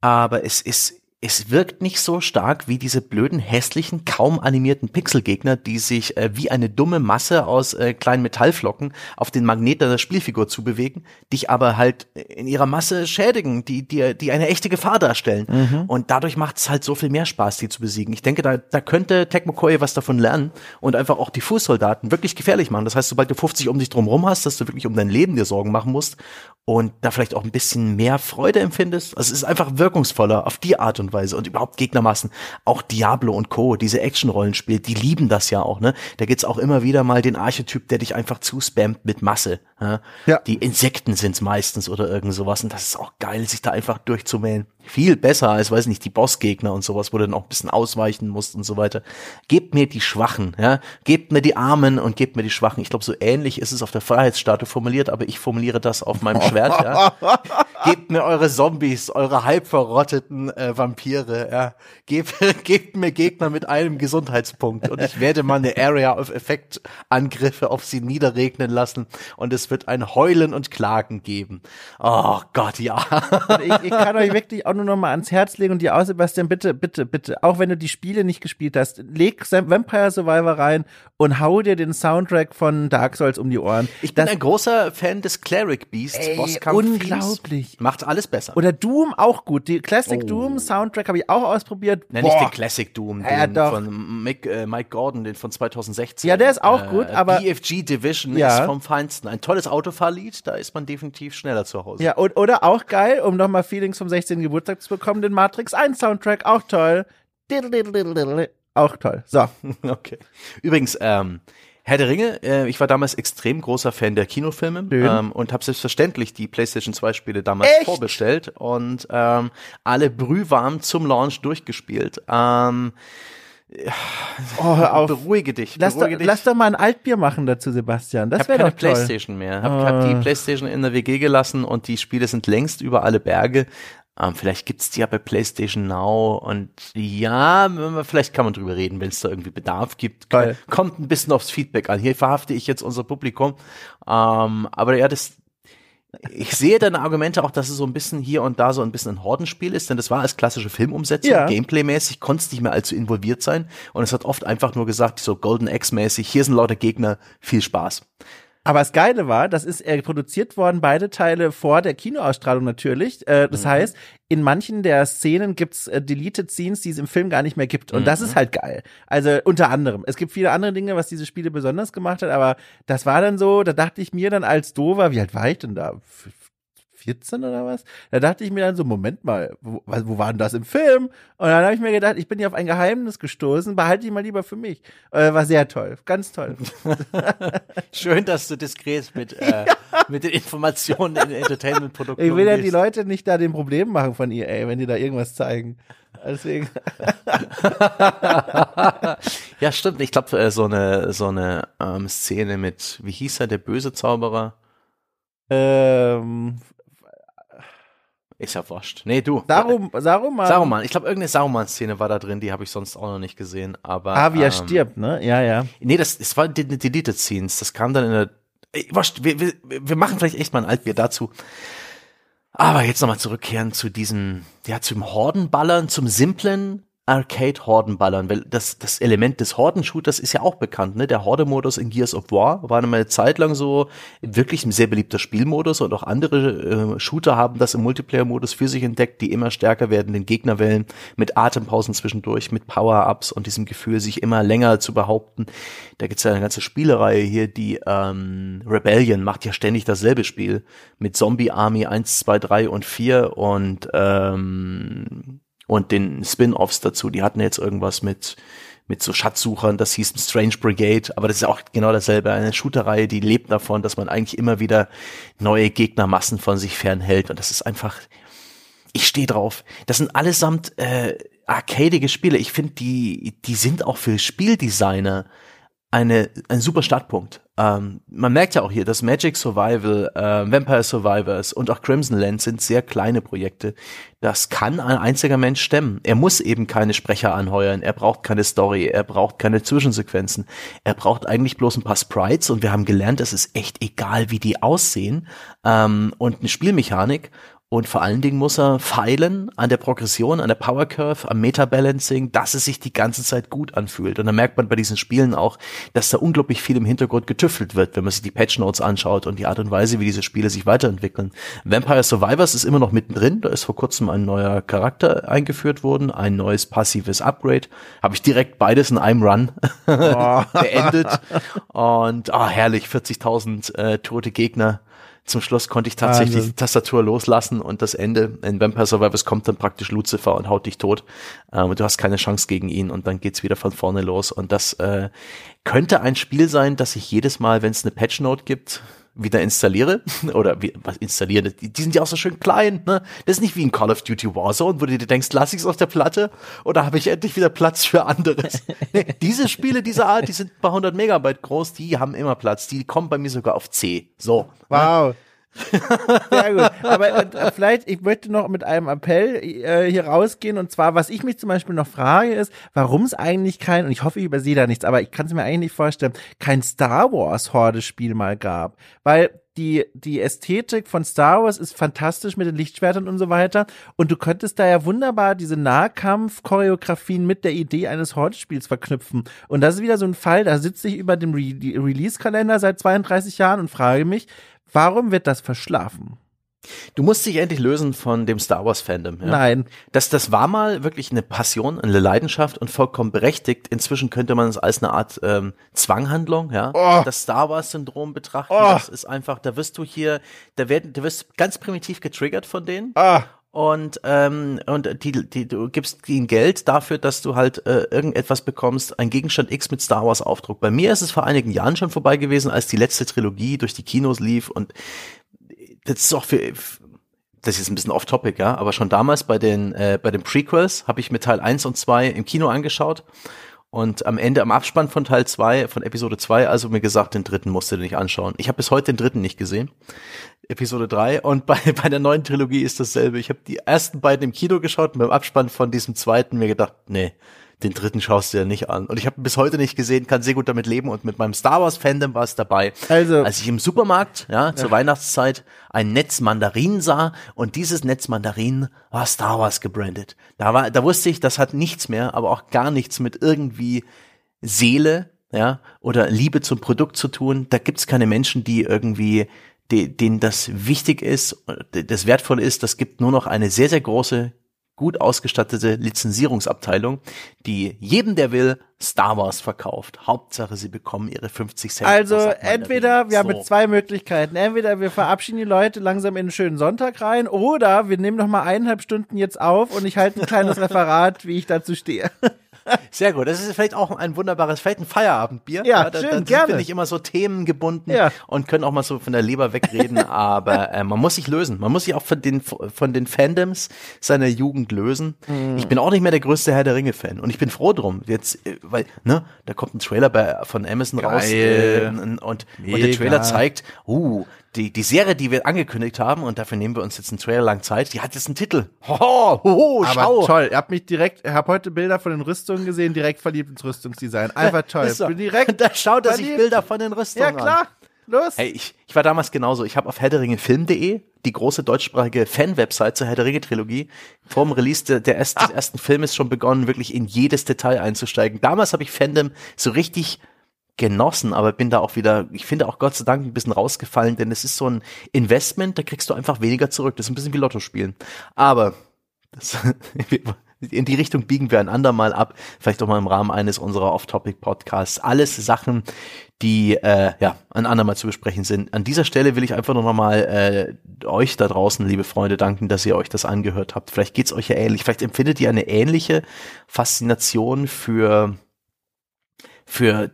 aber es ist es wirkt nicht so stark wie diese blöden, hässlichen, kaum animierten Pixelgegner, die sich äh, wie eine dumme Masse aus äh, kleinen Metallflocken auf den Magnet der Spielfigur zubewegen, dich aber halt in ihrer Masse schädigen, die, die, die eine echte Gefahr darstellen. Mhm. Und dadurch macht es halt so viel mehr Spaß, die zu besiegen. Ich denke, da, da könnte Tecmo Koei was davon lernen und einfach auch die Fußsoldaten wirklich gefährlich machen. Das heißt, sobald du 50 um dich drum rum hast, dass du wirklich um dein Leben dir Sorgen machen musst und da vielleicht auch ein bisschen mehr Freude empfindest. Also es ist einfach wirkungsvoller auf die Art und Weise und überhaupt Gegnermassen. Auch Diablo und Co., diese Action-Rollenspiele, die lieben das ja auch, ne? Da gibt's auch immer wieder mal den Archetyp, der dich einfach zuspammt mit Masse. Ja? ja. Die Insekten sind's meistens oder irgend sowas und das ist auch geil, sich da einfach durchzumähen viel besser als, weiß nicht, die Bossgegner und sowas, wo du dann auch ein bisschen ausweichen musst und so weiter. Gebt mir die Schwachen, ja. Gebt mir die Armen und gebt mir die Schwachen. Ich glaube, so ähnlich ist es auf der Freiheitsstatue formuliert, aber ich formuliere das auf meinem Schwert, ja. (laughs) gebt mir eure Zombies, eure halb verrotteten äh, Vampire, ja. Gebt, (laughs) gebt mir Gegner mit einem Gesundheitspunkt und ich werde mal eine Area of Effect Angriffe auf sie niederregnen lassen und es wird ein Heulen und Klagen geben. Oh Gott, ja. ich, ich kann euch wirklich auch nur noch mal ans Herz legen und dir aus, Sebastian, bitte, bitte, bitte, auch wenn du die Spiele nicht gespielt hast, leg Vampire Survivor rein und hau dir den Soundtrack von Dark Souls um die Ohren. Ich bin das, ein großer Fan des Cleric Beast ey, Unglaublich. Macht alles besser. Oder Doom auch gut. Die Classic oh. Doom Soundtrack habe ich auch ausprobiert. Nenn ich den Classic Doom, den ja, doch. von Mick, äh, Mike Gordon, den von 2016. Ja, der ist auch äh, gut, aber BFG Division ja. ist vom Feinsten. Ein tolles Autofahrlied, da ist man definitiv schneller zu Hause. Ja, und, oder auch geil, um nochmal Feelings vom 16. Geburtstag zu bekommen, den Matrix 1 Soundtrack, auch toll. Auch toll. So. (laughs) Okay. Übrigens, ähm, Herr der Ringe, äh, ich war damals extrem großer Fan der Kinofilme ähm, und habe selbstverständlich die PlayStation 2 Spiele damals Echt? vorbestellt und ähm, alle brühwarm zum Launch durchgespielt. Ähm, Oh, hör (laughs) auf. Beruhige dich. Lass, beruhige doch, dich. lass doch mal ein Altbier machen dazu, Sebastian. Das wäre doch toll. Playstation mehr. Hab, oh. hab die Playstation in der WG gelassen und die Spiele sind längst über alle Berge. Ähm, vielleicht gibt's die ja bei PlayStation Now und ja, vielleicht kann man drüber reden, wenn es da irgendwie Bedarf gibt. Geil. Kommt ein bisschen aufs Feedback an. Hier verhafte ich jetzt unser Publikum. Ähm, aber ja, das, ich sehe deine Argumente auch, dass es so ein bisschen hier und da so ein bisschen ein Hordenspiel ist, denn das war als klassische Filmumsetzung, ja. Gameplay-mäßig, konntest nicht mehr allzu involviert sein und es hat oft einfach nur gesagt, so Golden X-mäßig, hier sind lauter Gegner, viel Spaß. Aber das Geile war, das ist äh, produziert worden, beide Teile vor der Kinoausstrahlung natürlich. Äh, das mhm. heißt, in manchen der Szenen gibt's äh, Deleted Scenes, die es im Film gar nicht mehr gibt. Und mhm. das ist halt geil. Also unter anderem. Es gibt viele andere Dinge, was diese Spiele besonders gemacht hat, aber das war dann so, da dachte ich mir dann als Dover, wie alt war ich denn da? 14 oder was? Da dachte ich mir dann so, Moment mal, wo, wo war denn das im Film? Und dann habe ich mir gedacht, ich bin hier auf ein Geheimnis gestoßen, behalte ich mal lieber für mich. Äh, war sehr toll, ganz toll. (laughs) Schön, dass du diskret mit, äh, (laughs) ja. mit den Informationen in Entertainment-Produkten Ich will ja die Leute nicht da den Problem machen von EA, wenn die da irgendwas zeigen. Deswegen. (laughs) ja, stimmt. Ich glaube, äh, so eine, so eine ähm, Szene mit, wie hieß er, der böse Zauberer? Ähm, ist ja wurscht. Nee, du. Sarum, Saruman. Saruman. Ich glaube, irgendeine Saruman-Szene war da drin, die habe ich sonst auch noch nicht gesehen. Aber, ah, wie er ähm, stirbt, ne? Ja, ja. Nee, das, das war die, die Deleted Scenes. Das kam dann in der. Ey, wurscht, wir, wir, wir machen vielleicht echt mal ein Altbier dazu. Aber jetzt nochmal zurückkehren zu diesem, ja, zum Hordenballern, zum simplen, Arcade-Hordenballern, weil das, das Element des Hordenshooters ist ja auch bekannt, ne? Der Horde-Modus in Gears of War war eine Zeit lang so wirklich ein sehr beliebter Spielmodus und auch andere äh, Shooter haben das im Multiplayer-Modus für sich entdeckt, die immer stärker werden, den Gegnerwellen mit Atempausen zwischendurch, mit Power-Ups und diesem Gefühl, sich immer länger zu behaupten. Da gibt's ja eine ganze Spielereihe hier, die ähm, Rebellion macht ja ständig dasselbe Spiel mit Zombie Army 1, 2, 3 und 4 und ähm, und den Spin-offs dazu. Die hatten jetzt irgendwas mit mit so Schatzsuchern, das hieß Strange Brigade, aber das ist auch genau dasselbe. Eine Shooterreihe, die lebt davon, dass man eigentlich immer wieder neue Gegnermassen von sich fernhält. Und das ist einfach, ich stehe drauf. Das sind allesamt äh, arcadige Spiele. Ich finde, die, die sind auch für Spieldesigner eine, ein super Startpunkt. Ähm, man merkt ja auch hier, dass Magic Survival, äh, Vampire Survivors und auch Crimson Land sind sehr kleine Projekte. Das kann ein einziger Mensch stemmen. Er muss eben keine Sprecher anheuern, er braucht keine Story, er braucht keine Zwischensequenzen. Er braucht eigentlich bloß ein paar Sprites und wir haben gelernt, es ist echt egal, wie die aussehen ähm, und eine Spielmechanik und vor allen Dingen muss er feilen an der Progression, an der Power Curve, am Meta-Balancing, dass es sich die ganze Zeit gut anfühlt. Und da merkt man bei diesen Spielen auch, dass da unglaublich viel im Hintergrund getüftelt wird, wenn man sich die Patch Notes anschaut und die Art und Weise, wie diese Spiele sich weiterentwickeln. Vampire Survivors ist immer noch mittendrin. Da ist vor kurzem ein neuer Charakter eingeführt worden, ein neues passives Upgrade. Habe ich direkt beides in einem Run (laughs) oh. beendet. Und ah, oh, herrlich, 40.000 äh, tote Gegner zum Schluss konnte ich tatsächlich Wahnsinn. die Tastatur loslassen und das Ende in Vampire Survivors kommt dann praktisch Lucifer und haut dich tot. Ähm, du hast keine Chance gegen ihn und dann geht's wieder von vorne los. Und das äh, könnte ein Spiel sein, das ich jedes Mal, wenn es eine Patch Note gibt, wieder installiere (laughs) oder wie, was installieren, die, die sind ja auch so schön klein, ne? Das ist nicht wie in Call of Duty Warzone, wo du dir denkst, lass ich's auf der Platte oder habe ich endlich wieder Platz für anderes? (laughs) diese Spiele dieser Art, die sind ein paar hundert Megabyte groß, die haben immer Platz, die kommen bei mir sogar auf C. So. Ne? Wow. Ne? (laughs) Sehr gut. Aber äh, vielleicht, ich möchte noch mit einem Appell äh, hier rausgehen. Und zwar, was ich mich zum Beispiel noch frage, ist, warum es eigentlich kein, und ich hoffe, ich übersehe da nichts, aber ich kann es mir eigentlich nicht vorstellen, kein Star Wars Horde-Spiel mal gab. Weil die, die Ästhetik von Star Wars ist fantastisch mit den Lichtschwertern und so weiter. Und du könntest da ja wunderbar diese Nahkampf-Choreografien mit der Idee eines Horde-Spiels verknüpfen. Und das ist wieder so ein Fall, da sitze ich über dem Re Release-Kalender seit 32 Jahren und frage mich, warum wird das verschlafen? Du musst dich endlich lösen von dem Star Wars Fandom. Ja? Nein. Das, das war mal wirklich eine Passion, eine Leidenschaft und vollkommen berechtigt. Inzwischen könnte man es als eine Art ähm, Zwanghandlung, ja, oh. das Star Wars Syndrom betrachten. Oh. Das ist einfach, da wirst du hier, da werden, du wirst ganz primitiv getriggert von denen. Ah und ähm, und die, die du gibst ihnen Geld dafür, dass du halt äh, irgendetwas bekommst, ein Gegenstand X mit Star Wars Aufdruck. Bei mir ist es vor einigen Jahren schon vorbei gewesen, als die letzte Trilogie durch die Kinos lief und das ist auch für das ist ein bisschen off-topic, ja, aber schon damals bei den äh, bei den Prequels habe ich mir Teil 1 und 2 im Kino angeschaut und am Ende am Abspann von Teil 2 von Episode 2 also mir gesagt, den dritten musst du nicht anschauen. Ich habe bis heute den dritten nicht gesehen. Episode 3 und (laughs) bei bei der neuen Trilogie ist dasselbe. Ich habe die ersten beiden im Kino geschaut und beim Abspann von diesem zweiten mir gedacht, nee, den dritten schaust du ja nicht an. Und ich habe bis heute nicht gesehen, kann sehr gut damit leben und mit meinem Star Wars Fandom war es dabei. Also, als ich im Supermarkt, ja, zur ja. Weihnachtszeit ein Netz Mandarinen sah und dieses Netz Mandarinen war Star Wars gebrandet. Da war, da wusste ich, das hat nichts mehr, aber auch gar nichts mit irgendwie Seele, ja, oder Liebe zum Produkt zu tun. Da gibt's keine Menschen, die irgendwie denen das wichtig ist, das wertvoll ist, das gibt nur noch eine sehr, sehr große gut ausgestattete Lizenzierungsabteilung, die jedem, der will, Star Wars verkauft. Hauptsache, sie bekommen ihre 50 Cent. Also entweder, wir so. haben jetzt zwei Möglichkeiten. Entweder wir verabschieden die Leute langsam in einen schönen Sonntag rein oder wir nehmen noch mal eineinhalb Stunden jetzt auf und ich halte ein kleines (laughs) Referat, wie ich dazu stehe. Sehr gut. Das ist vielleicht auch ein wunderbares, vielleicht ein Feierabendbier. Ja, ja da, schön, da gerne. bin ich immer so themengebunden ja. und können auch mal so von der Leber wegreden. (laughs) aber äh, man muss sich lösen. Man muss sich auch von den, von den Fandoms seiner Jugend lösen. Mhm. Ich bin auch nicht mehr der größte Herr der Ringe-Fan. Und ich bin froh drum. Jetzt, äh, weil, ne, da kommt ein Trailer bei, von Amazon Geil. raus äh, und, und, der Trailer zeigt, uh, die, die Serie, die wir angekündigt haben, und dafür nehmen wir uns jetzt einen Trailer lang Zeit, die hat jetzt einen Titel. Hoho, hoho, Aber schau. toll, ihr habt mich direkt, ich habe heute Bilder von den Rüstungen gesehen, direkt verliebt ins Rüstungsdesign. Einfach (laughs) toll. So. Direkt da schaut er sich Bilder von den Rüstungen an. Ja, klar. An. Los. Hey, ich, ich war damals genauso. Ich habe auf herderingefilm.de, die große deutschsprachige Fan-Website zur Herr der Ringe Trilogie, vor dem Release der, der ersten, des ersten Filmes schon begonnen, wirklich in jedes Detail einzusteigen. Damals habe ich Fandom so richtig genossen, aber bin da auch wieder, ich finde auch Gott sei Dank ein bisschen rausgefallen, denn es ist so ein Investment, da kriegst du einfach weniger zurück. Das ist ein bisschen wie Lotto spielen. Aber das, (laughs) in die Richtung biegen wir ein andermal ab, vielleicht auch mal im Rahmen eines unserer Off-Topic-Podcasts. Alles Sachen, die äh, ja ein andermal zu besprechen sind. An dieser Stelle will ich einfach noch mal äh, euch da draußen, liebe Freunde, danken, dass ihr euch das angehört habt. Vielleicht geht's euch ja ähnlich. Vielleicht empfindet ihr eine ähnliche Faszination für für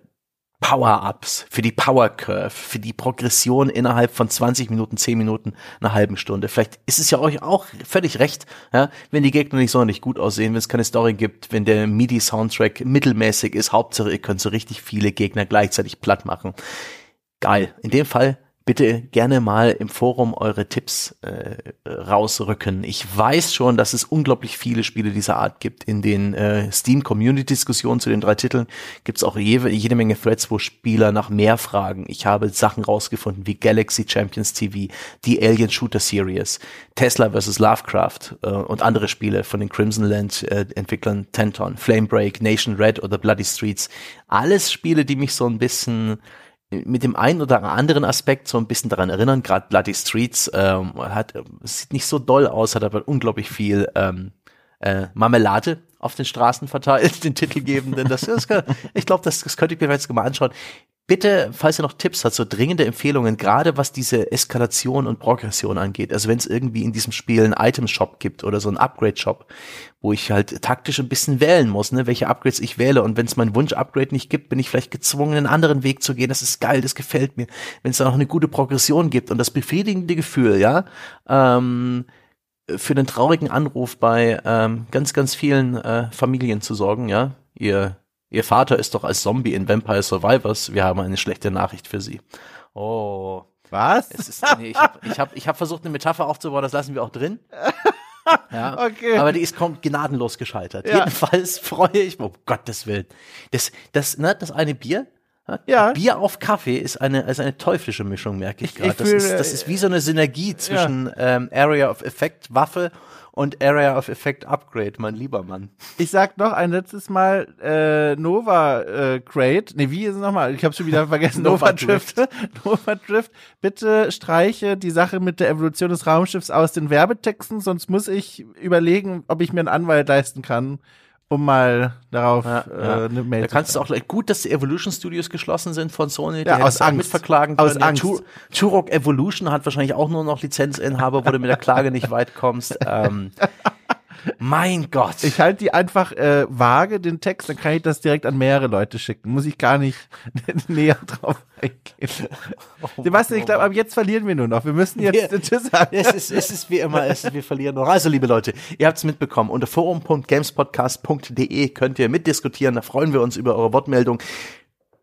Power-Ups, für die Power Curve, für die Progression innerhalb von 20 Minuten, 10 Minuten, einer halben Stunde. Vielleicht ist es ja euch auch völlig recht, ja, wenn die Gegner nicht sonderlich gut aussehen, wenn es keine Story gibt, wenn der MIDI-Soundtrack mittelmäßig ist. Hauptsache, ihr könnt so richtig viele Gegner gleichzeitig platt machen. Geil. In dem Fall bitte gerne mal im Forum eure Tipps äh, rausrücken. Ich weiß schon, dass es unglaublich viele Spiele dieser Art gibt. In den äh, Steam-Community-Diskussionen zu den drei Titeln gibt es auch jede, jede Menge Threads, wo Spieler nach mehr fragen. Ich habe Sachen rausgefunden wie Galaxy Champions TV, die Alien Shooter Series, Tesla vs. Lovecraft äh, und andere Spiele von den Crimson Land äh, Entwicklern Tenton, Flamebreak, Nation Red oder Bloody Streets. Alles Spiele, die mich so ein bisschen mit dem einen oder anderen Aspekt so ein bisschen daran erinnern. Gerade Bloody Streets ähm, hat sieht nicht so doll aus, hat aber unglaublich viel ähm, äh, Marmelade auf den Straßen verteilt, (laughs) den Titelgebenden. Das, das kann, ich glaube, das, das könnte ich mir jetzt mal anschauen. Bitte, falls ihr noch Tipps habt, so dringende Empfehlungen, gerade was diese Eskalation und Progression angeht. Also wenn es irgendwie in diesem Spiel einen Item-Shop gibt oder so einen Upgrade-Shop, wo ich halt taktisch ein bisschen wählen muss, ne, welche Upgrades ich wähle. Und wenn es meinen Wunsch-Upgrade nicht gibt, bin ich vielleicht gezwungen, einen anderen Weg zu gehen. Das ist geil, das gefällt mir. Wenn es da noch eine gute Progression gibt und das befriedigende Gefühl, ja, ähm, für den traurigen Anruf bei ähm, ganz, ganz vielen äh, Familien zu sorgen, ja. Ihr Ihr Vater ist doch als Zombie in Vampire Survivors. Wir haben eine schlechte Nachricht für Sie. Oh. Was? Ist, nee, ich habe ich hab, ich hab versucht, eine Metapher aufzubauen, das lassen wir auch drin. (laughs) Ja, okay. Aber die ist kommt gnadenlos gescheitert. Ja. Jedenfalls (laughs) freue ich, um Gottes Willen. Das, das, ne, das eine Bier Ja. Bier auf Kaffee ist eine, ist eine teuflische Mischung, merke ich gerade. Das, ist, das ist wie so eine Synergie zwischen ja. ähm, Area of Effect Waffe und Area of Effect Upgrade, mein lieber Mann. Ich sag noch ein letztes Mal äh, Nova äh, Crate. Nee, wie ist es nochmal? Ich habe schon wieder vergessen. Nova, Drift. (laughs) Nova Drift. Bitte streiche die Sache mit der Evolution des Raumschiffs aus den Werbetexten, sonst muss ich überlegen, ob ich mir einen Anwalt leisten kann um mal darauf ja, äh, eine Mail da zu kannst du auch gut, dass die Evolution Studios geschlossen sind von Sony, die ja, aus Angst mitverklagen können. Aus ja, Angst. Turok Evolution hat wahrscheinlich auch nur noch Lizenzinhaber, wo du mit der Klage nicht (laughs) weit kommst. Ähm, mein Gott. Ich halte die einfach äh, vage, den Text, dann kann ich das direkt an mehrere Leute schicken. Muss ich gar nicht (laughs) näher drauf eingehen. Oh, Sebastian, ich glaube, ab jetzt verlieren wir nur noch. Wir müssen jetzt wir, Tschüss sagen. Es ist, es ist wie immer, es ist, wir verlieren noch. Also, liebe Leute, ihr habt es mitbekommen. Unter forum.gamespodcast.de könnt ihr mitdiskutieren. Da freuen wir uns über eure Wortmeldung.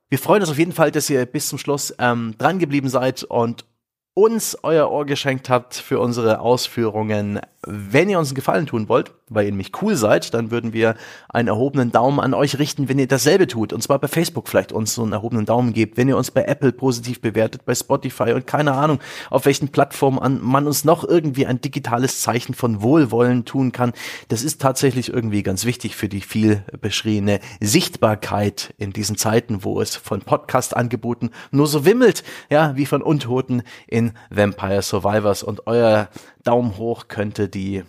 Wir freuen uns auf jeden Fall, dass ihr bis zum Schluss ähm, dran geblieben seid und uns euer Ohr geschenkt habt für unsere Ausführungen. Wenn ihr uns einen Gefallen tun wollt, weil ihr nämlich cool seid, dann würden wir einen erhobenen Daumen an euch richten, wenn ihr dasselbe tut. Und zwar bei Facebook vielleicht uns so einen erhobenen Daumen gebt, wenn ihr uns bei Apple positiv bewertet, bei Spotify und keine Ahnung, auf welchen Plattformen man uns noch irgendwie ein digitales Zeichen von Wohlwollen tun kann. Das ist tatsächlich irgendwie ganz wichtig für die viel beschriebene Sichtbarkeit in diesen Zeiten, wo es von Podcast-Angeboten nur so wimmelt, ja, wie von Untoten in Vampire Survivors. Und euer Daumen hoch könnte die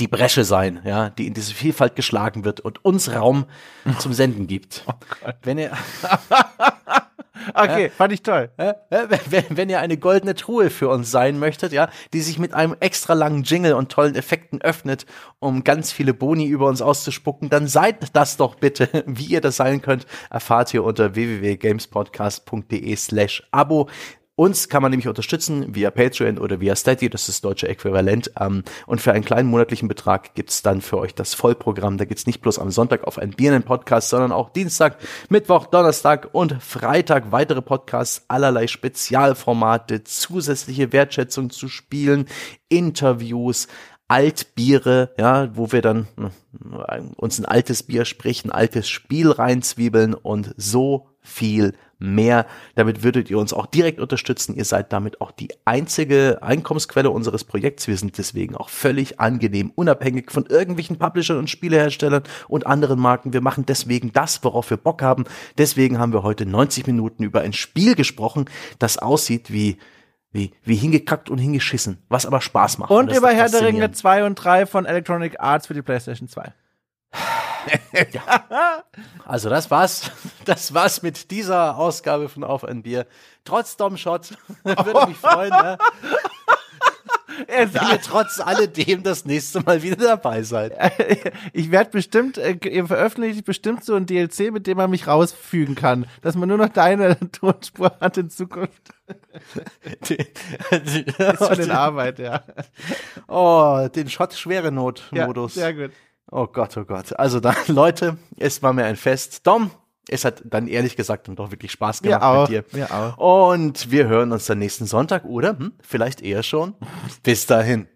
die Bresche sein, ja, die in diese Vielfalt geschlagen wird und uns Raum zum Senden gibt. (laughs) Oh wenn ihr (laughs) Okay, fand ich toll. Wenn, wenn, ihr eine goldene Truhe für uns sein möchtet, ja, die sich mit einem extra langen Jingle und tollen Effekten öffnet, um ganz viele Boni über uns auszuspucken, dann seid das doch bitte. (laughs) Wie ihr das sein könnt, erfahrt ihr unter www.gamespodcast.de slash Abo. Uns kann man nämlich unterstützen via Patreon oder via Steady, das ist das deutsche Äquivalent. Ähm, und für einen kleinen monatlichen Betrag gibt's dann für euch das Vollprogramm. Da geht's nicht bloß am Sonntag auf einen Birnen-Podcast, sondern auch Dienstag, Mittwoch, Donnerstag und Freitag weitere Podcasts, allerlei Spezialformate, zusätzliche Wertschätzung zu Spielen, Interviews, Altbiere, ja, wo wir dann äh, uns ein altes Bier, sprich ein altes Spiel reinzwiebeln und so viel mehr. Damit würdet ihr uns auch direkt unterstützen. Ihr seid damit auch die einzige Einkommensquelle unseres Projekts. Wir sind deswegen auch völlig angenehm, unabhängig von irgendwelchen Publishern und Spieleherstellern und anderen Marken. Wir machen deswegen das, worauf wir Bock haben. Deswegen haben wir heute 90 Minuten über ein Spiel gesprochen, das aussieht wie wie, wie hingekackt und hingeschissen, was aber Spaß macht. Und, und über Herr der Ringe 2 und 3 von Electronic Arts für die PlayStation 2 ja. Also das war's. Das war's mit dieser Ausgabe von Auf ein Bier. Trotz Domshot (laughs) würde mich freuen, ne? wenn ihr trotz alledem das nächste Mal wieder dabei seid. (laughs) Ich werde bestimmt, äh, ihr veröffentlicht bestimmt so ein DLC, mit dem man mich rausfügen kann, dass man nur noch deine (laughs) Tonspur hat in Zukunft. Ist schon in Arbeit, ja. Oh, den Shot schwere Not Modus. Ja, sehr gut. Oh Gott, oh Gott. Also dann, (laughs) Leute, es war mir ein Fest. Dom, es hat dann ehrlich gesagt dann doch wirklich Spaß gemacht ja, mit dir. Ja, auch. Und wir hören uns dann nächsten Sonntag, oder? Hm? Vielleicht eher schon. Bis dahin.